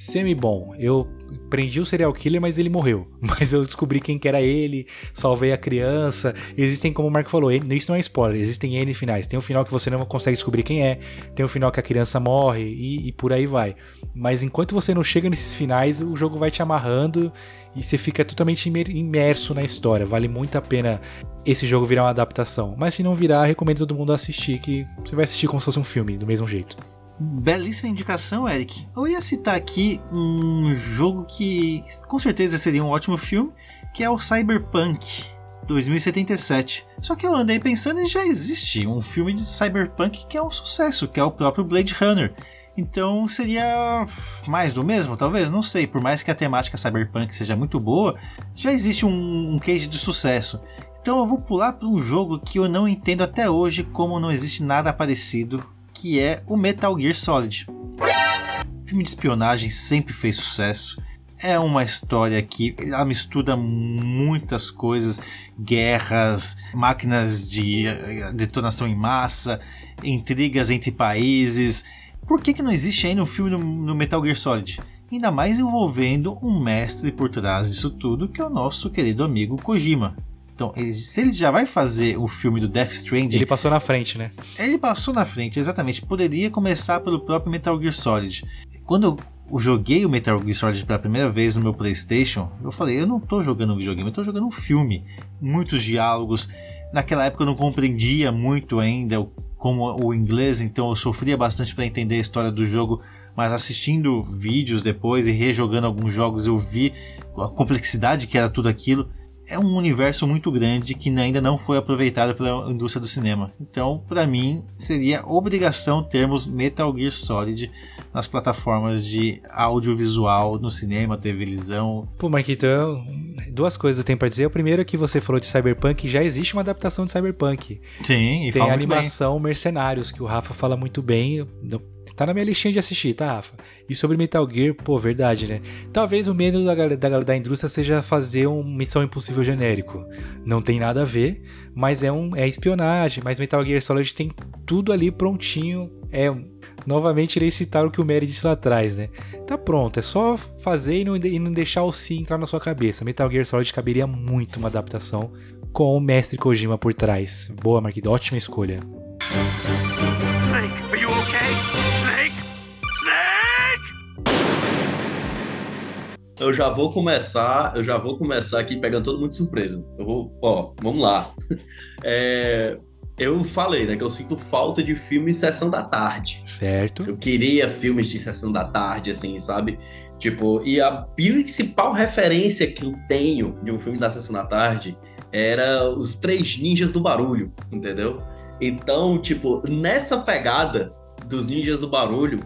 semi-bom. Eu prendi o serial killer, mas ele morreu. Mas eu descobri quem que era ele, salvei a criança. Existem, como o Marco falou, isso não é spoiler, existem N finais. Tem um final que você não consegue descobrir quem é, tem um final que a criança morre e, e por aí vai. Mas enquanto você não chega nesses finais, o jogo vai te amarrando e você fica totalmente imerso na história. Vale muito a pena esse jogo virar uma adaptação. Mas se não virar, recomendo todo mundo assistir, que você vai assistir como se fosse um filme, do mesmo jeito.
Belíssima indicação, Eric. Eu ia citar aqui um jogo que com certeza seria um ótimo filme, que é o Cyberpunk 2077. Só que eu andei pensando e já existe um filme de Cyberpunk que é um sucesso, que é o próprio Blade Runner. Então seria mais do mesmo, talvez? Não sei. Por mais que a temática Cyberpunk seja muito boa, já existe um, um case de sucesso. Então eu vou pular para um jogo que eu não entendo até hoje como não existe nada parecido que é o Metal Gear Solid. Filme de espionagem sempre fez sucesso. É uma história que mistura muitas coisas, guerras, máquinas de eh, detonação em massa, intrigas entre países. Por que, que não existe ainda um filme no, no Metal Gear Solid? Ainda mais envolvendo um mestre por trás disso tudo, que é o nosso querido amigo Kojima. Então, ele, se ele já vai fazer o filme do Death Stranding.
Ele passou na frente, né?
Ele passou na frente, exatamente. Poderia começar pelo próprio Metal Gear Solid. Quando eu joguei o Metal Gear Solid pela primeira vez no meu PlayStation, eu falei: eu não tô jogando um videogame, eu tô jogando um filme. Muitos diálogos. Naquela época eu não compreendia muito ainda como o inglês, então eu sofria bastante para entender a história do jogo mas assistindo vídeos depois e rejogando alguns jogos eu vi a complexidade que era tudo aquilo é um universo muito grande que ainda não foi aproveitado pela indústria do cinema. Então, para mim, seria obrigação termos Metal Gear Solid nas plataformas de audiovisual, no cinema, televisão.
Pô, Marquito, eu, duas coisas eu tenho pra dizer. O primeiro é que você falou de Cyberpunk, já existe uma adaptação de Cyberpunk.
Sim,
e Tem a animação Mercenários, que o Rafa fala muito bem. Tá na minha listinha de assistir, tá, Rafa? E sobre Metal Gear, pô, verdade, né? Talvez o medo da, da, da indústria seja fazer um Missão Impossível genérico. Não tem nada a ver, mas é, um, é espionagem. Mas Metal Gear Solid tem tudo ali prontinho. É novamente irei citar o que o Mary disse lá atrás, né? Tá pronto, é só fazer e não, e não deixar o si entrar na sua cabeça. Metal Gear Solid caberia muito uma adaptação com o mestre Kojima por trás. Boa, Marquito, ótima escolha.
Eu já vou começar, eu já vou começar aqui pegando todo mundo de surpresa. Eu vou, ó, vamos lá. É, eu falei, né, que eu sinto falta de filmes sessão da tarde.
Certo.
Eu queria filmes de sessão da tarde, assim, sabe? Tipo, e a principal referência que eu tenho de um filme da sessão da tarde era os Três Ninjas do Barulho, entendeu? Então, tipo, nessa pegada dos Ninjas do Barulho,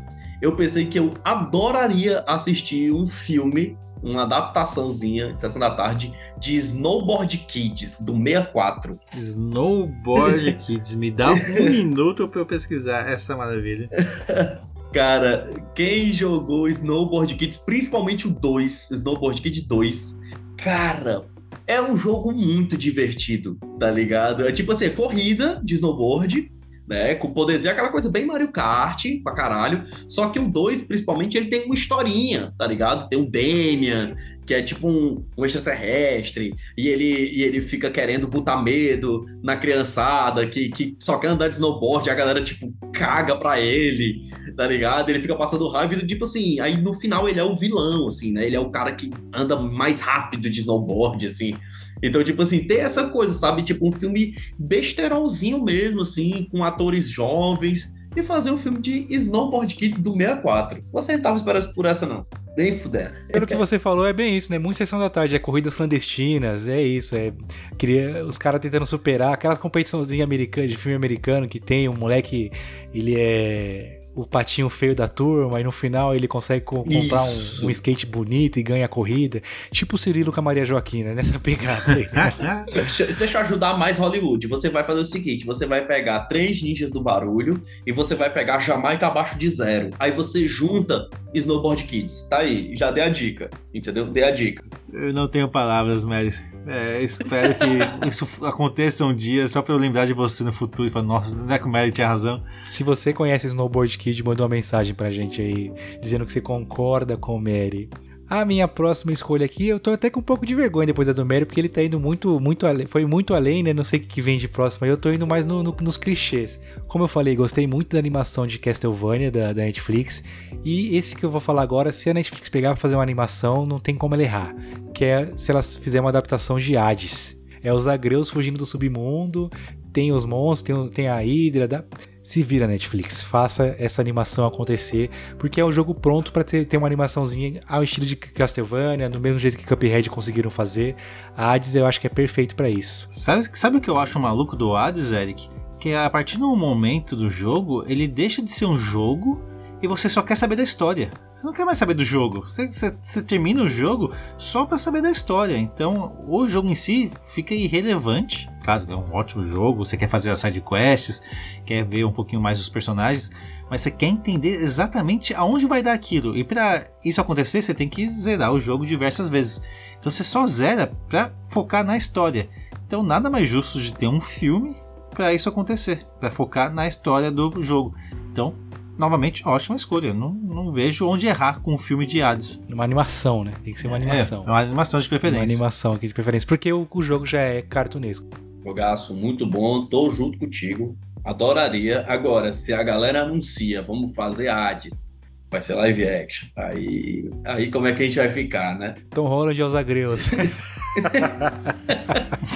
eu pensei que eu adoraria assistir um filme uma adaptaçãozinha de sessão da tarde de Snowboard Kids, do 64.
Snowboard Kids, me dá um minuto para eu pesquisar essa maravilha.
Cara, quem jogou Snowboard Kids, principalmente o 2, Snowboard Kids 2, cara, é um jogo muito divertido, tá ligado? É tipo assim, é corrida de snowboard, né? Com poderzinho, aquela coisa bem Mario Kart, pra caralho. Só que o 2, principalmente, ele tem uma historinha, tá ligado? Tem o Damian, que é tipo um, um extraterrestre, e ele, e ele fica querendo botar medo na criançada, que, que só quer andar de snowboard, e a galera, tipo, caga pra ele, tá ligado? Ele fica passando raiva e, tipo assim, aí no final ele é o vilão, assim, né? Ele é o cara que anda mais rápido de snowboard, assim. Então, tipo assim, tem essa coisa, sabe? Tipo, um filme besterolzinho mesmo, assim, com atores jovens, e fazer um filme de Snowboard Kids do 64. Você não tava esperando por essa, não. Nem fuder.
Pelo que você falou, é bem isso, né? Muita sessão da tarde, é corridas clandestinas, é isso, é. Queria, os caras tentando superar aquela competiçãozinha americana, de filme americano que tem um moleque, ele é o patinho feio da turma e no final ele consegue co comprar um, um, skate bonito e ganha a corrida. Tipo o Cirilo com a Maria Joaquina, nessa pegada aí.
Deixa eu ajudar mais Hollywood. Você vai fazer o seguinte: você vai pegar três ninjas do barulho e você vai pegar Jamaica abaixo de zero. Aí você junta Snowboard Kids. Tá aí, já dei a dica. Entendeu? Dei a dica.
Eu não tenho palavras, Mary. É, espero que isso aconteça um dia só pra eu lembrar de você no futuro e falar, nossa, não é que o Mary tinha razão?
Se você conhece Snowboard Kid, manda uma mensagem pra gente aí, dizendo que você concorda com o Mary. A minha próxima escolha aqui, eu tô até com um pouco de vergonha depois da do Mary, porque ele tá indo muito, muito além, foi muito além, né? Não sei o que vem de próximo eu tô indo mais no, no, nos clichês. Como eu falei, gostei muito da animação de Castlevania da, da, Netflix, e esse que eu vou falar agora, se a Netflix pegar pra fazer uma animação, não tem como ela errar, que é se ela fizer uma adaptação de Hades. É os agreus fugindo do submundo, tem os monstros, tem, tem a Hydra, da se vira Netflix, faça essa animação acontecer, porque é um jogo pronto para ter, ter uma animaçãozinha ao estilo de Castlevania, do mesmo jeito que Cuphead conseguiram fazer. A Hades eu acho que é perfeito para isso.
Sabe, sabe o que eu acho maluco do Hades, Eric? Que a partir do momento do jogo, ele deixa de ser um jogo e você só quer saber da história. Você não quer mais saber do jogo. Você, você, você termina o jogo só para saber da história. Então, o jogo em si fica irrelevante. Claro, é um ótimo jogo. Você quer fazer as side quests, quer ver um pouquinho mais dos personagens, mas você quer entender exatamente aonde vai dar aquilo. E para isso acontecer, você tem que zerar o jogo diversas vezes. Então, você só zera para focar na história. Então, nada mais justo de ter um filme para isso acontecer, para focar na história do jogo. Então, novamente, ótima escolha. Não, não vejo onde errar com o filme de Hades.
Uma animação, né? Tem que ser uma animação.
É, uma animação de preferência.
Uma animação aqui de preferência, porque o, o jogo já é cartunesco.
Jogaço muito bom, tô junto contigo. Adoraria. Agora, se a galera anuncia, vamos fazer Hades, vai ser live action. Aí, aí como é que a gente vai ficar, né?
Tom Holland aos agreus.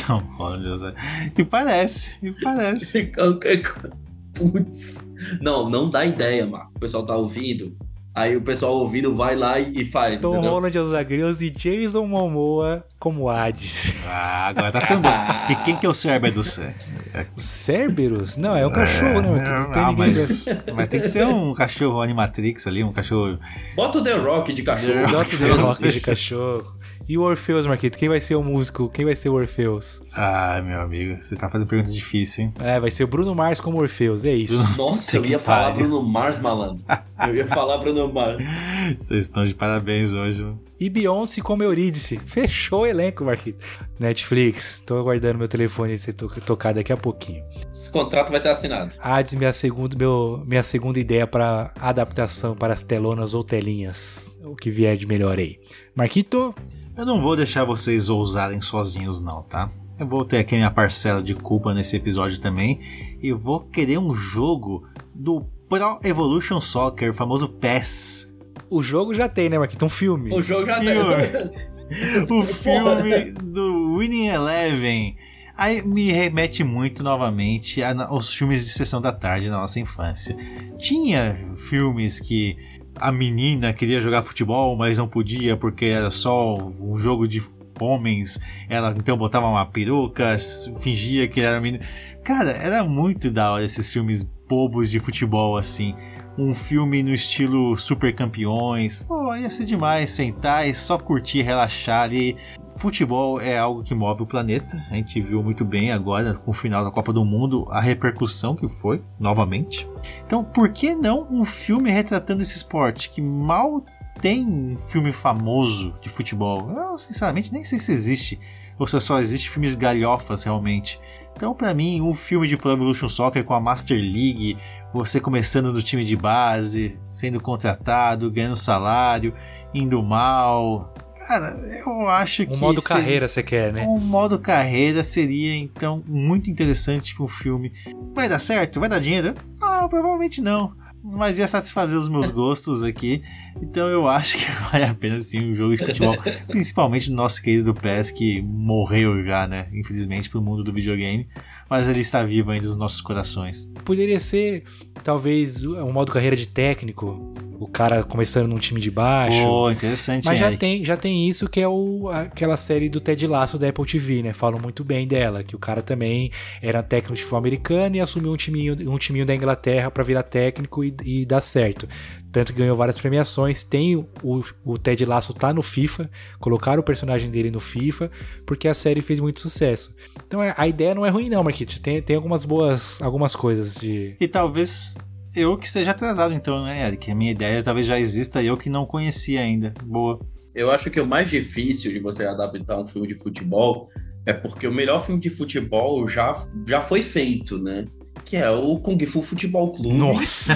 Tom Holland aos agreus. E parece, e parece.
Putz. Não, não dá ideia, Marco. O pessoal tá ouvindo. Aí o pessoal ouvindo vai lá e, faz.
Tom entendeu? Holland aos agreus e Jason Momoa como Hades.
Ah, agora tá ficando bom. E quem que é o Cerberus?
O Cerberus? Não, é o cachorro, né?
Não, tem ah, mas, mas, tem que ser um cachorro Animatrix ali, um cachorro.
Bota o The Rock de cachorro.
Bota o The Rock de cachorro. E o Orfeus, Marquito? Quem vai ser o músico? Quem vai ser o Orfeus?
Ah, meu amigo, você tá fazendo pergunta difícil, hein?
É, vai ser o Bruno Mars como Orfeus, é isso.
Nossa, eu ia falar Bruno Mars, malandro. Eu ia falar Bruno Mars.
Vocês estão de parabéns hoje.
E Beyoncé como Eurídice. Fechou o elenco, Marquito. Netflix, tô aguardando meu telefone ser to tocar daqui a pouquinho.
Esse contrato vai ser assinado.
Hades, minha segunda, meu, minha segunda ideia para adaptação para as telonas ou telinhas. O que vier de melhor aí. Marquito,
eu não vou deixar vocês ousarem sozinhos, não, tá? Eu vou ter aqui minha parcela de culpa nesse episódio também. E vou querer um jogo do Pro Evolution Soccer, o famoso PES.
O jogo já tem, né, Marquito? Um filme.
O jogo já
filme. tem. o filme do Winning Eleven. Aí me remete muito novamente aos filmes de sessão da tarde na nossa infância. Tinha filmes que a menina queria jogar futebol, mas não podia porque era só um jogo de homens. Ela então botava uma peruca, fingia que era menina. Cara, era muito da hora esses filmes bobos de futebol assim um filme no estilo Super Campeões. Pô, ia ser demais sentar e só curtir, relaxar ali. Futebol é algo que move o planeta. A gente viu muito bem agora com o final da Copa do Mundo a repercussão que foi, novamente. Então, por que não um filme retratando esse esporte que mal tem um filme famoso de futebol? Eu, sinceramente, nem sei se existe. Ou se só existe filmes galhofas realmente. Então, para mim, um filme de Pro Evolution Soccer com a Master League, você começando no time de base, sendo contratado, ganhando salário, indo mal. Cara, eu acho que.
Um modo carreira você quer, né?
Um modo carreira seria, então, muito interessante para um filme. Vai dar certo? Vai dar dinheiro? Ah, provavelmente não. Mas ia satisfazer os meus gostos aqui. Então eu acho que vale a pena sim um jogo de futebol. principalmente no nosso querido PES, que morreu já, né? Infelizmente, pro mundo do videogame mas ele está vivo ainda nos nossos corações.
Poderia ser, talvez, um modo carreira de técnico, o cara começando num time de baixo.
Oh, interessante.
Mas já tem, já tem isso que é o, aquela série do Ted Lasso da Apple TV, né? Falam muito bem dela, que o cara também era técnico de futebol americano e assumiu um timinho, um timinho da Inglaterra para virar técnico e, e dar certo. Tanto que ganhou várias premiações. Tem o, o Ted Lasso tá no FIFA, colocaram o personagem dele no FIFA, porque a série fez muito sucesso. Então é, a ideia não é ruim, não, Marquite. Tem, tem algumas boas algumas coisas de.
E talvez eu que esteja atrasado, então, né, Eric? A minha ideia talvez já exista e eu que não conhecia ainda. Boa.
Eu acho que o mais difícil de você adaptar um filme de futebol é porque o melhor filme de futebol já, já foi feito, né? Que é o Kung Fu Futebol Clube.
Nossa!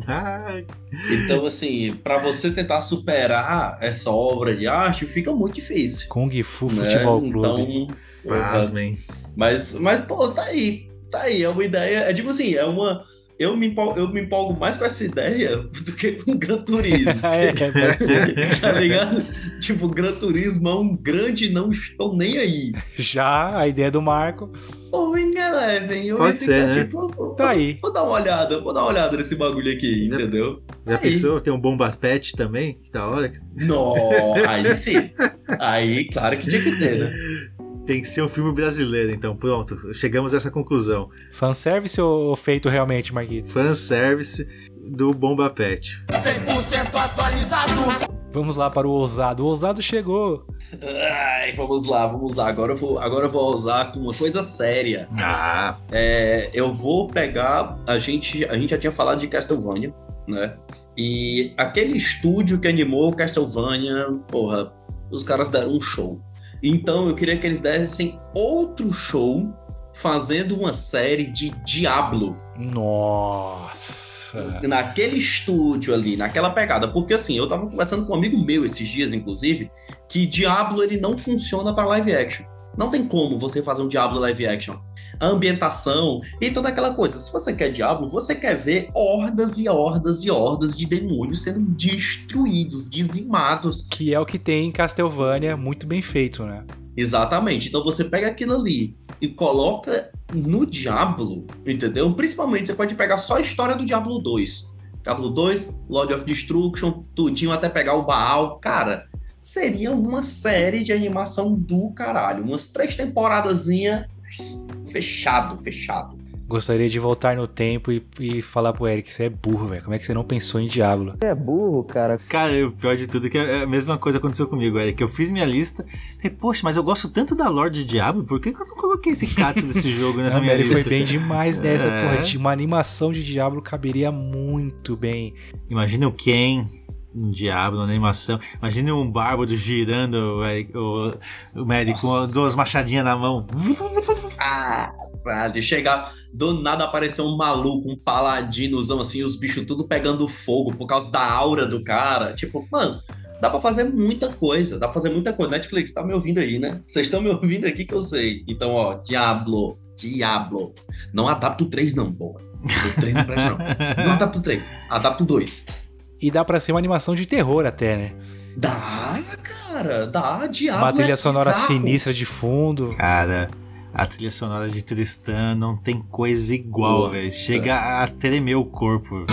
Né? Então, assim, para você tentar superar essa obra de arte, fica muito difícil.
Kung Fu né? Futebol Clube.
Então,
Pasmem.
Mas, mas, pô, tá aí. Tá aí. É uma ideia. É tipo assim, é uma eu me, empolgo, eu me empolgo mais com essa ideia do que com o Gran Turismo. é, tá ligado? Tipo, Gran Turismo é um grande não estou nem aí.
Já, a ideia do Marco.
Ou em Eleven. Eu
Pode ser, né?
Tipo, vou,
tá aí.
Vou dar uma olhada, vou dar uma olhada nesse bagulho aqui,
já,
entendeu?
Já tá pensou? Aí. Tem um Bomba Pet também? Que da hora.
Não, aí sim. Aí, claro que tinha que ter, né?
Tem que ser um filme brasileiro, então pronto, chegamos a essa conclusão.
Fanservice ou feito realmente, Marquito?
Fanservice do Bomba Pet.
100% atualizado!
Vamos lá para o ousado. O ousado chegou.
Ai, vamos lá, vamos lá. Agora eu vou, agora eu vou ousar com uma coisa séria.
Ah.
É, eu vou pegar. A gente, a gente já tinha falado de Castlevania, né? E aquele estúdio que animou Castlevania, porra, os caras deram um show. Então eu queria que eles dessem outro show fazendo uma série de Diablo.
Nossa!
Naquele estúdio ali, naquela pegada. Porque assim, eu tava conversando com um amigo meu esses dias, inclusive, que Diablo ele não funciona para live action. Não tem como você fazer um Diablo live action a ambientação e toda aquela coisa. Se você quer Diablo, você quer ver hordas e hordas e hordas de demônios sendo destruídos, dizimados.
Que é o que tem em Castlevania, muito bem feito, né?
Exatamente. Então você pega aquilo ali e coloca no Diablo, entendeu? Principalmente você pode pegar só a história do Diablo 2. Diablo 2, Lord of Destruction, tudinho até pegar o Baal. Cara, seria uma série de animação do caralho. Umas três temporadazinha fechado, fechado.
Gostaria de voltar no tempo e, e falar pro Eric, você é burro, velho. Como é que você não pensou em Diablo?
Você é burro, cara.
Cara, o pior de tudo é que é a mesma coisa aconteceu comigo, Eric. Eu fiz minha lista e, poxa, mas eu gosto tanto da Lorde Diablo, por que, que eu não coloquei esse cato desse jogo nessa
não,
minha
ele
lista?
foi bem demais nessa, é. porra. De uma animação de Diablo caberia muito bem.
Imagina o Ken um diabo na animação. Imagine um bárbaro girando o, o, o médico com duas machadinhas na mão.
Ah, de chegar do nada aparecer um maluco, um paladinozão assim, os bichos tudo pegando fogo por causa da aura do cara. Tipo, mano, dá pra fazer muita coisa, dá pra fazer muita coisa. Netflix, tá me ouvindo aí, né? Vocês estão me ouvindo aqui que eu sei. Então, ó, Diablo, Diablo. Não adapta o 3 não, porra. O 3 não presta não. Não adapta o 3, adapta o 2.
E dá pra ser uma animação de terror até, né?
Dá, cara, dá. Diabo
Uma trilha
é
sonora
bizarro.
sinistra de fundo.
Cara, a trilha sonora de Tristan não tem coisa igual, velho. Chega a tremer o corpo.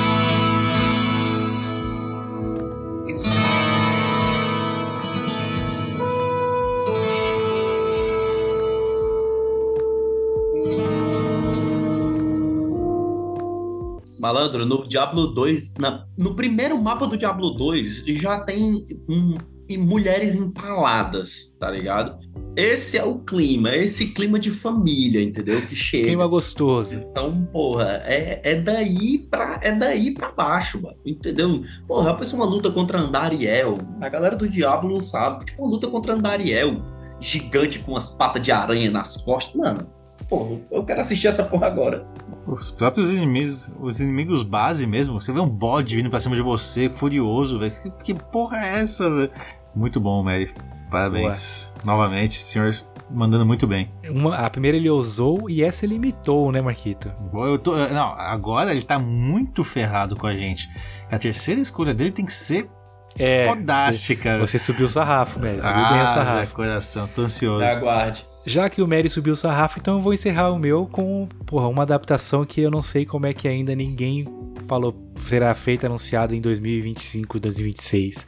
Malandro, no Diablo 2, na, no primeiro mapa do Diablo 2, já tem um, mulheres empaladas, tá ligado? Esse é o clima, esse clima de família, entendeu? Que chega.
Clima gostoso.
Então, porra, é, é daí pra, é daí pra baixo, mano, entendeu? Porra, pensa uma luta contra Andariel. A galera do Diablo sabe. Tipo, uma luta contra Andariel. Gigante com as patas de aranha nas costas. Mano, porra, eu quero assistir essa porra agora.
Os próprios inimigos, os inimigos base mesmo, você vê um bode vindo pra cima de você, furioso, velho. Que, que porra é essa, velho? Muito bom, Mary. Parabéns. Boa. Novamente, senhor mandando muito bem.
Uma, a primeira ele ousou e essa ele imitou, né, Marquito?
Eu tô, não, agora ele tá muito ferrado com a gente. A terceira escolha dele tem que ser
é,
fodástica.
Você, você subiu o sarrafo, Mary. Subiu ah, bem o sarrafo.
coração, tô ansioso.
Aguarde.
Já que o Mary subiu o sarrafo, então eu vou encerrar o meu com porra, uma adaptação que eu não sei como é que ainda ninguém falou será feita, anunciada em 2025, 2026.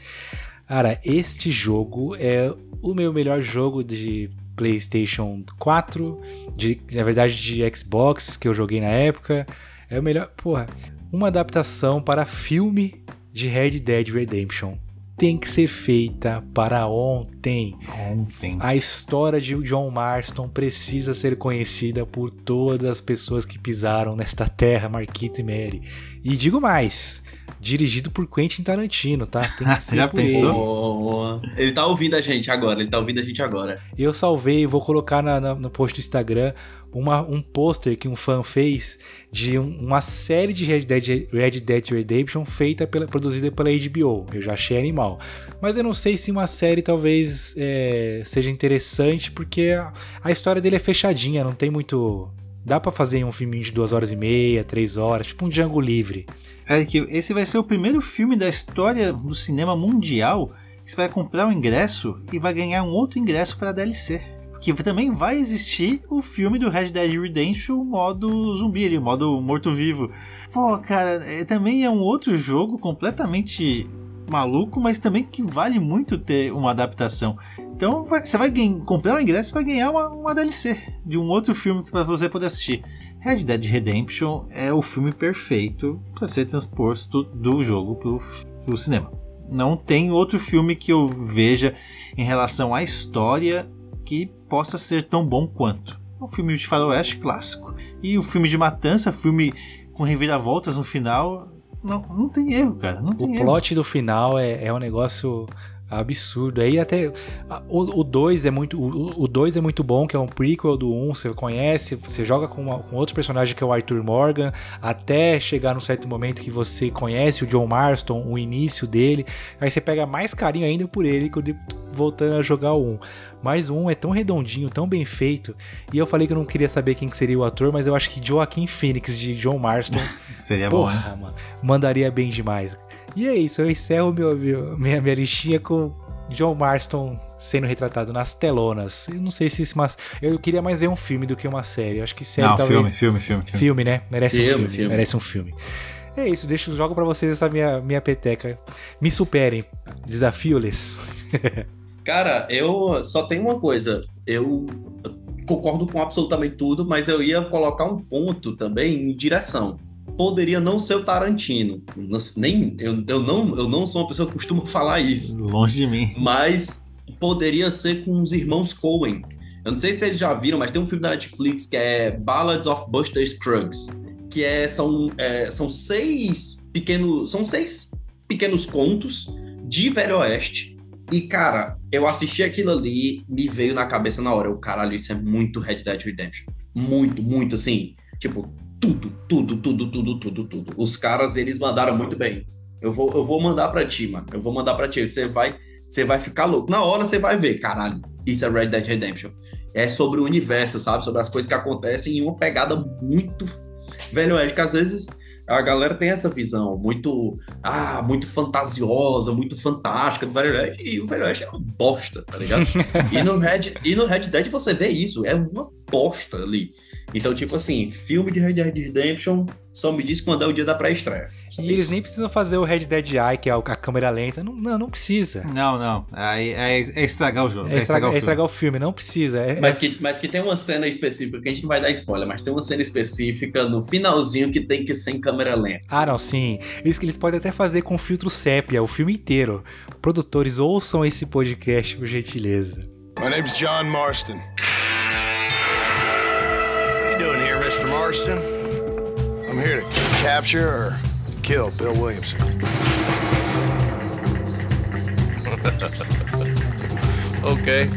Cara, este jogo é o meu melhor jogo de PlayStation 4, de, na verdade de Xbox, que eu joguei na época. É o melhor. Porra, uma adaptação para filme de Red Dead Redemption tem que ser feita para ontem.
Ontem.
A história de John Marston precisa ser conhecida por todas as pessoas que pisaram nesta terra, Marquito e Mary. E digo mais, dirigido por Quentin Tarantino, tá? Tem que ser
Já
por
pensou?
ele.
Ele tá ouvindo a gente agora, ele tá ouvindo a gente agora.
Eu salvei, vou colocar na, na- no post do Instagram uma, um pôster que um fã fez de um- uma série de Red Dead, Red Dead Redemption feita pela, produzida pela HBO. Eu já achei animal. Mas eu não sei se uma série talvez é, seja interessante, porque a, a história dele é fechadinha, não tem muito. Dá pra fazer um filminho de duas horas e meia, três horas, tipo um Django livre.
É que esse vai ser o primeiro filme da história do cinema mundial que você vai comprar um ingresso e vai ganhar um outro ingresso para DLC. Porque também vai existir o filme do Red Dead Redemption modo zumbi, ali, modo morto-vivo. Pô, cara, é- também é um outro jogo completamente maluco, mas também que vale muito ter uma adaptação. Então você vai comprar um ingresso e vai ganhar uma, uma DLC de um outro filme para você poder assistir. Red Dead Redemption é o filme perfeito para ser transposto do jogo pro, pro cinema. Não tem outro filme que eu veja em relação à história que possa ser tão bom quanto. O filme de faroeste clássico. E o filme de matança, filme com reviravoltas no final, não, não tem erro, cara. Não tem
O
erro.
plot do final é, é um negócio absurdo. Aí até o 2 é muito o 2 é muito bom, que é um prequel do 1, um, você conhece, você joga com, uma- com outro personagem que é o Arthur Morgan, até chegar num certo momento que você conhece o John Marston, o início dele, aí você pega mais carinho ainda por ele quando voltando a jogar o 1. Mas o 1 é tão redondinho, tão bem feito. E eu falei que eu não queria saber quem que seria o ator, mas eu acho que Joaquim Phoenix de John Marston
Seria bom,
Porra, mano. Mandaria bem demais. E é isso, eu encerro meu, meu- minha, minha listinha com John Marston sendo retratado nas telonas. Eu não sei se isso. Mas eu queria mais ver um filme do que uma série. Eu acho que série
Não,
talvez.
filme, filme, filme, filme.
Filme, né? Merece um
Filme,
filme,
filme.
Merece um filme. É isso, deixa eu jogo pra vocês essa minha, minha peteca. Me superem. Desafio-lhes.
Cara, eu só tenho uma coisa. Eu concordo com absolutamente tudo, mas eu ia colocar um ponto também em direção. Poderia não ser o Tarantino. Nem, eu, eu, não, eu não sou uma pessoa que costuma falar isso.
Longe de mim.
Mas poderia ser com os irmãos Coen. Eu não sei se vocês já viram, mas tem um filme da Netflix que é Ballads of Buster Scruggs, que é, são, é, são seis pequenos, são seis pequenos contos de Velho Oeste. E cara, eu assisti aquilo ali, me veio na cabeça na hora, o caralho, isso é muito Red Dead Redemption. Muito, muito assim, tipo, tudo, tudo, tudo, tudo, tudo, tudo. Os caras, eles mandaram muito bem. Eu vou, eu vou mandar pra ti, mano. Eu vou mandar pra ti. Você vai, você vai ficar louco. Na hora você vai ver, caralho, isso é Red Dead Redemption. É sobre o universo, sabe? Sobre as coisas que acontecem em uma pegada muito velho oeste, que às vezes a galera tem essa visão muito, ah, muito fantasiosa, muito fantástica do Velho Oeste, e o Velho Oeste é uma bosta, tá ligado? e, no Red, e no Red Dead você vê isso, é uma bosta ali. Então, tipo assim, filme de Red Dead Redemption só me diz quando é o dia da pré-estreia.
E
isso.
eles nem precisam fazer o Red Dead Eye, que é a câmera lenta. Não, não, não precisa.
Não, não. Aí É, é estragar o jogo.
É estragar,
o
é
filme.
estragar o filme, não precisa. É-
Mas que, mas que tem uma cena específica, que a gente não vai dar spoiler, mas tem uma cena específica no finalzinho que tem que ser em câmera lenta.
Ah, não, sim. Isso que eles podem até fazer com filtro sépia, o filme inteiro. Produtores, ouçam esse podcast, por gentileza.
My name's John Marston. Marston? I'm here to capture or kill Bill Williamson.
ok.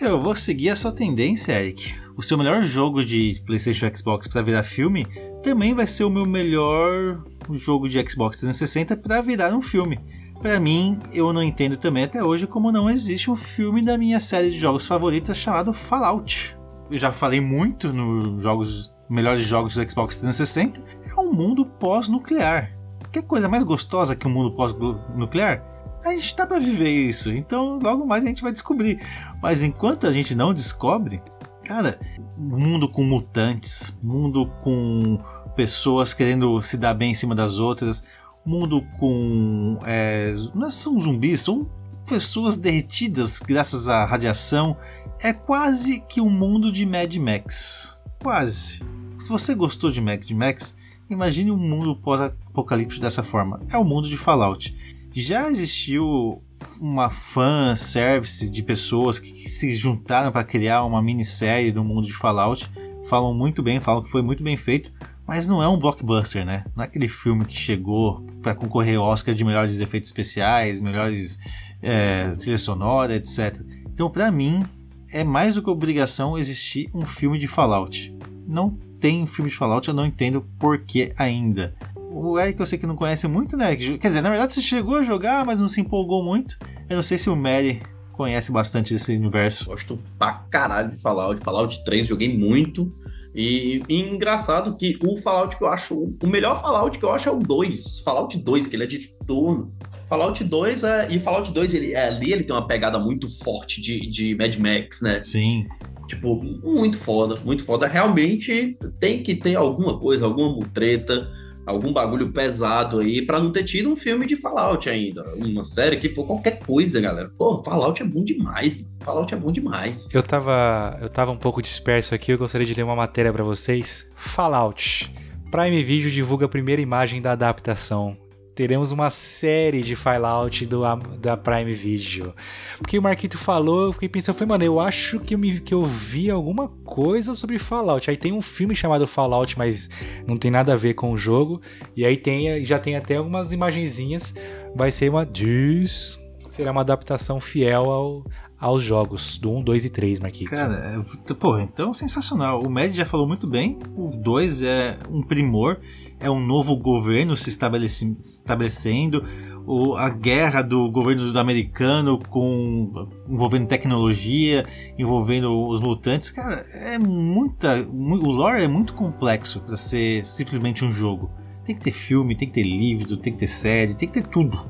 Eu vou seguir a sua tendência, Eric. O seu melhor jogo de PlayStation e Xbox para virar filme também vai ser o meu melhor jogo de Xbox 360 para virar um filme. Para mim, eu não entendo também até hoje como não existe um filme da minha série de jogos favoritas chamado Fallout. Eu já falei muito nos jogos melhores jogos do Xbox 360. É um mundo pós-nuclear. Que coisa mais gostosa que um mundo pós-nuclear? A gente tá para viver isso, então logo mais a gente vai descobrir. Mas enquanto a gente não descobre, cara, mundo com mutantes, mundo com pessoas querendo se dar bem em cima das outras, mundo com. É, não são zumbis, são pessoas derretidas graças à radiação. É quase que um mundo de Mad Max. Quase. Se você gostou de Mad Max, imagine um mundo pós-apocalíptico dessa forma. É o mundo de Fallout. Já existiu uma fan service de pessoas que se juntaram para criar uma minissérie do mundo de Fallout. Falam muito bem, falam que foi muito bem feito. mas não é um blockbuster, né? Não é aquele filme que chegou para concorrer ao Oscar de melhores efeitos especiais, melhores é, trilha sonora, etc. Então, para mim, é mais do que obrigação existir um filme de Fallout. Não tem filme de Fallout, eu não entendo por que ainda. O Eric eu sei que não conhece muito, né? Quer dizer, na verdade você chegou a jogar, mas não se empolgou muito. Eu não sei se o Mary conhece bastante desse universo.
Gosto pra caralho de Fallout. Fallout 3 joguei muito. E, e, engraçado que o Fallout que eu acho. O melhor Fallout que eu acho é o 2. Fallout 2, que ele é de turno. Fallout 2 é. E Fallout 2, ele, é, ali ele tem uma pegada muito forte de, de Mad Max, né?
Sim.
Tipo, muito foda, muito foda. Realmente tem que ter alguma coisa, alguma mutreta algum bagulho pesado aí para não ter tido um filme de Fallout ainda. Uma série que for qualquer coisa, galera. Pô, Fallout é bom demais, mano. Fallout é bom demais.
Eu tava, eu tava um pouco disperso aqui, eu gostaria de ler uma matéria para vocês. Fallout. Prime Video divulga a primeira imagem da adaptação teremos uma série de Fallout do, da Prime Video. Porque o Marquito falou, eu fiquei pensando, foi, mano, eu acho que eu, me, que eu vi alguma coisa sobre Fallout. Aí tem um filme chamado Fallout, mas não tem nada a ver com o jogo. E aí tem, já tem até algumas imagenzinhas. Vai ser uma. Diz, será uma adaptação fiel ao, aos jogos do 1, 2 e 3, Marquito.
Cara, é, pô, então sensacional. O Med já falou muito bem. O 2 é um primor é um novo governo se estabelece, estabelecendo, o, a guerra do governo do americano com envolvendo tecnologia, envolvendo os mutantes, cara, é muita, o lore é muito complexo para ser simplesmente um jogo. Tem que ter filme, tem que ter livro, tem que ter série, tem que ter tudo.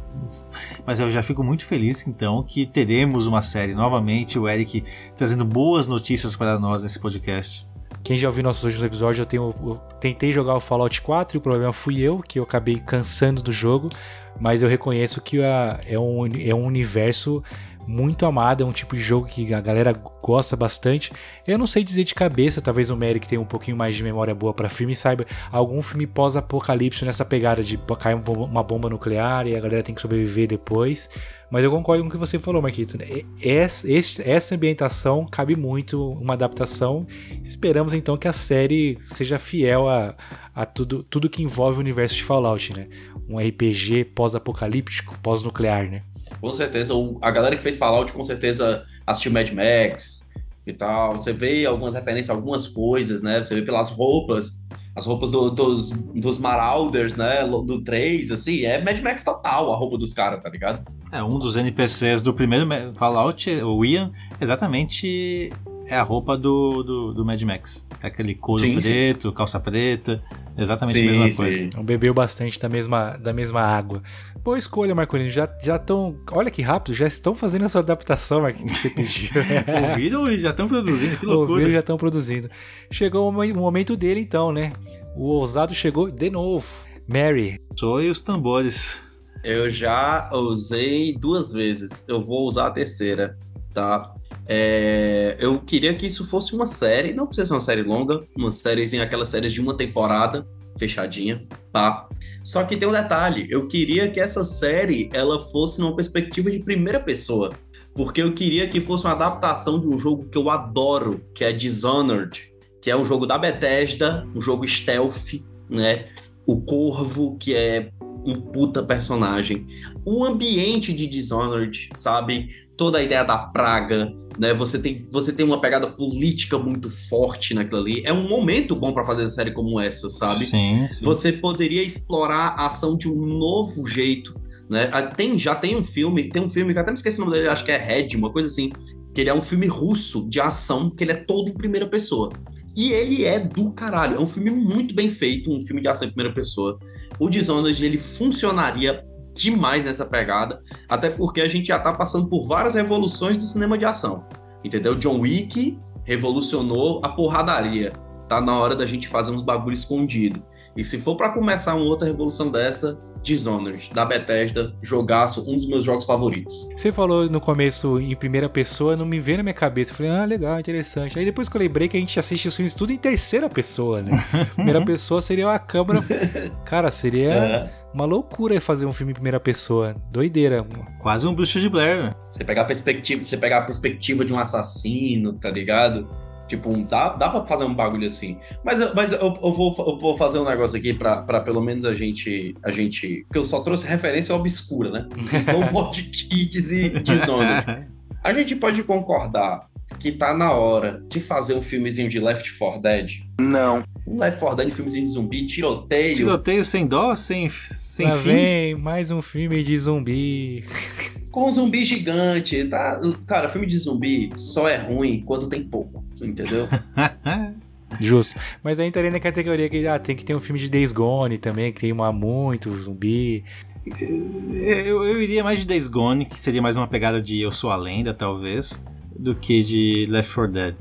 Mas eu já fico muito feliz então que teremos uma série novamente, o Eric trazendo boas notícias para nós nesse podcast.
Quem já ouviu nossos últimos episódios, eu, tenho, eu tentei jogar o Fallout 4 e o problema fui eu, que eu acabei cansando do jogo, mas eu reconheço que a, é, um, é um universo muito amado, é um tipo de jogo que a galera gosta bastante. Eu não sei dizer de cabeça, talvez o Merrick tenha um pouquinho mais de memória boa para filme e saiba algum filme pós-apocalipse nessa pegada de cair uma bomba nuclear e a galera tem que sobreviver depois. Mas eu concordo com o que você falou, Marquito. Né? Essa ambientação cabe muito, uma adaptação. Esperamos então que a série seja fiel a, a tudo, tudo que envolve o universo de Fallout, né? Um RPG pós-apocalíptico, pós-nuclear, né?
Com certeza. A galera que fez Fallout com certeza assistiu Mad Max e tal. Você vê algumas referências, algumas coisas, né? Você vê pelas roupas as roupas do, dos, dos Marauders, né? Do 3, assim, é Mad Max total a roupa dos caras, tá ligado?
É, um dos NPCs do primeiro Fallout, o Ian, exatamente é a roupa do, do, do Mad Max. É aquele couro sim, preto, sim. calça preta, exatamente sim, a mesma coisa.
Então, bebeu bastante da mesma, da mesma água. Boa escolha, Marcolino. Já estão. Olha que rápido, já estão fazendo a sua adaptação, Marquinhos, que você pediu.
Ouviram e já estão produzindo, que loucura. Ouviram
e já estão produzindo. Chegou o momento dele, então, né? O ousado chegou de novo. Mary.
Soe os tambores.
Eu já usei duas vezes. Eu vou usar a terceira, tá? É, eu queria que isso fosse uma série, não precisa ser uma série longa, uma sériezinha, aquelas séries de uma temporada, fechadinha, tá? Só que tem um detalhe, eu queria que essa série ela fosse numa perspectiva de primeira pessoa, porque eu queria que fosse uma adaptação de um jogo que eu adoro, que é Dishonored, que é um jogo da Bethesda, um jogo stealth, né? O Corvo, que é um puta personagem. O ambiente de Dishonored, sabe? Toda a ideia da praga, né? Você tem, você tem uma pegada política muito forte naquilo ali. É um momento bom para fazer uma série como essa, sabe?
Sim, sim.
Você poderia explorar a ação de um novo jeito, né? Ah, tem, já tem um filme, tem um filme que até me esqueci o nome dele, acho que é Red, uma coisa assim, que ele é um filme russo de ação, que ele é todo em primeira pessoa. E ele é do caralho. É um filme muito bem feito, um filme de ação em primeira pessoa. O Dishonored, ele funcionaria demais nessa pegada, até porque a gente já tá passando por várias revoluções do cinema de ação. Entendeu? John Wick revolucionou a porradaria. Tá na hora da gente fazer uns bagulho escondido. E se for para começar uma outra revolução dessa, Dishonored, da Bethesda, jogaço, um dos meus jogos favoritos.
Você falou no começo em primeira pessoa, não me veio na minha cabeça. Eu falei, ah, legal, interessante. Aí depois que eu lembrei que a gente assiste os filmes tudo em terceira pessoa, né? primeira pessoa seria uma câmera. Cara, seria. É. Uma loucura fazer um filme em primeira pessoa. Doideira.
Quase um bruxo de Blair, né?
Você pegar a perspectiva, você pegar a perspectiva de um assassino, tá ligado? Tipo, um, dá, dá pra fazer um bagulho assim. Mas, eu- mas eu, eu vou, eu vou fazer um negócio aqui pra, pra pelo menos a gente, a gente. Porque eu só trouxe referência obscura, né? Snowboard Kids e Dishonored. A gente pode concordar que tá na hora de fazer um filmezinho de Left 4 Dead?
Não.
Um Left 4 Dead, filmezinho de zumbi, tiroteio.
Tiroteio sem dó, sem, sem
Lá
fim.
vem mais um filme de zumbi.
Com zumbi gigante, tá? Cara, filme de zumbi só é ruim quando tem pouco, entendeu?
Justo. Mas aí entraria na categoria que ah, tem que ter um filme de Days Gone também, que tem uma muito zumbi.
Eu, eu iria mais de Days Gone, que seria mais uma pegada de Eu Sou a Lenda, talvez, do que de Left 4 Dead.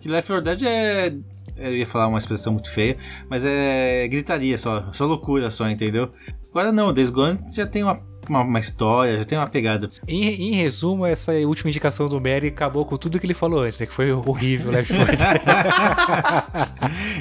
Que Left 4 Dead é. Eu ia falar uma expressão muito feia, mas é gritaria só, só loucura só, entendeu? Agora não, Days Gone já tem uma, uma, uma história, já tem uma pegada.
Em, em resumo, essa última indicação do Mary acabou com tudo que ele falou antes, né? Que foi horrível, 4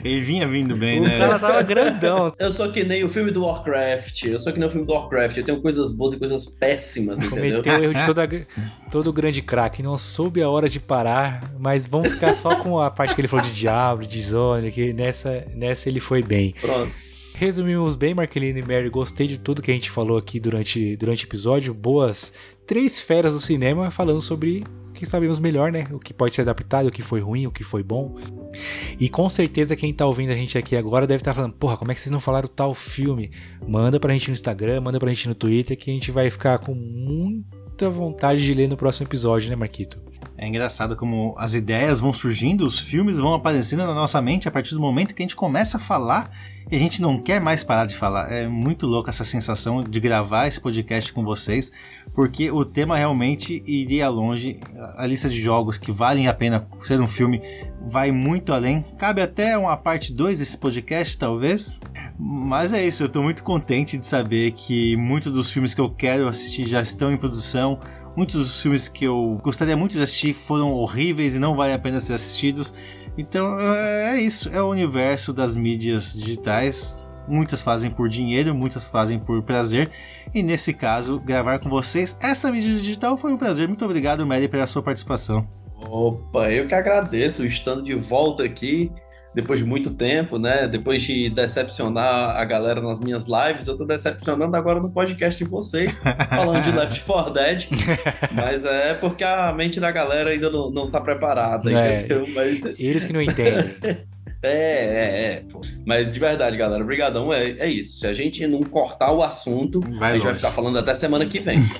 Ele vinha vindo bem,
O
né?
cara tava grandão.
Eu sou que nem o filme do Warcraft. Eu sou que nem o filme do Warcraft. Eu tenho coisas boas e coisas péssimas, entendeu?
Cometeu o erro de toda, todo grande craque. Não soube a hora de parar, mas vamos ficar só com a parte que ele falou de Diablo, de Zone, que nessa, nessa ele foi bem.
Pronto.
Resumimos bem, Marquelino e Mary. Gostei de tudo que a gente falou aqui durante, durante o episódio. Boas três feras do cinema falando sobre o que sabemos melhor, né? O que pode ser adaptado, o que foi ruim, o que foi bom. E com certeza quem tá ouvindo a gente aqui agora deve estar falando: Porra, como é que vocês não falaram tal filme? Manda pra gente no Instagram, manda pra gente no Twitter, que a gente vai ficar com muita vontade de ler no próximo episódio, né, Marquito?
É engraçado como as ideias vão surgindo, os filmes vão aparecendo na nossa mente a partir do momento que a gente começa a falar e a gente não quer mais parar de falar. É muito louco essa sensação de gravar esse podcast com vocês, porque o tema realmente iria longe. A lista de jogos que valem a pena ser um filme vai muito além. Cabe até uma parte 2 desse podcast, talvez. Mas é isso, eu tô muito contente de saber que muitos dos filmes que eu quero assistir já estão em produção. Muitos dos filmes que eu gostaria muito de assistir foram horríveis e não valem a pena ser assistidos. Então é isso, é o universo das mídias digitais. Muitas fazem por dinheiro, muitas fazem por prazer. E nesse caso, gravar com vocês essa mídia digital foi um prazer. Muito obrigado, Mary, pela sua participação.
Opa, eu que agradeço estando de volta aqui depois de muito tempo, né? Depois de decepcionar a galera nas minhas lives, eu tô decepcionando agora no podcast de vocês, falando de Left 4 Dead. Mas é porque a mente da galera ainda não, não tá preparada,
É,
entendeu? Mas...
Eles que não entendem.
É, é, é. Mas de verdade, galera, brigadão, é, é isso. Se a gente não cortar o assunto,
Vai
a gente vai
longe.
ficar falando até semana que vem.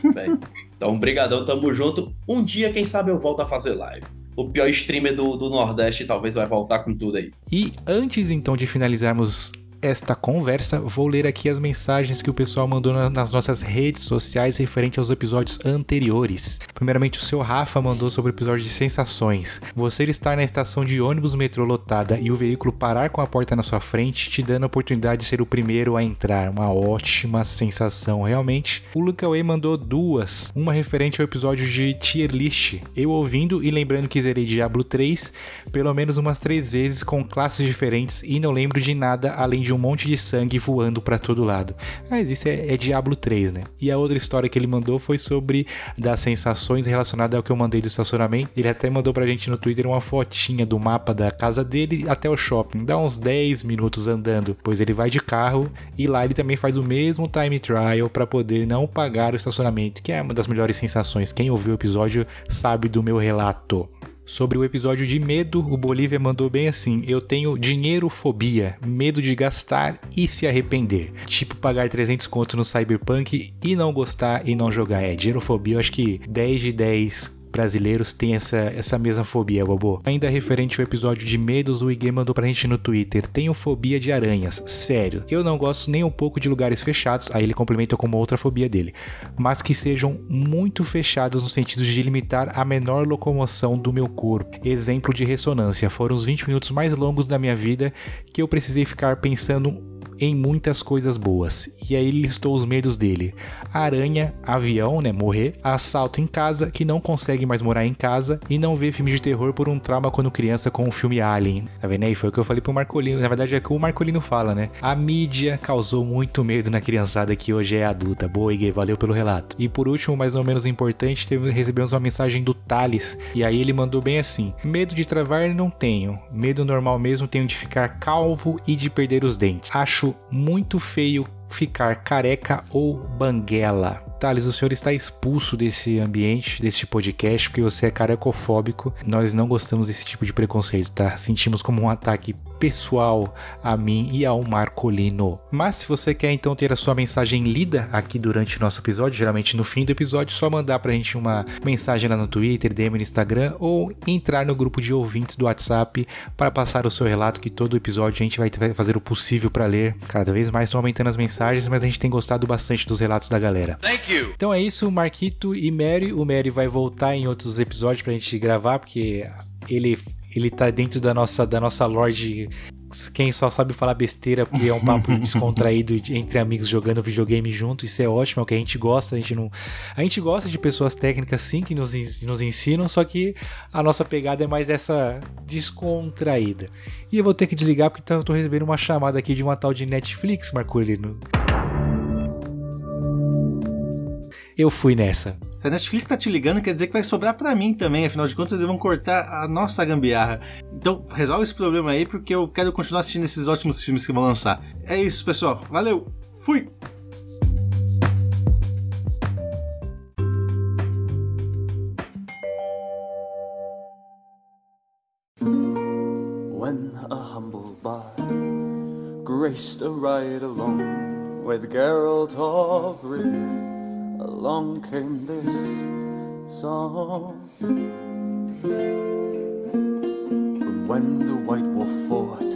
Então, brigadão, tamo junto. Um dia, quem sabe, eu volto a fazer live. O pior streamer do, do Nordeste talvez vai voltar com tudo aí.
E antes então de finalizarmos esta conversa, vou ler aqui as mensagens que o pessoal mandou na- nas nossas redes sociais referente aos episódios anteriores. Primeiramente, o seu Rafa mandou sobre o episódio de sensações. Você estar na estação de ônibus metrô lotada e o veículo parar com a porta na sua frente, te dando a oportunidade de ser o primeiro a entrar. Uma ótima sensação, realmente. O Luca Way mandou duas. Uma referente ao episódio de tier list. Eu ouvindo e lembrando que zerei Diablo 3 pelo menos umas três vezes com classes diferentes e não lembro de nada além de um monte de sangue voando pra todo lado. Mas isso é, é Diablo 3, né? E a outra história que ele mandou foi sobre das sensações relacionadas ao que eu mandei do estacionamento. Ele até mandou pra gente no Twitter uma fotinha do mapa da casa dele até o shopping. Dá uns 10 minutos andando, pois ele vai de carro e lá ele também faz o mesmo time trial pra poder não pagar o estacionamento, que é uma das melhores sensações. Quem ouviu o episódio sabe do meu relato. Sobre o episódio de medo, o Bolívia mandou bem assim: Eu tenho dinheirofobia, medo de gastar e se arrepender. Tipo pagar 300 conto no Cyberpunk e não gostar e não jogar. É, dinheirofobia, eu acho que 10 de 10 brasileiros têm essa, essa mesma fobia, Bobo. Ainda referente ao episódio de medos, o Iguê mandou pra gente no Twitter: Tenho fobia de aranhas. Sério, eu não gosto nem um pouco de lugares fechados. Aí ele complementa com uma outra fobia dele. Mas que sejam muito fechadas no sentido de limitar a menor locomoção do meu corpo. Exemplo de ressonância: foram os 20 minutos mais longos da minha vida que eu precisei ficar pensando em muitas coisas boas. E aí listou os medos dele: aranha, avião, né, morrer, assalto em casa, que não consegue mais morar em casa e não vê filme de terror por um trauma quando criança com o filme Alien. Tá vendo aí? Foi o que eu falei pro Marcolino. Na verdade é o que o Marcolino fala, né? A mídia causou muito medo na criançada que hoje é adulta. Boa, Igor, valeu pelo relato. E por último, mais ou menos importante, teve, recebemos uma mensagem do Thales. E aí ele mandou bem assim: Medo de travar não tenho. Medo normal mesmo tenho de ficar calvo e de perder os dentes. Acho muito feio ficar careca ou banguela. Thales, o senhor está expulso desse ambiente, desse podcast, porque você é carecofóbico. Nós não gostamos desse tipo de preconceito, tá? Sentimos como um ataque pessoal a mim e ao Marcolino. Mas se você quer então ter a sua mensagem lida aqui durante o nosso episódio, geralmente no fim do episódio, só mandar pra gente uma mensagem lá no Twitter, DM no Instagram ou entrar no grupo de ouvintes do WhatsApp para passar o seu relato que todo episódio a gente vai fazer o possível para ler. Cada vez mais estão aumentando as mensagens, mas a gente tem gostado bastante dos relatos da galera.
Thank you.
Então é isso, Marquito e Mary. O Mary vai voltar em outros episódios pra gente gravar, porque ele ele tá dentro da nossa, da nossa lore quem só sabe falar besteira porque é um papo descontraído entre amigos jogando videogame junto, isso é ótimo, é o que a gente gosta, a gente não a gente gosta de pessoas técnicas sim que nos, nos ensinam, só que a nossa pegada é mais essa descontraída. E eu vou ter que desligar porque eu tô recebendo uma chamada aqui de uma tal de Netflix, Marcolino. Eu fui nessa.
Se a Netflix tá te ligando, quer dizer que vai sobrar para mim também. Afinal de contas, eles vão cortar a nossa gambiarra. Então, resolve esse problema aí, porque eu quero continuar assistindo esses ótimos filmes que vão lançar. É isso, pessoal. Valeu. Fui!
When a humble bard graced a ride along with Geralt of Rivia along came this song. From when the White Wolf fought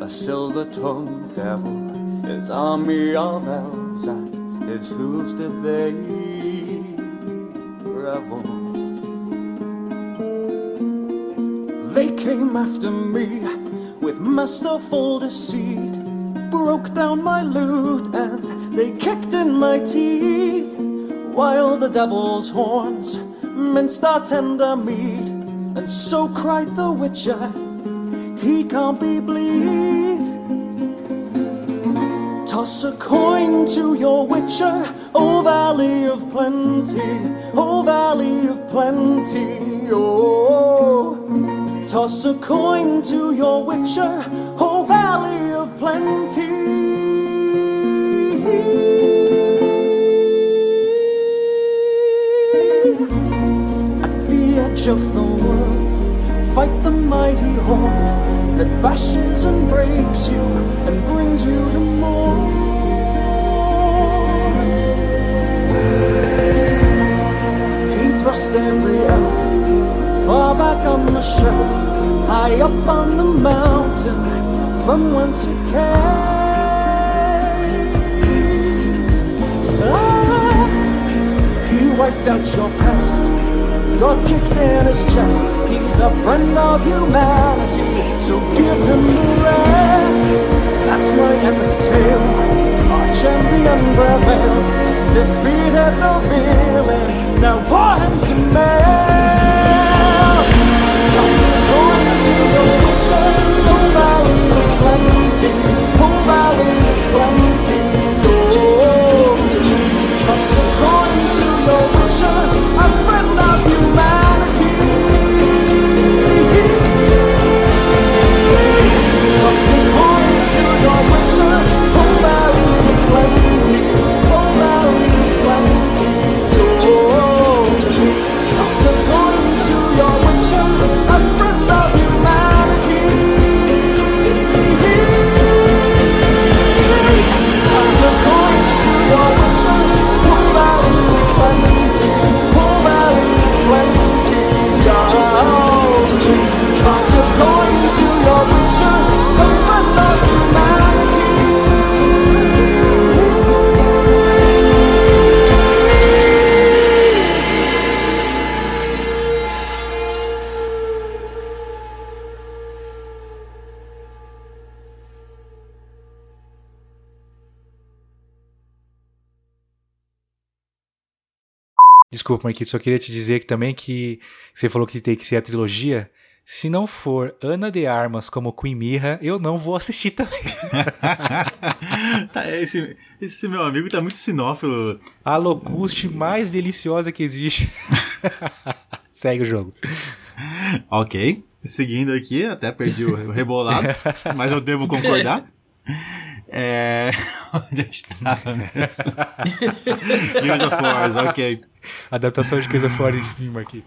a silver-tongued devil, his army of elves at his hooves did they revel. They came after me with masterful deceit, broke down my lute and they kicked in my teeth while the devil's horns minced our tender meat, and so cried the witcher, he can't be bleed. Toss a coin to your witcher, O Valley of Plenty, O Valley of Plenty, oh. Toss a coin to your witcher, O Valley of Plenty. Of the world. Fight the mighty horn that bashes and breaks you and brings you to more. He thrust every elf far back on the shelf, high up on the mountain from whence it came. Ah, wiped out your past got kicked in his chest. He's a friend of humanity, so give him the rest. That's my epic tale. Our champion prevailed, defeated the villain. Now pour him some mail. A coin to the witcher, the valley of plenty, the valley of plenty.
Desculpa, Marquito, só queria te dizer que também que você falou que tem que ser a trilogia. Se não for Ana de Armas como Queen Mirra, eu não vou assistir também.
tá, esse, esse meu amigo tá muito sinófilo.
A locuste mais deliciosa que existe. Segue o jogo.
Ok. Seguindo aqui, até perdi o rebolado, mas eu devo concordar. É. Onde a gente tava mesmo? Gears of War, ok.
Adaptação de Gears of War em filme aqui.